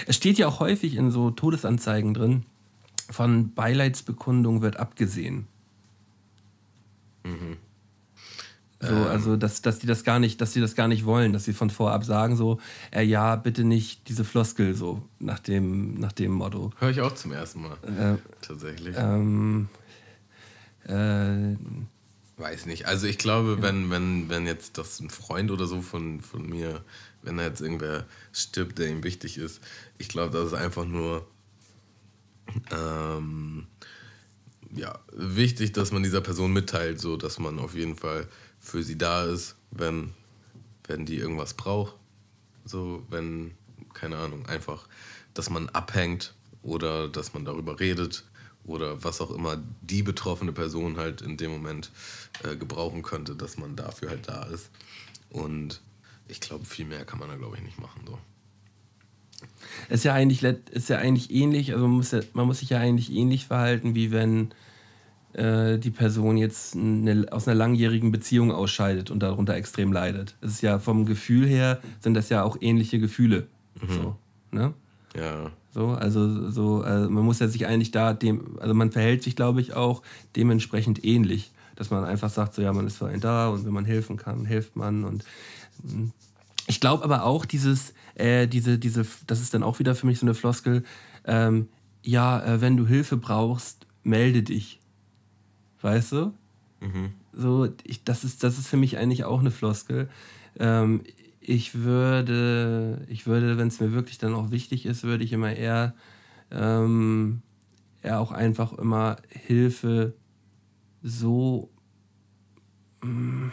Es steht ja auch häufig in so Todesanzeigen drin, von Beileidsbekundung wird abgesehen. Mhm. So, ähm. also dass, dass die das gar nicht, dass sie das gar nicht wollen, dass sie von vorab sagen so, äh, ja, bitte nicht diese Floskel so nach dem, nach dem Motto. Höre ich auch zum ersten Mal. Äh, Tatsächlich. Ähm, äh, Weiß nicht. Also ich glaube, ja. wenn, wenn, wenn jetzt das ein Freund oder so von, von mir, wenn da jetzt irgendwer stirbt, der ihm wichtig ist, ich glaube, das ist einfach nur ähm, ja, wichtig, dass man dieser Person mitteilt, so dass man auf jeden Fall für sie da ist, wenn, wenn die irgendwas braucht. So, wenn, keine Ahnung, einfach, dass man abhängt oder dass man darüber redet oder was auch immer die betroffene Person halt in dem Moment äh, gebrauchen könnte, dass man dafür halt da ist. Und ich glaube, viel mehr kann man da, glaube ich, nicht machen. So. Ist ja eigentlich, ist ja eigentlich ähnlich, also man muss, ja, man muss sich ja eigentlich ähnlich verhalten, wie wenn äh, die Person jetzt eine, aus einer langjährigen Beziehung ausscheidet und darunter extrem leidet. Es ist ja vom Gefühl her, sind das ja auch ähnliche Gefühle. Mhm. So, ne? Ja. So, also so, also man muss ja sich eigentlich da dem, also man verhält sich, glaube ich, auch dementsprechend ähnlich. Dass man einfach sagt, so ja, man ist für einen da und wenn man helfen kann, hilft man. Und hm. ich glaube aber auch, dieses, äh, diese, diese, das ist dann auch wieder für mich so eine Floskel, ähm, ja, äh, wenn du Hilfe brauchst, melde dich. Weißt du? Mhm. So, ich, das, ist, das ist für mich eigentlich auch eine Floskel. Ähm, ich würde, ich würde, wenn es mir wirklich dann auch wichtig ist, würde ich immer eher, ähm, eher auch einfach immer Hilfe so mh, mm,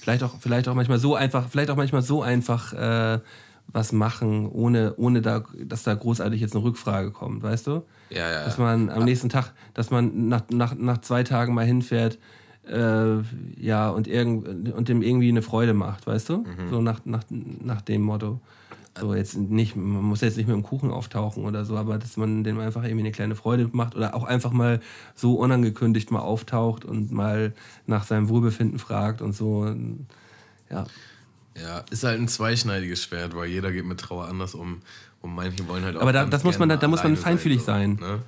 vielleicht auch, vielleicht auch manchmal so einfach, vielleicht auch manchmal so einfach äh, was machen, ohne, ohne da, dass da großartig jetzt eine Rückfrage kommt, weißt du? Ja, ja. Dass man am nächsten Tag, dass man nach, nach, nach zwei Tagen mal hinfährt, äh, ja, und, irgend, und dem irgendwie eine Freude macht, weißt du? Mhm. So nach, nach, nach dem Motto. So jetzt nicht, man muss jetzt nicht mit dem Kuchen auftauchen oder so, aber dass man dem einfach irgendwie eine kleine Freude macht oder auch einfach mal so unangekündigt mal auftaucht und mal nach seinem Wohlbefinden fragt und so. Ja. Ja, ist halt ein zweischneidiges Schwert, weil jeder geht mit Trauer anders um und manche wollen halt auch. Aber da, das muss man, da, da muss man feinfühlig sein. sein. Ne?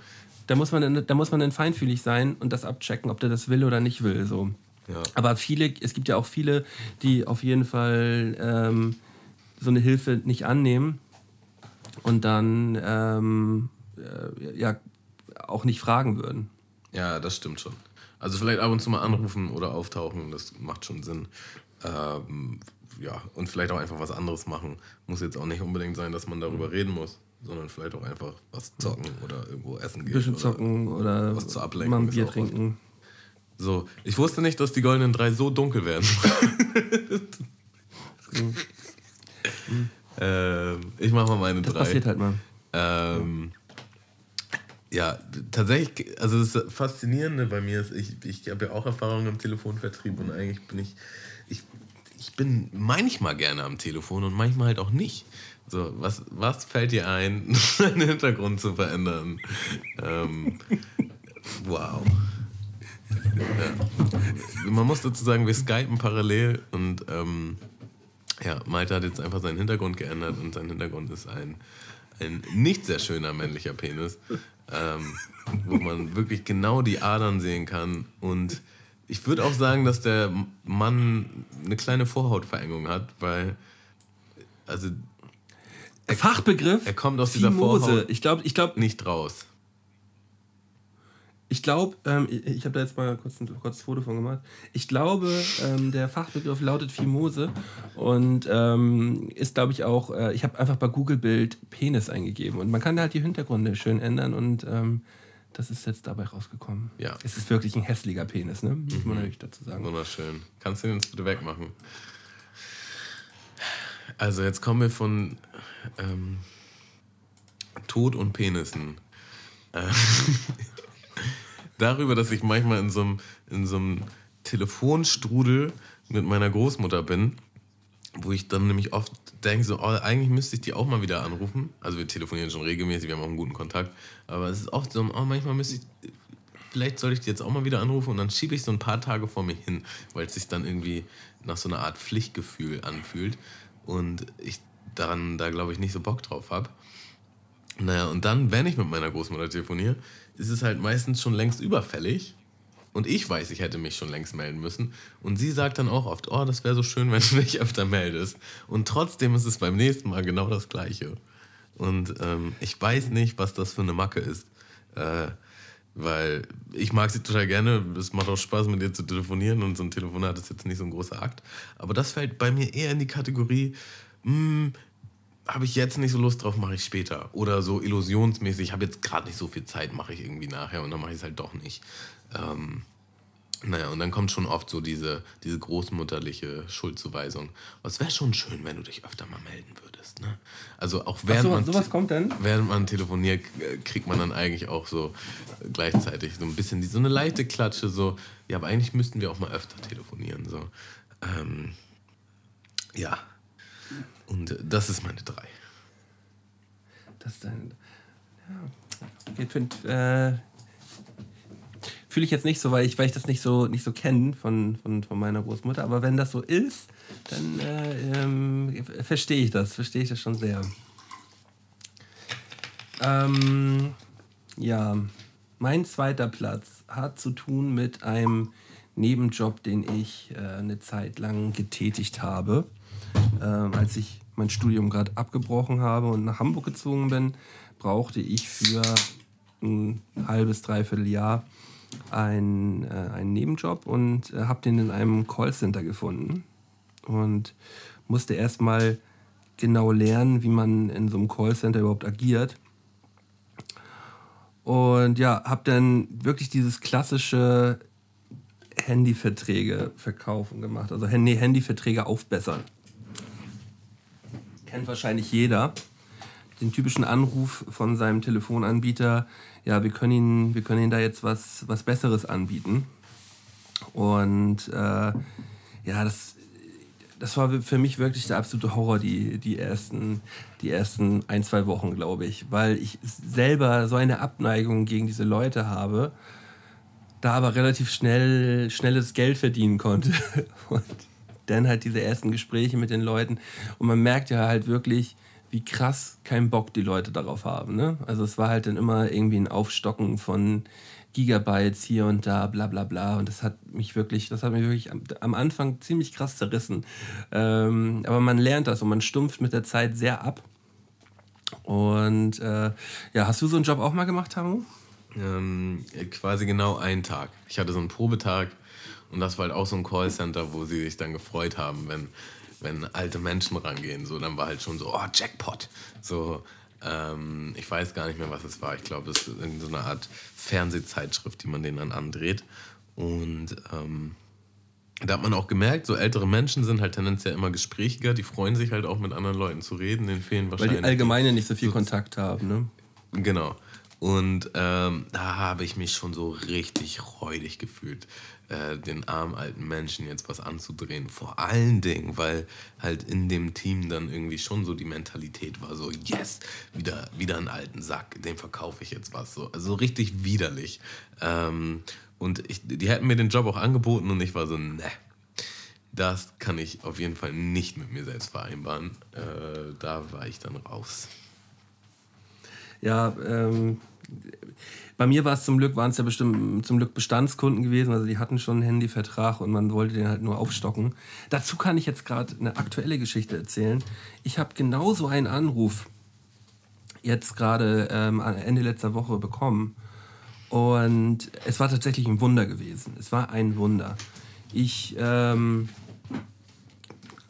Da, muss man, da muss man dann feinfühlig sein und das abchecken, ob der das will oder nicht will. So. Ja. Aber viele, es gibt ja auch viele, die auf jeden Fall ähm, so eine Hilfe nicht annehmen und dann ähm, äh, ja auch nicht fragen würden. Ja, das stimmt schon. Also vielleicht ab und zu mal anrufen oder auftauchen, das macht schon Sinn. Ähm, ja, und vielleicht auch einfach was anderes machen. Muss jetzt auch nicht unbedingt sein, dass man darüber reden muss, sondern vielleicht auch einfach was zocken oder irgendwo essen gehen. Ein bisschen zocken oder, was zur Ablenkung. Mal ein Bier trinken. So, ich wusste nicht, dass die goldenen drei so dunkel werden. ähm, ich mach mal meine das drei. Das passiert halt mal. Ähm, ja, tatsächlich, also das Faszinierende bei mir ist, ich, ich habe ja auch Erfahrungen im Telefonvertrieb und eigentlich bin ich, ich bin manchmal gerne am Telefon und manchmal halt auch nicht. So, was, was fällt dir ein, deinen Hintergrund zu verändern? Ähm, wow. ja. Man muss dazu sagen, wir skypen parallel und ähm, ja, Malte hat jetzt einfach seinen Hintergrund geändert und sein Hintergrund ist ein, ein nicht sehr schöner männlicher Penis, ähm, wo man wirklich genau die Adern sehen kann und ich würde auch sagen, dass der Mann eine kleine Vorhautverengung hat, weil also er, Fachbegriff. Er kommt aus dieser Fimose. Vorhaut ich glaube, ich glaube nicht raus. Ich glaube, ähm, ich, ich habe da jetzt mal kurz ein kurzes Foto von gemacht. Ich glaube, ähm, der Fachbegriff lautet Fimose und ähm, ist, glaube ich, auch, äh, ich habe einfach bei Google Bild Penis eingegeben und man kann da halt die Hintergründe schön ändern und ähm, das ist jetzt dabei rausgekommen. Ja. Es ist wirklich ein hässlicher Penis, ne? Muss man mhm. natürlich dazu sagen. Wunderschön. Kannst du den jetzt bitte wegmachen? Also jetzt kommen wir von ähm, Tod und Penissen. Äh, darüber, dass ich manchmal in so einem, in so einem Telefonstrudel mit meiner Großmutter bin, wo ich dann nämlich oft denke, so, oh, eigentlich müsste ich die auch mal wieder anrufen. Also wir telefonieren schon regelmäßig, wir haben auch einen guten Kontakt. Aber es ist oft so, oh, manchmal müsste ich, vielleicht soll ich die jetzt auch mal wieder anrufen und dann schiebe ich so ein paar Tage vor mir hin, weil es sich dann irgendwie nach so einer Art Pflichtgefühl anfühlt und ich daran da glaube ich nicht so Bock drauf habe. Naja, und dann, wenn ich mit meiner Großmutter telefoniere, ist es halt meistens schon längst überfällig. Und ich weiß, ich hätte mich schon längst melden müssen. Und sie sagt dann auch oft, oh, das wäre so schön, wenn du dich öfter meldest. Und trotzdem ist es beim nächsten Mal genau das Gleiche. Und ähm, ich weiß nicht, was das für eine Macke ist. Äh, weil ich mag sie total gerne. Es macht auch Spaß, mit ihr zu telefonieren. Und so ein Telefonat ist jetzt nicht so ein großer Akt. Aber das fällt bei mir eher in die Kategorie, mh, hm, habe ich jetzt nicht so Lust drauf, mache ich später. Oder so illusionsmäßig, ich habe jetzt gerade nicht so viel Zeit, mache ich irgendwie nachher und dann mache ich es halt doch nicht. Ähm, naja, und dann kommt schon oft so diese, diese großmutterliche Schuldzuweisung. es wäre schon schön, wenn du dich öfter mal melden würdest. Ne? Also auch während, so, man, sowas kommt denn? während man telefoniert, kriegt man dann eigentlich auch so gleichzeitig so ein bisschen so eine leichte Klatsche, so, ja, aber eigentlich müssten wir auch mal öfter telefonieren. So. Ähm, ja, und das ist meine drei. Das ist deine. Ja. Ich finde, äh, fühle ich jetzt nicht so, weil ich, weil ich das nicht so, nicht so kenne von, von, von meiner Großmutter. Aber wenn das so ist, dann äh, ähm, verstehe ich das, verstehe ich das schon sehr. Ähm, ja, mein zweiter Platz hat zu tun mit einem Nebenjob, den ich äh, eine Zeit lang getätigt habe äh, als ich mein Studium gerade abgebrochen habe und nach Hamburg gezogen bin, brauchte ich für ein halbes, dreiviertel Jahr einen, äh, einen Nebenjob und äh, habe den in einem Callcenter gefunden und musste erstmal genau lernen, wie man in so einem Callcenter überhaupt agiert. Und ja, habe dann wirklich dieses klassische Handyverträge verkaufen gemacht, also Handy Handyverträge aufbessern kennt wahrscheinlich jeder. Den typischen Anruf von seinem Telefonanbieter, ja, wir können Ihnen, wir können Ihnen da jetzt was, was Besseres anbieten. Und äh, ja, das, das war für mich wirklich der absolute Horror, die, die, ersten, die ersten ein, zwei Wochen, glaube ich. Weil ich selber so eine Abneigung gegen diese Leute habe, da aber relativ schnell schnelles Geld verdienen konnte. Und dann halt diese ersten Gespräche mit den Leuten. Und man merkt ja halt wirklich, wie krass keinen Bock die Leute darauf haben. Ne? Also es war halt dann immer irgendwie ein Aufstocken von Gigabytes hier und da, bla bla bla. Und das hat mich wirklich, das hat mich wirklich am, am Anfang ziemlich krass zerrissen. Ähm, aber man lernt das und man stumpft mit der Zeit sehr ab. Und äh, ja, hast du so einen Job auch mal gemacht, Tamu? Ähm, quasi genau einen Tag. Ich hatte so einen Probetag und das war halt auch so ein Callcenter, wo sie sich dann gefreut haben, wenn, wenn alte Menschen rangehen. So, dann war halt schon so, oh, Jackpot. So, ähm, ich weiß gar nicht mehr, was es war. Ich glaube, es ist irgendeine so Art Fernsehzeitschrift, die man denen dann andreht. Und ähm, da hat man auch gemerkt, so ältere Menschen sind halt tendenziell immer gesprächiger, die freuen sich halt auch mit anderen Leuten zu reden, denen fehlen wahrscheinlich. Weil die allgemeine nicht so viel so Kontakt haben, ne? Genau. Und ähm, da habe ich mich schon so richtig räudig gefühlt. Äh, den armen alten Menschen jetzt was anzudrehen. Vor allen Dingen, weil halt in dem Team dann irgendwie schon so die Mentalität war, so, yes, wieder, wieder einen alten Sack, dem verkaufe ich jetzt was. So. Also richtig widerlich. Ähm, Und ich, die hätten mir den Job auch angeboten und ich war so, ne, das kann ich auf jeden Fall nicht mit mir selbst vereinbaren. Äh, da war ich dann raus. Ja, ähm, bei mir war es zum Glück, waren es ja bestimmt zum Glück Bestandskunden gewesen, also die hatten schon einen Handyvertrag und man wollte den halt nur aufstocken. Dazu kann ich jetzt gerade eine aktuelle Geschichte erzählen. Ich habe genauso einen Anruf jetzt gerade ähm, Ende letzter Woche bekommen und es war tatsächlich ein Wunder gewesen. Es war ein Wunder. Ich ähm,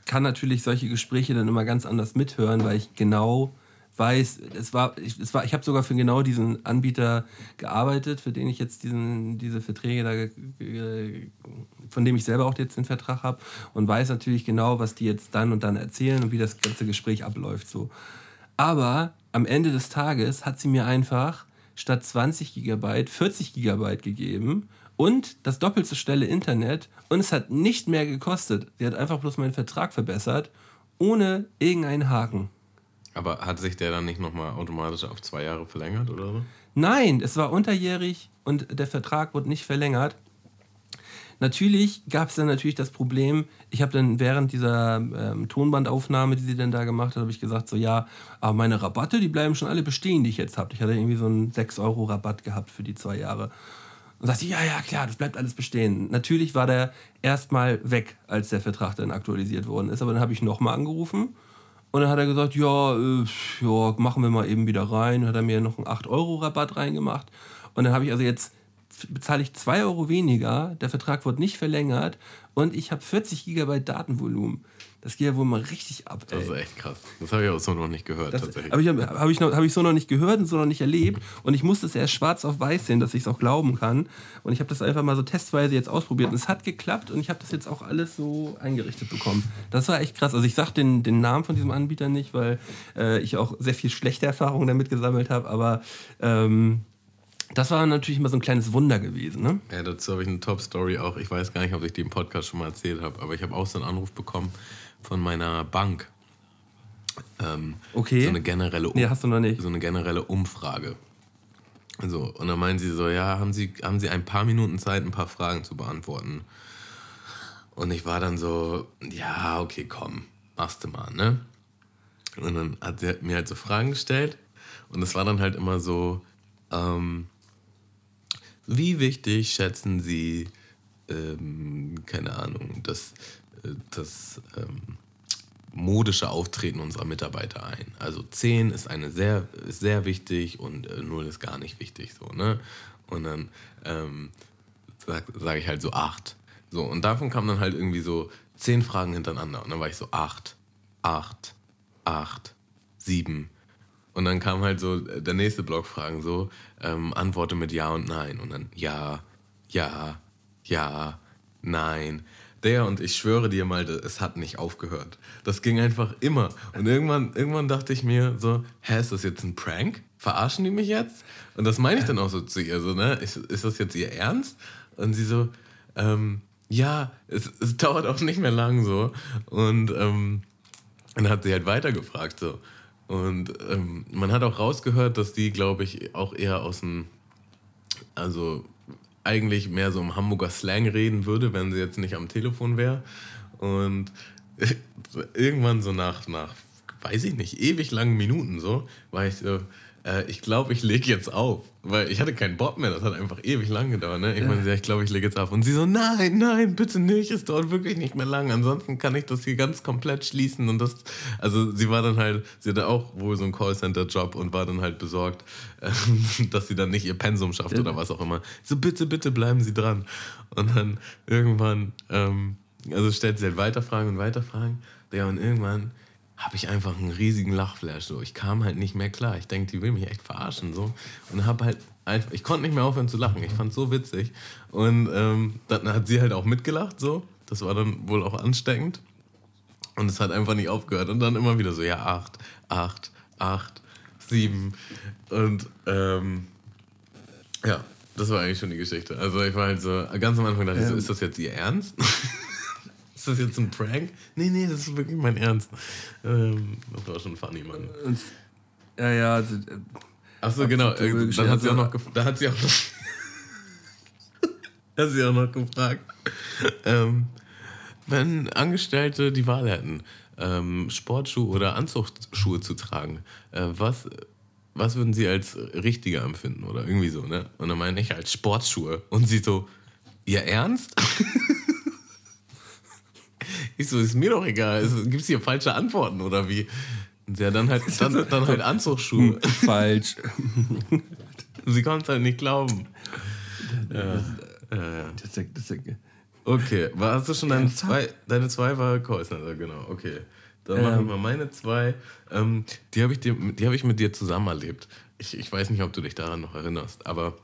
kann natürlich solche Gespräche dann immer ganz anders mithören, weil ich genau weiß, es war, ich, es war, ich habe sogar für genau diesen Anbieter gearbeitet, für den ich jetzt diesen, diese Verträge da, von dem ich selber auch jetzt den Vertrag habe und weiß natürlich genau, was die jetzt dann und dann erzählen und wie das ganze Gespräch abläuft. So. Aber am Ende des Tages hat sie mir einfach statt 20 Gigabyte 40 Gigabyte gegeben und das doppelt so schnelle Internet und es hat nicht mehr gekostet. Sie hat einfach bloß meinen Vertrag verbessert, ohne irgendeinen Haken. Aber hat sich der dann nicht nochmal automatisch auf zwei Jahre verlängert oder so? Nein, es war unterjährig und der Vertrag wurde nicht verlängert. Natürlich gab es dann natürlich das Problem, ich habe dann während dieser ähm, Tonbandaufnahme, die sie dann da gemacht hat, habe ich gesagt, so ja, aber meine Rabatte, die bleiben schon alle bestehen, die ich jetzt habe. Ich hatte irgendwie so einen 6-Euro-Rabatt gehabt für die zwei Jahre. Und sagte, ja, ja, klar, das bleibt alles bestehen. Natürlich war der erstmal weg, als der Vertrag dann aktualisiert worden ist. Aber dann habe ich nochmal angerufen und dann hat er gesagt, ja, äh, ja, machen wir mal eben wieder rein. Hat er mir noch einen 8-Euro-Rabatt reingemacht. Und dann habe ich also jetzt bezahle ich 2 Euro weniger, der Vertrag wird nicht verlängert und ich habe 40 Gigabyte Datenvolumen. Das geht ja wohl mal richtig ab. Ey. Das ist echt krass. Das habe ich auch so noch nicht gehört. Das habe ich, hab ich, hab ich so noch nicht gehört und so noch nicht erlebt. Und ich musste es erst schwarz auf weiß sehen, dass ich es auch glauben kann. Und ich habe das einfach mal so testweise jetzt ausprobiert. Und es hat geklappt und ich habe das jetzt auch alles so eingerichtet bekommen. Das war echt krass. Also ich sage den, den Namen von diesem Anbieter nicht, weil äh, ich auch sehr viel schlechte Erfahrungen damit gesammelt habe. Aber ähm, das war natürlich immer so ein kleines Wunder gewesen. Ne? Ja, dazu habe ich eine Top-Story auch. Ich weiß gar nicht, ob ich die im Podcast schon mal erzählt habe, aber ich habe auch so einen Anruf bekommen von meiner Bank. Ähm, okay. So eine generelle, um nee, hast du noch nicht. So eine generelle Umfrage. So, und dann meinen sie so, ja, haben sie, haben sie ein paar Minuten Zeit, ein paar Fragen zu beantworten? Und ich war dann so, ja, okay, komm, machst du mal, ne? Und dann hat sie mir halt so Fragen gestellt. Und es war dann halt immer so, ähm, wie wichtig schätzen Sie, ähm, keine Ahnung, das, äh, das ähm, modische Auftreten unserer Mitarbeiter ein? Also 10 ist, eine sehr, sehr wichtig und äh, 0 ist gar nicht wichtig. So, ne? Und dann ähm, sage sag ich halt so 8. So, und davon kamen dann halt irgendwie so 10 Fragen hintereinander. Und dann war ich so 8, 8, 8, 7, und dann kam halt so der nächste Block Fragen so, ähm, antworte mit Ja und Nein. Und dann Ja, Ja, Ja, Nein. Der und ich schwöre dir mal, es hat nicht aufgehört. Das ging einfach immer. Und irgendwann, irgendwann dachte ich mir so, hä, ist das jetzt ein Prank? Verarschen die mich jetzt? Und das meine ich dann auch so zu ihr, so, ne? Ist, ist das jetzt ihr Ernst? Und sie so, ähm, ja, es, es dauert auch nicht mehr lang so. Und ähm, dann hat sie halt weitergefragt so. Und ähm, man hat auch rausgehört, dass die, glaube ich, auch eher aus dem, also eigentlich mehr so im Hamburger Slang reden würde, wenn sie jetzt nicht am Telefon wäre. Und irgendwann so nach, nach, weiß ich nicht, ewig langen Minuten so, war ich so, äh, ich glaube, ich lege jetzt auf. Weil ich hatte keinen Bock mehr, das hat einfach ewig lang gedauert. Ne? Ich meine, ja, ich glaube, ich lege jetzt auf. Und sie so, nein, nein, bitte nicht, es dauert wirklich nicht mehr lang. Ansonsten kann ich das hier ganz komplett schließen. Und das, also sie war dann halt, sie hatte auch wohl so einen Callcenter-Job und war dann halt besorgt, äh, dass sie dann nicht ihr Pensum schafft ja. oder was auch immer. So, bitte, bitte bleiben Sie dran. Und dann irgendwann, ähm, also stellt sie halt weiter Fragen und weiter Fragen. Ja, und irgendwann habe ich einfach einen riesigen Lachflash. So. Ich kam halt nicht mehr klar. Ich denke, die will mich echt verarschen. So. Und habe halt einfach, ich konnte nicht mehr aufhören zu lachen. Ich fand es so witzig. Und ähm, dann hat sie halt auch mitgelacht. So. Das war dann wohl auch ansteckend. Und es hat einfach nicht aufgehört. Und dann immer wieder so, ja, acht, acht, acht, sieben. Und ähm, ja, das war eigentlich schon die Geschichte. Also ich war halt so, ganz am Anfang dachte ich so, ist das jetzt ihr Ernst? Ist das jetzt ein Prank? Nee, nee, das ist wirklich mein Ernst. Ähm, das war schon funny, Mann. Ja, ja. Also, Achso, genau. Äh, dann hat sie auch noch. Da hat sie auch noch Hast du auch noch gefragt. Ähm, wenn Angestellte die Wahl hätten, ähm, Sportschuhe oder Anzugsschuhe zu tragen, äh, was, was würden sie als richtiger empfinden oder irgendwie so, ne? Und dann meine ich als Sportschuhe. Und sie so, ihr Ernst? ich so, ist mir doch egal. Gibt es hier falsche Antworten oder wie? Ja, dann halt, dann, dann halt Anzugsschuhe. Falsch. sie konnte es halt nicht glauben. Ja. Ja, Das ist, das Okay, war, hast du schon deine zwei? Deine zwei war Callcenter, genau. Okay, dann machen wir mal meine zwei. Ähm, die habe ich, dir- die hab ich mit dir zusammen erlebt. Ich, ich weiß nicht, ob du dich daran noch erinnerst, aber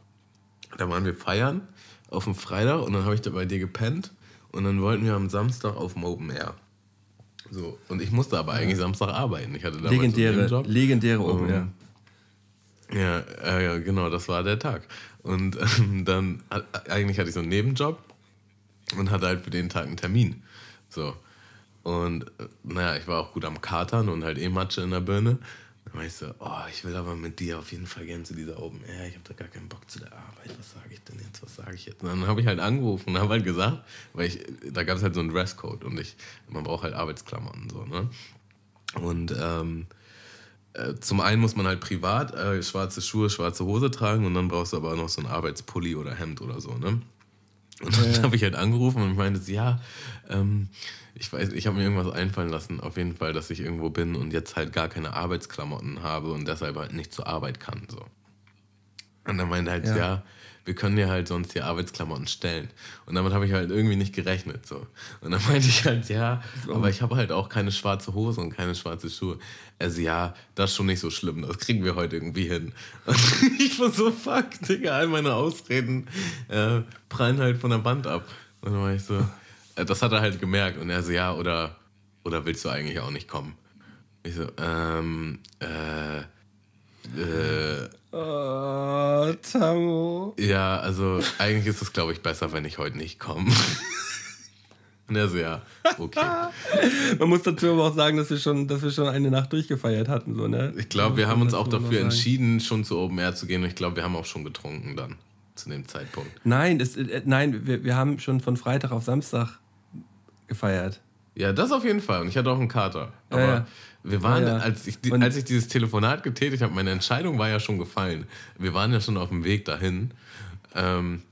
da waren wir feiern auf dem Freitag und dann habe ich da bei dir gepennt und dann wollten wir am Samstag auf dem Open Air. So, und ich musste aber eigentlich Samstag arbeiten. Ich hatte damals legendäre, Nebenjob. legendäre Open, ja. Ja, äh, ja, genau, das war der Tag. Und ähm, dann, äh, eigentlich hatte ich so einen Nebenjob und hatte halt für den Tag einen Termin. So. Und äh, naja, ich war auch gut am Katern und halt eh Matsche in der Birne. War ich so, oh, ich will aber mit dir auf jeden Fall gerne zu dieser Open Air. Ich habe da gar keinen Bock zu der Arbeit. Was sage ich denn jetzt? Was sage ich jetzt? Und dann habe ich halt angerufen und habe halt gesagt, weil ich, da gab es halt so einen Dresscode und ich, man braucht halt Arbeitsklamotten so, ne? Und ähm, äh, zum einen muss man halt privat äh, schwarze Schuhe, schwarze Hose tragen und dann brauchst du aber auch noch so ein Arbeitspulli oder Hemd oder so, ne? Und dann habe ich halt angerufen und meinte, ja, ähm, ich weiß, ich habe mir irgendwas einfallen lassen, auf jeden Fall, dass ich irgendwo bin und jetzt halt gar keine Arbeitsklamotten habe und deshalb halt nicht zur Arbeit kann, so. Und dann meinte halt, ja. Ja. wir können dir halt sonst die Arbeitsklamotten stellen. Und damit habe ich halt irgendwie nicht gerechnet, so. Und dann meinte ich halt, ja, aber ich habe halt auch keine schwarze Hose und keine schwarze Schuhe. Also ja, das ist schon nicht so schlimm, das kriegen wir heute irgendwie hin. Und ich war so, fuck, Digga, all meine Ausreden äh, prallen halt von der Band ab. Und dann war ich so, das hat er halt gemerkt. Und er so, ja, oder, oder willst du eigentlich auch nicht kommen? Ich so, ähm, äh, äh, Oh, Tango. ja, also eigentlich ist es, glaube ich, besser, wenn ich heute nicht komme. Und er so, ja, okay. Man muss dazu aber auch sagen, dass wir schon, dass wir schon eine Nacht durchgefeiert hatten. So, ne? Ich glaube, wir haben uns auch dafür entschieden, schon zu Open Air zu gehen. Und ich glaube, wir haben auch schon getrunken dann, zu dem Zeitpunkt. Nein, das, äh, nein wir, wir haben schon von Freitag auf Samstag gefeiert. Ja, das auf jeden Fall. Und ich hatte auch einen Kater. Aber Ja, ja. wir waren, Ja. Als, ich, Und- als ich dieses Telefonat getätigt habe, meine Entscheidung war ja schon gefallen. Wir waren ja schon auf dem Weg dahin. Ähm,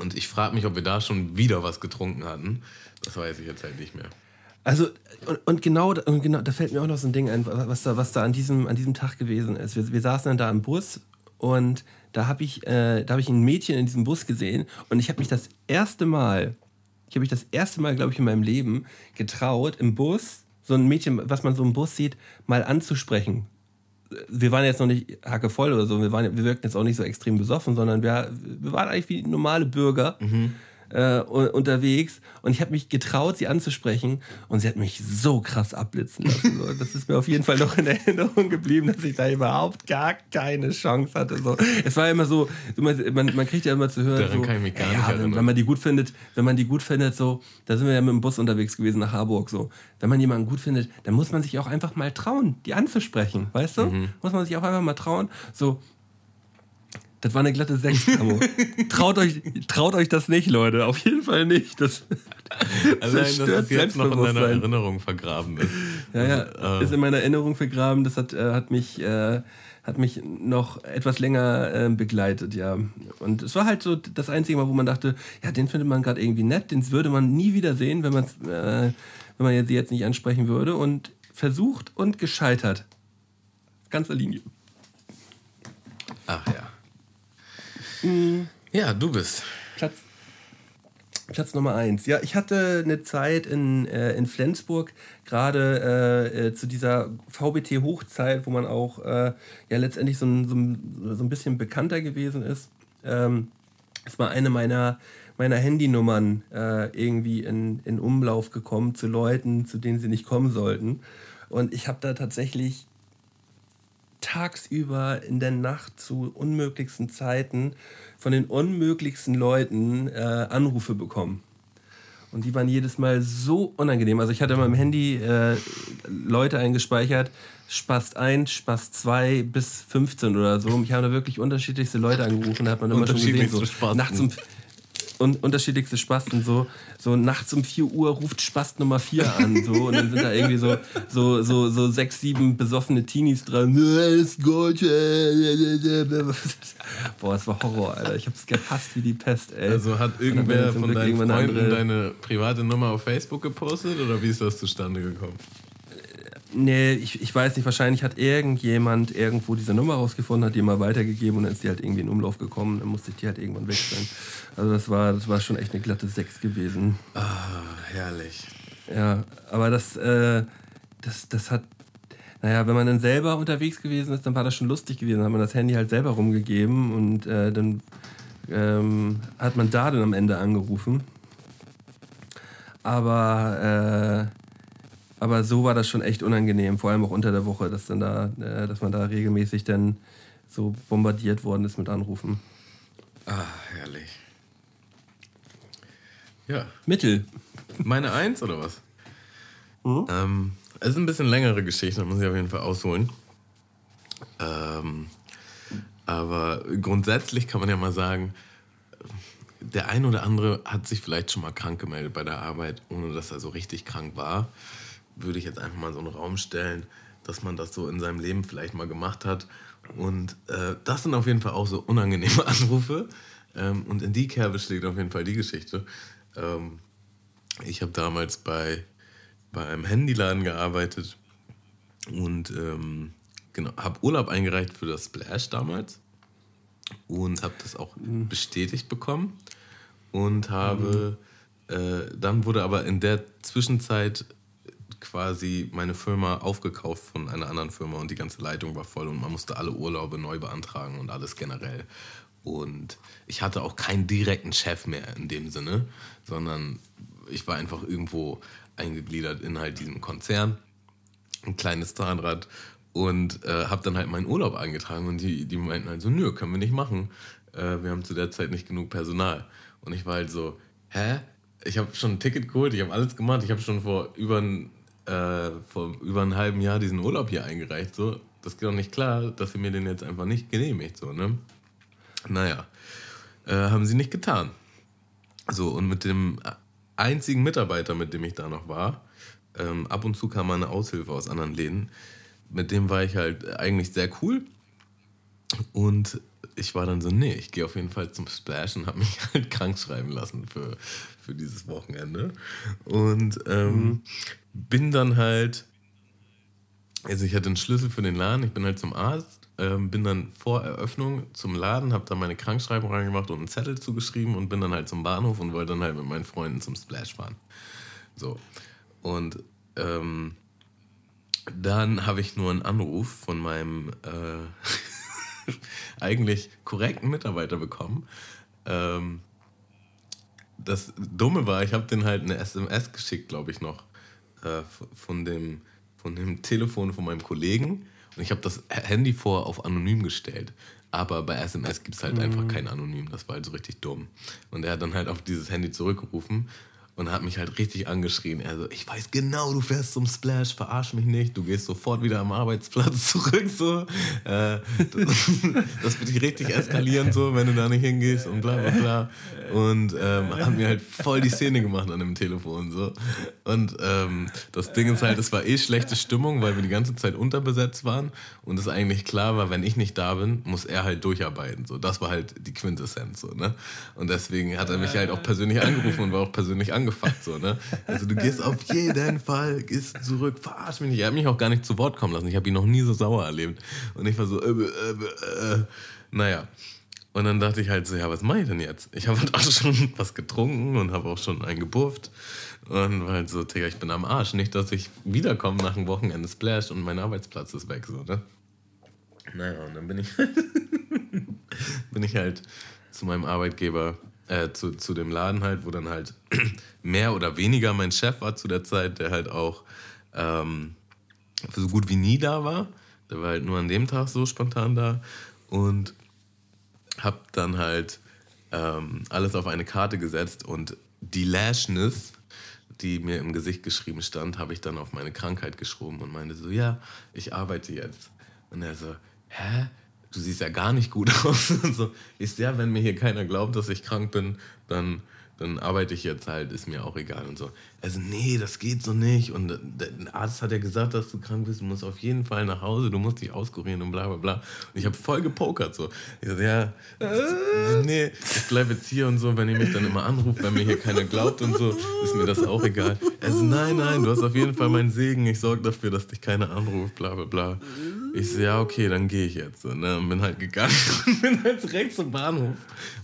und ich frage mich, ob wir da schon wieder was getrunken hatten. Das weiß ich jetzt halt nicht mehr. Also, und, und, genau, und genau, da fällt mir auch noch so ein Ding ein, was da, was da an, diesem, an diesem Tag gewesen ist. Wir, wir saßen dann da im Bus und da habe ich, äh, da hab ich ein Mädchen in diesem Bus gesehen und ich habe mich das erste Mal, ich habe mich das erste Mal, glaube ich, in meinem Leben getraut, im Bus so ein Mädchen, was man so im Bus sieht, mal anzusprechen. Wir waren jetzt noch nicht hackevoll oder so, wir, waren, wir wirkten jetzt auch nicht so extrem besoffen, sondern wir, wir waren eigentlich wie normale Bürger äh, un- unterwegs und ich habe mich getraut, sie anzusprechen und sie hat mich so krass abblitzen lassen. So. Das ist mir auf jeden Fall noch in Erinnerung geblieben, dass ich da überhaupt gar keine Chance hatte. So. Es war immer so, man, man, kriegt ja immer zu hören, Daran so, kann ich mich gar ja, nicht wenn, erinnern. wenn man die gut findet, wenn man die gut findet, so, da sind wir ja mit dem Bus unterwegs gewesen nach Harburg, so. Wenn man jemanden gut findet, dann muss man sich auch einfach mal trauen, die anzusprechen, weißt du? Mhm. Muss man sich auch einfach mal trauen, so, das war eine glatte 6, Camo. traut, euch, traut euch das nicht, Leute. Auf jeden Fall nicht. Das Allein, dass es jetzt noch in deiner. Erinnerung vergraben ist. Ja, ja, Äh, ist in meiner Erinnerung vergraben. Das hat, äh, hat, mich, äh, hat mich noch etwas länger äh, begleitet, ja. Und es war halt so das einzige Mal, wo man dachte, ja, den findet man gerade irgendwie nett, den würde man nie wieder sehen, wenn, äh, wenn man jetzt- sie jetzt nicht ansprechen würde. Und versucht und gescheitert. Ganze Linie. Ach ja. Ja, du bist. Platz, Platz Nummer eins. Ja, ich hatte eine Zeit in, äh, in Flensburg, gerade äh, äh, zu dieser VBT-Hochzeit, wo man auch äh, ja letztendlich so ein, so, ein, so ein bisschen bekannter gewesen ist. Ähm, es war eine meiner, meiner Handynummern äh, irgendwie in, in Umlauf gekommen zu Leuten, zu denen sie nicht kommen sollten. Und ich habe da tatsächlich tagsüber in der Nacht zu unmöglichsten Zeiten von den unmöglichsten Leuten äh, Anrufe bekommen. Und die waren jedes Mal so unangenehm. Also ich hatte in meinem Handy äh, Leute eingespeichert, Spast 1, Spast 2 bis 15 oder so. Mich haben da wirklich unterschiedlichste Leute angerufen. Da hat man immer schon gesehen, so nachts um, und unterschiedlichste Spasten. So, so nachts um 4 Uhr ruft Spast Nummer 4 an. So, und dann sind da irgendwie so, so, so, so sechs, sieben besoffene Teenies dran. Boah, es war Horror, Alter. Ich hab's gehasst wie die Pest, ey. Also hat irgendwer von deinen Freunden deine private Nummer auf Facebook gepostet oder wie ist das zustande gekommen? Nee, ich, ich weiß nicht, wahrscheinlich hat irgendjemand irgendwo diese Nummer rausgefunden, hat die mal weitergegeben und dann ist die halt irgendwie in Umlauf gekommen. Dann musste ich die halt irgendwann wechseln. Also das war, das war schon echt eine glatte Sechs gewesen. Ah, herrlich. Ja, aber das, äh, das, das hat, naja, wenn man dann selber unterwegs gewesen ist, dann war das schon lustig gewesen. Dann hat man das Handy halt selber rumgegeben und äh, dann ähm, hat man da dann am Ende angerufen. Aber äh, aber so war das schon echt unangenehm, vor allem auch unter der Woche, dass, dann da, äh, dass man da regelmäßig dann so bombardiert worden ist mit Anrufen. Ah, herrlich. Ja. Mittel. Meine Eins oder was? Mhm. Ähm, es ist ein bisschen längere Geschichte, da muss ich auf jeden Fall ausholen. Ähm, aber grundsätzlich kann man ja mal sagen, der ein oder andere hat sich vielleicht schon mal krank gemeldet bei der Arbeit, ohne dass er so richtig krank war würde ich jetzt einfach mal so einen Raum stellen, dass man das so in seinem Leben vielleicht mal gemacht hat. Und äh, das sind auf jeden Fall auch so unangenehme Anrufe. Ähm, und in die Kerbe schlägt auf jeden Fall die Geschichte. Ähm, ich habe damals bei, bei einem Handyladen gearbeitet und ähm, genau, habe Urlaub eingereicht für das Splash damals und habe das auch mhm. bestätigt bekommen und habe mhm. äh, dann wurde aber in der Zwischenzeit quasi meine Firma aufgekauft von einer anderen Firma und die ganze Leitung war voll und man musste alle Urlaube neu beantragen und alles generell. Und ich hatte auch keinen direkten Chef mehr in dem Sinne, sondern ich war einfach irgendwo eingegliedert in halt diesem Konzern, ein kleines Zahnrad und äh, habe dann halt meinen Urlaub eingetragen und die, die meinten halt so, nö, können wir nicht machen. Äh, wir haben zu der Zeit nicht genug Personal. Und ich war halt so, hä? Ich habe schon ein Ticket geholt, ich habe alles gemacht, ich habe schon vor über ein äh, vor über einem halben Jahr diesen Urlaub hier eingereicht. So, das geht doch nicht klar, dass sie mir den jetzt einfach nicht genehmigt. So, ne? Naja, äh, haben sie nicht getan. So, und mit dem einzigen Mitarbeiter, mit dem ich da noch war, ähm, ab und zu kam mal eine Aushilfe aus anderen Läden. Mit dem war ich halt eigentlich sehr cool. Und ich war dann so, nee, ich gehe auf jeden Fall zum Splash und habe mich halt krank schreiben lassen für, für dieses Wochenende. Und ähm, mhm bin dann halt, also ich hatte einen Schlüssel für den Laden, ich bin halt zum Arzt, ähm, bin dann vor Eröffnung zum Laden, habe da meine Krankschreibung reingemacht und einen Zettel zugeschrieben und bin dann halt zum Bahnhof und wollte dann halt mit meinen Freunden zum Splash fahren. So. Und ähm, dann habe ich nur einen Anruf von meinem äh, eigentlich korrekten Mitarbeiter bekommen. Ähm, das Dumme war, ich habe den halt eine SMS geschickt, glaube ich noch äh, von, dem, von dem Telefon von meinem Kollegen und ich habe das Handy vor auf anonym gestellt. Aber bei SMS gibt es halt mhm. einfach kein Anonym. Das war halt so richtig dumm. Und er hat dann halt auf dieses Handy zurückgerufen und hat mich halt richtig angeschrien. Er so, ich weiß genau, du fährst zum Splash, verarsch mich nicht, du gehst sofort wieder am Arbeitsplatz zurück, so. Äh, das, das wird dich richtig eskalieren, so, wenn du da nicht hingehst und bla bla bla. Und ähm, hat mir halt voll die Szene gemacht an dem Telefon, so. Und ähm, das Ding ist halt, es war eh schlechte Stimmung, weil wir die ganze Zeit unterbesetzt waren und es eigentlich klar war, wenn ich nicht da bin, muss er halt durcharbeiten, so. Das war halt die Quintessenz, so, ne. Und deswegen hat er mich halt auch persönlich angerufen und war auch persönlich angerufen angefuckt, so, ne? Also du gehst auf jeden Fall, gehst zurück, verarsch mich nicht. Er hat mich auch gar nicht zu Wort kommen lassen. Ich habe ihn noch nie so sauer erlebt. Und ich war so, äh, äh, äh, naja. Und dann dachte ich halt so, ja, was mache ich denn jetzt? Ich habe halt auch schon was getrunken und habe auch schon einen gebufft. Und war halt so, Digga, ich bin am Arsch. Nicht, dass ich wiederkomme nach einem Wochenende Splash und mein Arbeitsplatz ist weg, so, ne? Naja, und dann bin ich, bin ich halt zu meinem Arbeitgeber äh, zu, zu dem Laden halt, wo dann halt mehr oder weniger mein Chef war zu der Zeit, der halt auch ähm, so gut wie nie da war. Der war halt nur an dem Tag so spontan da und hab dann halt ähm, alles auf eine Karte gesetzt und die Lashness, die mir im Gesicht geschrieben stand, habe ich dann auf meine Krankheit geschoben und meinte so, ja, ich arbeite jetzt. Und er so, hä? Du siehst ja gar nicht gut aus. so, ich so, ja, wenn mir hier keiner glaubt, dass ich krank bin, dann dann arbeite ich jetzt halt, ist mir auch egal und so. Also, nee, das geht so nicht. Und der Arzt hat ja gesagt, dass du krank bist, du musst auf jeden Fall nach Hause, du musst dich auskurieren und bla bla bla. Und ich habe voll gepokert so. Ich so, ja, nee, ich bleibe jetzt hier und so, wenn ihr mich dann immer anruft, wenn mir hier keiner glaubt und so, ist mir das auch egal. Also, nein, nein, du hast auf jeden Fall meinen Segen, ich sorge dafür, dass dich keiner anruft, bla bla bla. Ich so, ja, okay, dann gehe ich jetzt. Und ne, bin halt gegangen und bin halt direkt zum Bahnhof,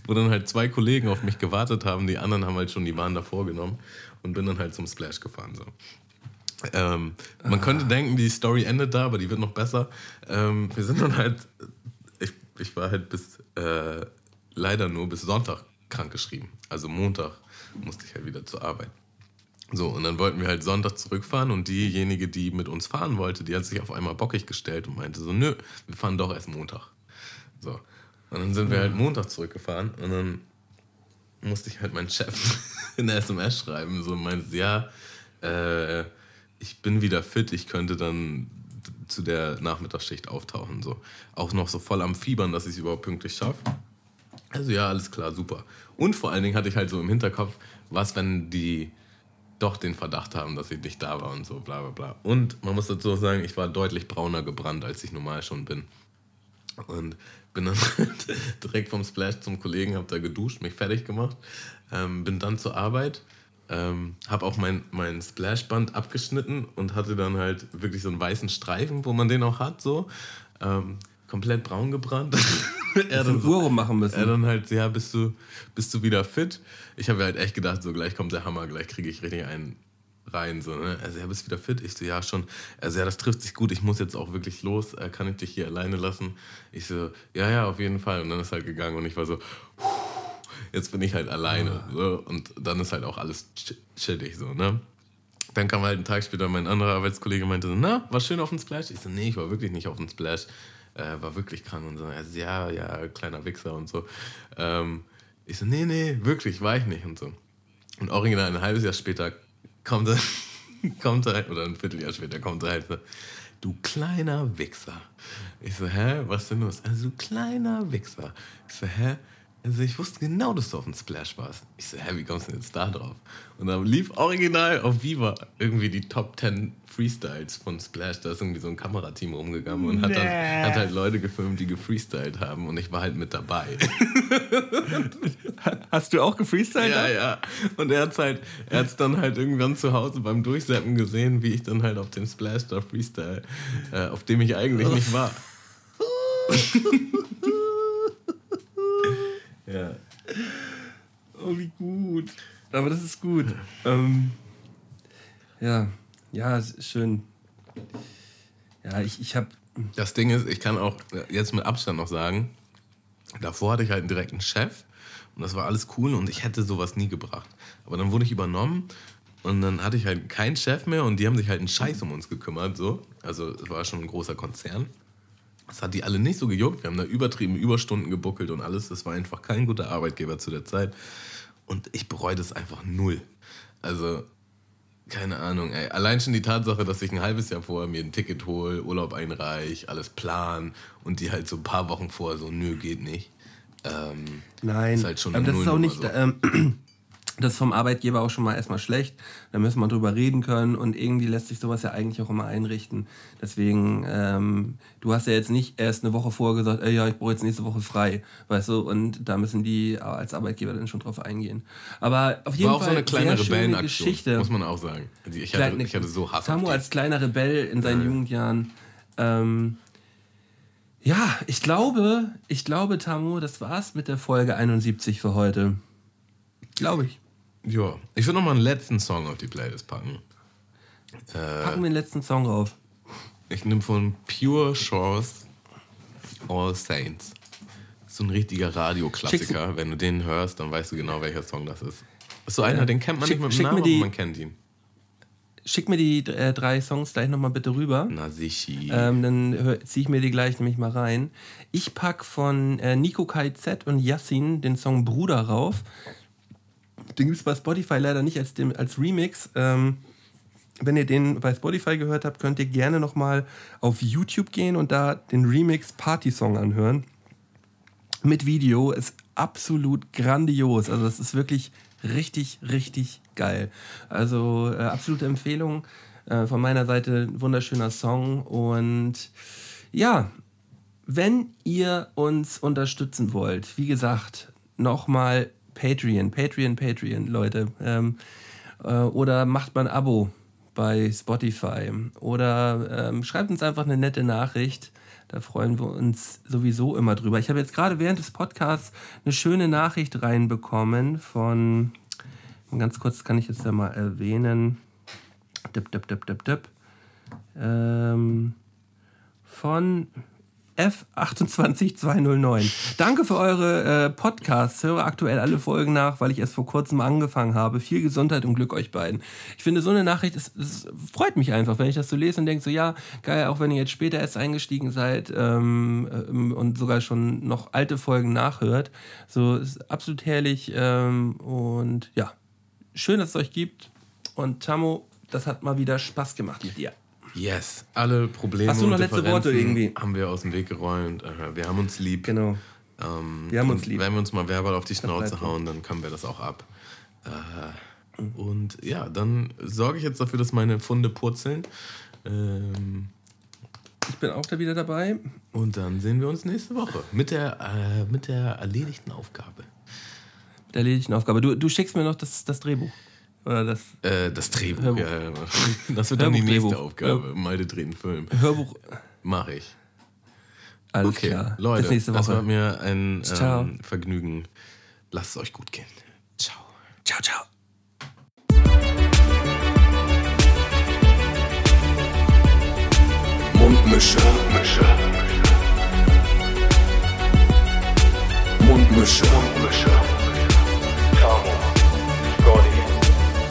wo dann halt zwei Kollegen auf mich gewartet haben, die anderen haben halt schon die Bahn davor genommen und bin dann halt zum Splash gefahren. So. Ähm, man ah. könnte denken, die Story endet da, aber die wird noch besser. Ähm, wir sind dann halt, ich, ich war halt bis, äh, leider nur bis Sonntag krank geschrieben. Also Montag musste ich halt wieder zur Arbeit. So, und dann wollten wir halt Sonntag zurückfahren und diejenige, die mit uns fahren wollte, die hat sich auf einmal bockig gestellt und meinte so, nö, wir fahren doch erst Montag. So. Und dann sind wir halt Montag zurückgefahren und dann musste ich halt meinen Chef in der SMS schreiben. So meinte, ja, äh, ich bin wieder fit, ich könnte dann zu der Nachmittagsschicht auftauchen. So. Auch noch so voll am Fiebern, dass ich es überhaupt pünktlich schaffe. Also ja, alles klar, super. Und vor allen Dingen hatte ich halt so im Hinterkopf, was, wenn die doch den Verdacht haben, dass ich nicht da war und so, bla bla bla. Und man muss dazu sagen, ich war deutlich brauner gebrannt, als ich normal schon bin. Und bin dann direkt vom Splash zum Kollegen, hab da geduscht, mich fertig gemacht, ähm, bin dann zur Arbeit, ähm, habe auch mein, mein Splashband abgeschnitten und hatte dann halt wirklich so einen weißen Streifen, wo man den auch hat, so. Ähm, komplett braun gebrannt. er dann so, machen müssen. Er dann halt, ja, bist du, bist du wieder fit? Ich habe halt echt gedacht, so gleich kommt der Hammer, gleich kriege ich richtig einen rein. So, ne? Also, ja, bist wieder fit? Ich so, ja, schon. Also, ja, das trifft sich gut. Ich muss jetzt auch wirklich los. Äh, kann ich dich hier alleine lassen? Ich so, ja, ja, auf jeden Fall. Und dann ist halt gegangen und ich war so, jetzt bin ich halt alleine. So. Und dann ist halt auch alles chillig, so, ne? Dann kam halt einen Tag später mein anderer Arbeitskollege und meinte so, na, war schön auf dem Splash? Ich so, nee, ich war wirklich nicht auf dem Splash. Äh, war wirklich krank und so. Also, ja, ja, kleiner Wichser und so. Ähm, ich so, nee, nee, wirklich, war ich nicht und so. Und original ein halbes Jahr später kommt er, kommt er halt, oder ein Vierteljahr später kommt er halt so, du kleiner Wichser. Ich so, hä, was denn los? Also, du kleiner Wichser. Ich so, hä? Also ich wusste genau, dass du auf dem Splash warst. Ich so, hä, wie kommst du denn jetzt da drauf? Und dann lief original auf Viva irgendwie die Top 10 Freestyles von Splash. Da ist irgendwie so ein Kamerateam rumgegangen und hat, dann, hat halt Leute gefilmt, die gefreestylt haben. Und ich war halt mit dabei. Hast du auch gefreestylt? Ja, ja. Und er hat halt, er hat's dann halt irgendwann zu Hause beim Durchseppen gesehen, wie ich dann halt auf dem Splash da freestyle, äh, auf dem ich eigentlich nicht war. Ja. Oh, wie gut. Aber das ist gut. Ähm, ja, ja, schön. Ja, ich, ich habe. Das Ding ist, ich kann auch jetzt mit Abstand noch sagen, davor hatte ich halt einen direkten Chef und das war alles cool und ich hätte sowas nie gebracht. Aber dann wurde ich übernommen und dann hatte ich halt keinen Chef mehr und die haben sich halt einen Scheiß um uns gekümmert. So. Also es war schon ein großer Konzern. Das hat die alle nicht so gejuckt. Wir haben da übertrieben Überstunden gebuckelt und alles. Das war einfach kein guter Arbeitgeber zu der Zeit. Und ich bereue das einfach null. Also, keine Ahnung, ey. Allein schon die Tatsache, dass ich ein halbes Jahr vorher mir ein Ticket hole, Urlaub einreich, alles plan und die halt so ein paar Wochen vorher so, nö, geht nicht. Ähm, Nein, ist halt schon aber das ist auch nicht. So. Ähm, das ist vom Arbeitgeber auch schon mal erstmal schlecht. Da müssen wir drüber reden können und irgendwie lässt sich sowas ja eigentlich auch immer einrichten. Deswegen, ähm, du hast ja jetzt nicht erst eine Woche vorher gesagt, ey, ja, ich brauche jetzt nächste Woche frei, weißt du, und da müssen die als Arbeitgeber dann schon drauf eingehen. Aber auf jeden War Fall. War auch so eine kleine Rebellenaktion, Geschichte. muss man auch sagen. Also ich, hatte, ich hatte so Hass. Tamu als kleiner Rebell in seinen ja. Jugendjahren. Ähm, ja, ich glaube, ich glaube, Tamu, das war's mit der Folge 71 für heute. Glaube ich. Ja, ich würde noch mal einen letzten Song auf die Playlist packen. Äh, packen wir den letzten Song auf. Ich nehme von Pure Shores All Saints. So ein richtiger Radioklassiker. Wenn du den hörst, dann weißt du genau, welcher Song das ist. ist so einer, den kennt man schick, nicht mit dem Namen, die, aber man kennt ihn. Schick mir die äh, drei Songs gleich nochmal bitte rüber. Na sicher. Ähm, dann ziehe ich mir die gleich nämlich mal rein. Ich pack von äh, Nico Kai Z und Yassin den Song Bruder rauf. Den gibt es bei Spotify leider nicht als, dem, als Remix. Ähm, wenn ihr den bei Spotify gehört habt, könnt ihr gerne nochmal auf YouTube gehen und da den Remix Party Song anhören. Mit Video ist absolut grandios. Also das ist wirklich richtig, richtig geil. Also äh, absolute Empfehlung äh, von meiner Seite. Wunderschöner Song. Und ja, wenn ihr uns unterstützen wollt, wie gesagt, nochmal Patreon, Patreon, Patreon, Leute. Ähm, äh, oder macht mal ein Abo bei Spotify. Oder ähm, schreibt uns einfach eine nette Nachricht. Da freuen wir uns sowieso immer drüber. Ich habe jetzt gerade während des Podcasts eine schöne Nachricht reinbekommen von, ganz kurz kann ich jetzt ja mal erwähnen, dip, dip, dip, dip, dip, ähm, von F28209. Danke für eure äh, Podcasts. Höre aktuell alle Folgen nach, weil ich erst vor kurzem angefangen habe. Viel Gesundheit und Glück euch beiden. Ich finde, so eine Nachricht, es, es freut mich einfach, wenn ich das so lese und denke so, ja, geil, auch wenn ihr jetzt später erst eingestiegen seid ähm, ähm, und sogar schon noch alte Folgen nachhört. So, ist absolut herrlich ähm, und ja, schön, dass es euch gibt. Und Tamo, das hat mal wieder Spaß gemacht mit dir. Yes, alle Probleme Hast du noch letzte Worte irgendwie? haben wir aus dem Weg geräumt. Äh, Wir haben uns lieb. Genau. Ähm, Wir haben uns lieb. Wenn wir uns mal verbal auf die Schnauze hauen, dann können wir das auch ab. Äh, und ja, dann sorge ich jetzt dafür, dass meine Funde purzeln. Ähm, Ich bin auch da wieder dabei. und dann sehen wir uns nächste Woche mit der, äh, mit der erledigten Aufgabe. Mit der erledigten Aufgabe. Du, du schickst mir noch das, das Drehbuch. Oder das Äh, das Drehbuch, Hörbuch. ja, ja. Das wird dann die nächste Drehbuch. Aufgabe. Malte dreht einen Film. Hörbuch. Mache ich. Alles Okay, klar. Leute, Bis nächste das war Woche. mir ein ähm, Vergnügen. Lasst es euch gut gehen. Ciao. Ciao, ciao. Mundmische. Mundmische. Mundmische. Mundmische. Tamo.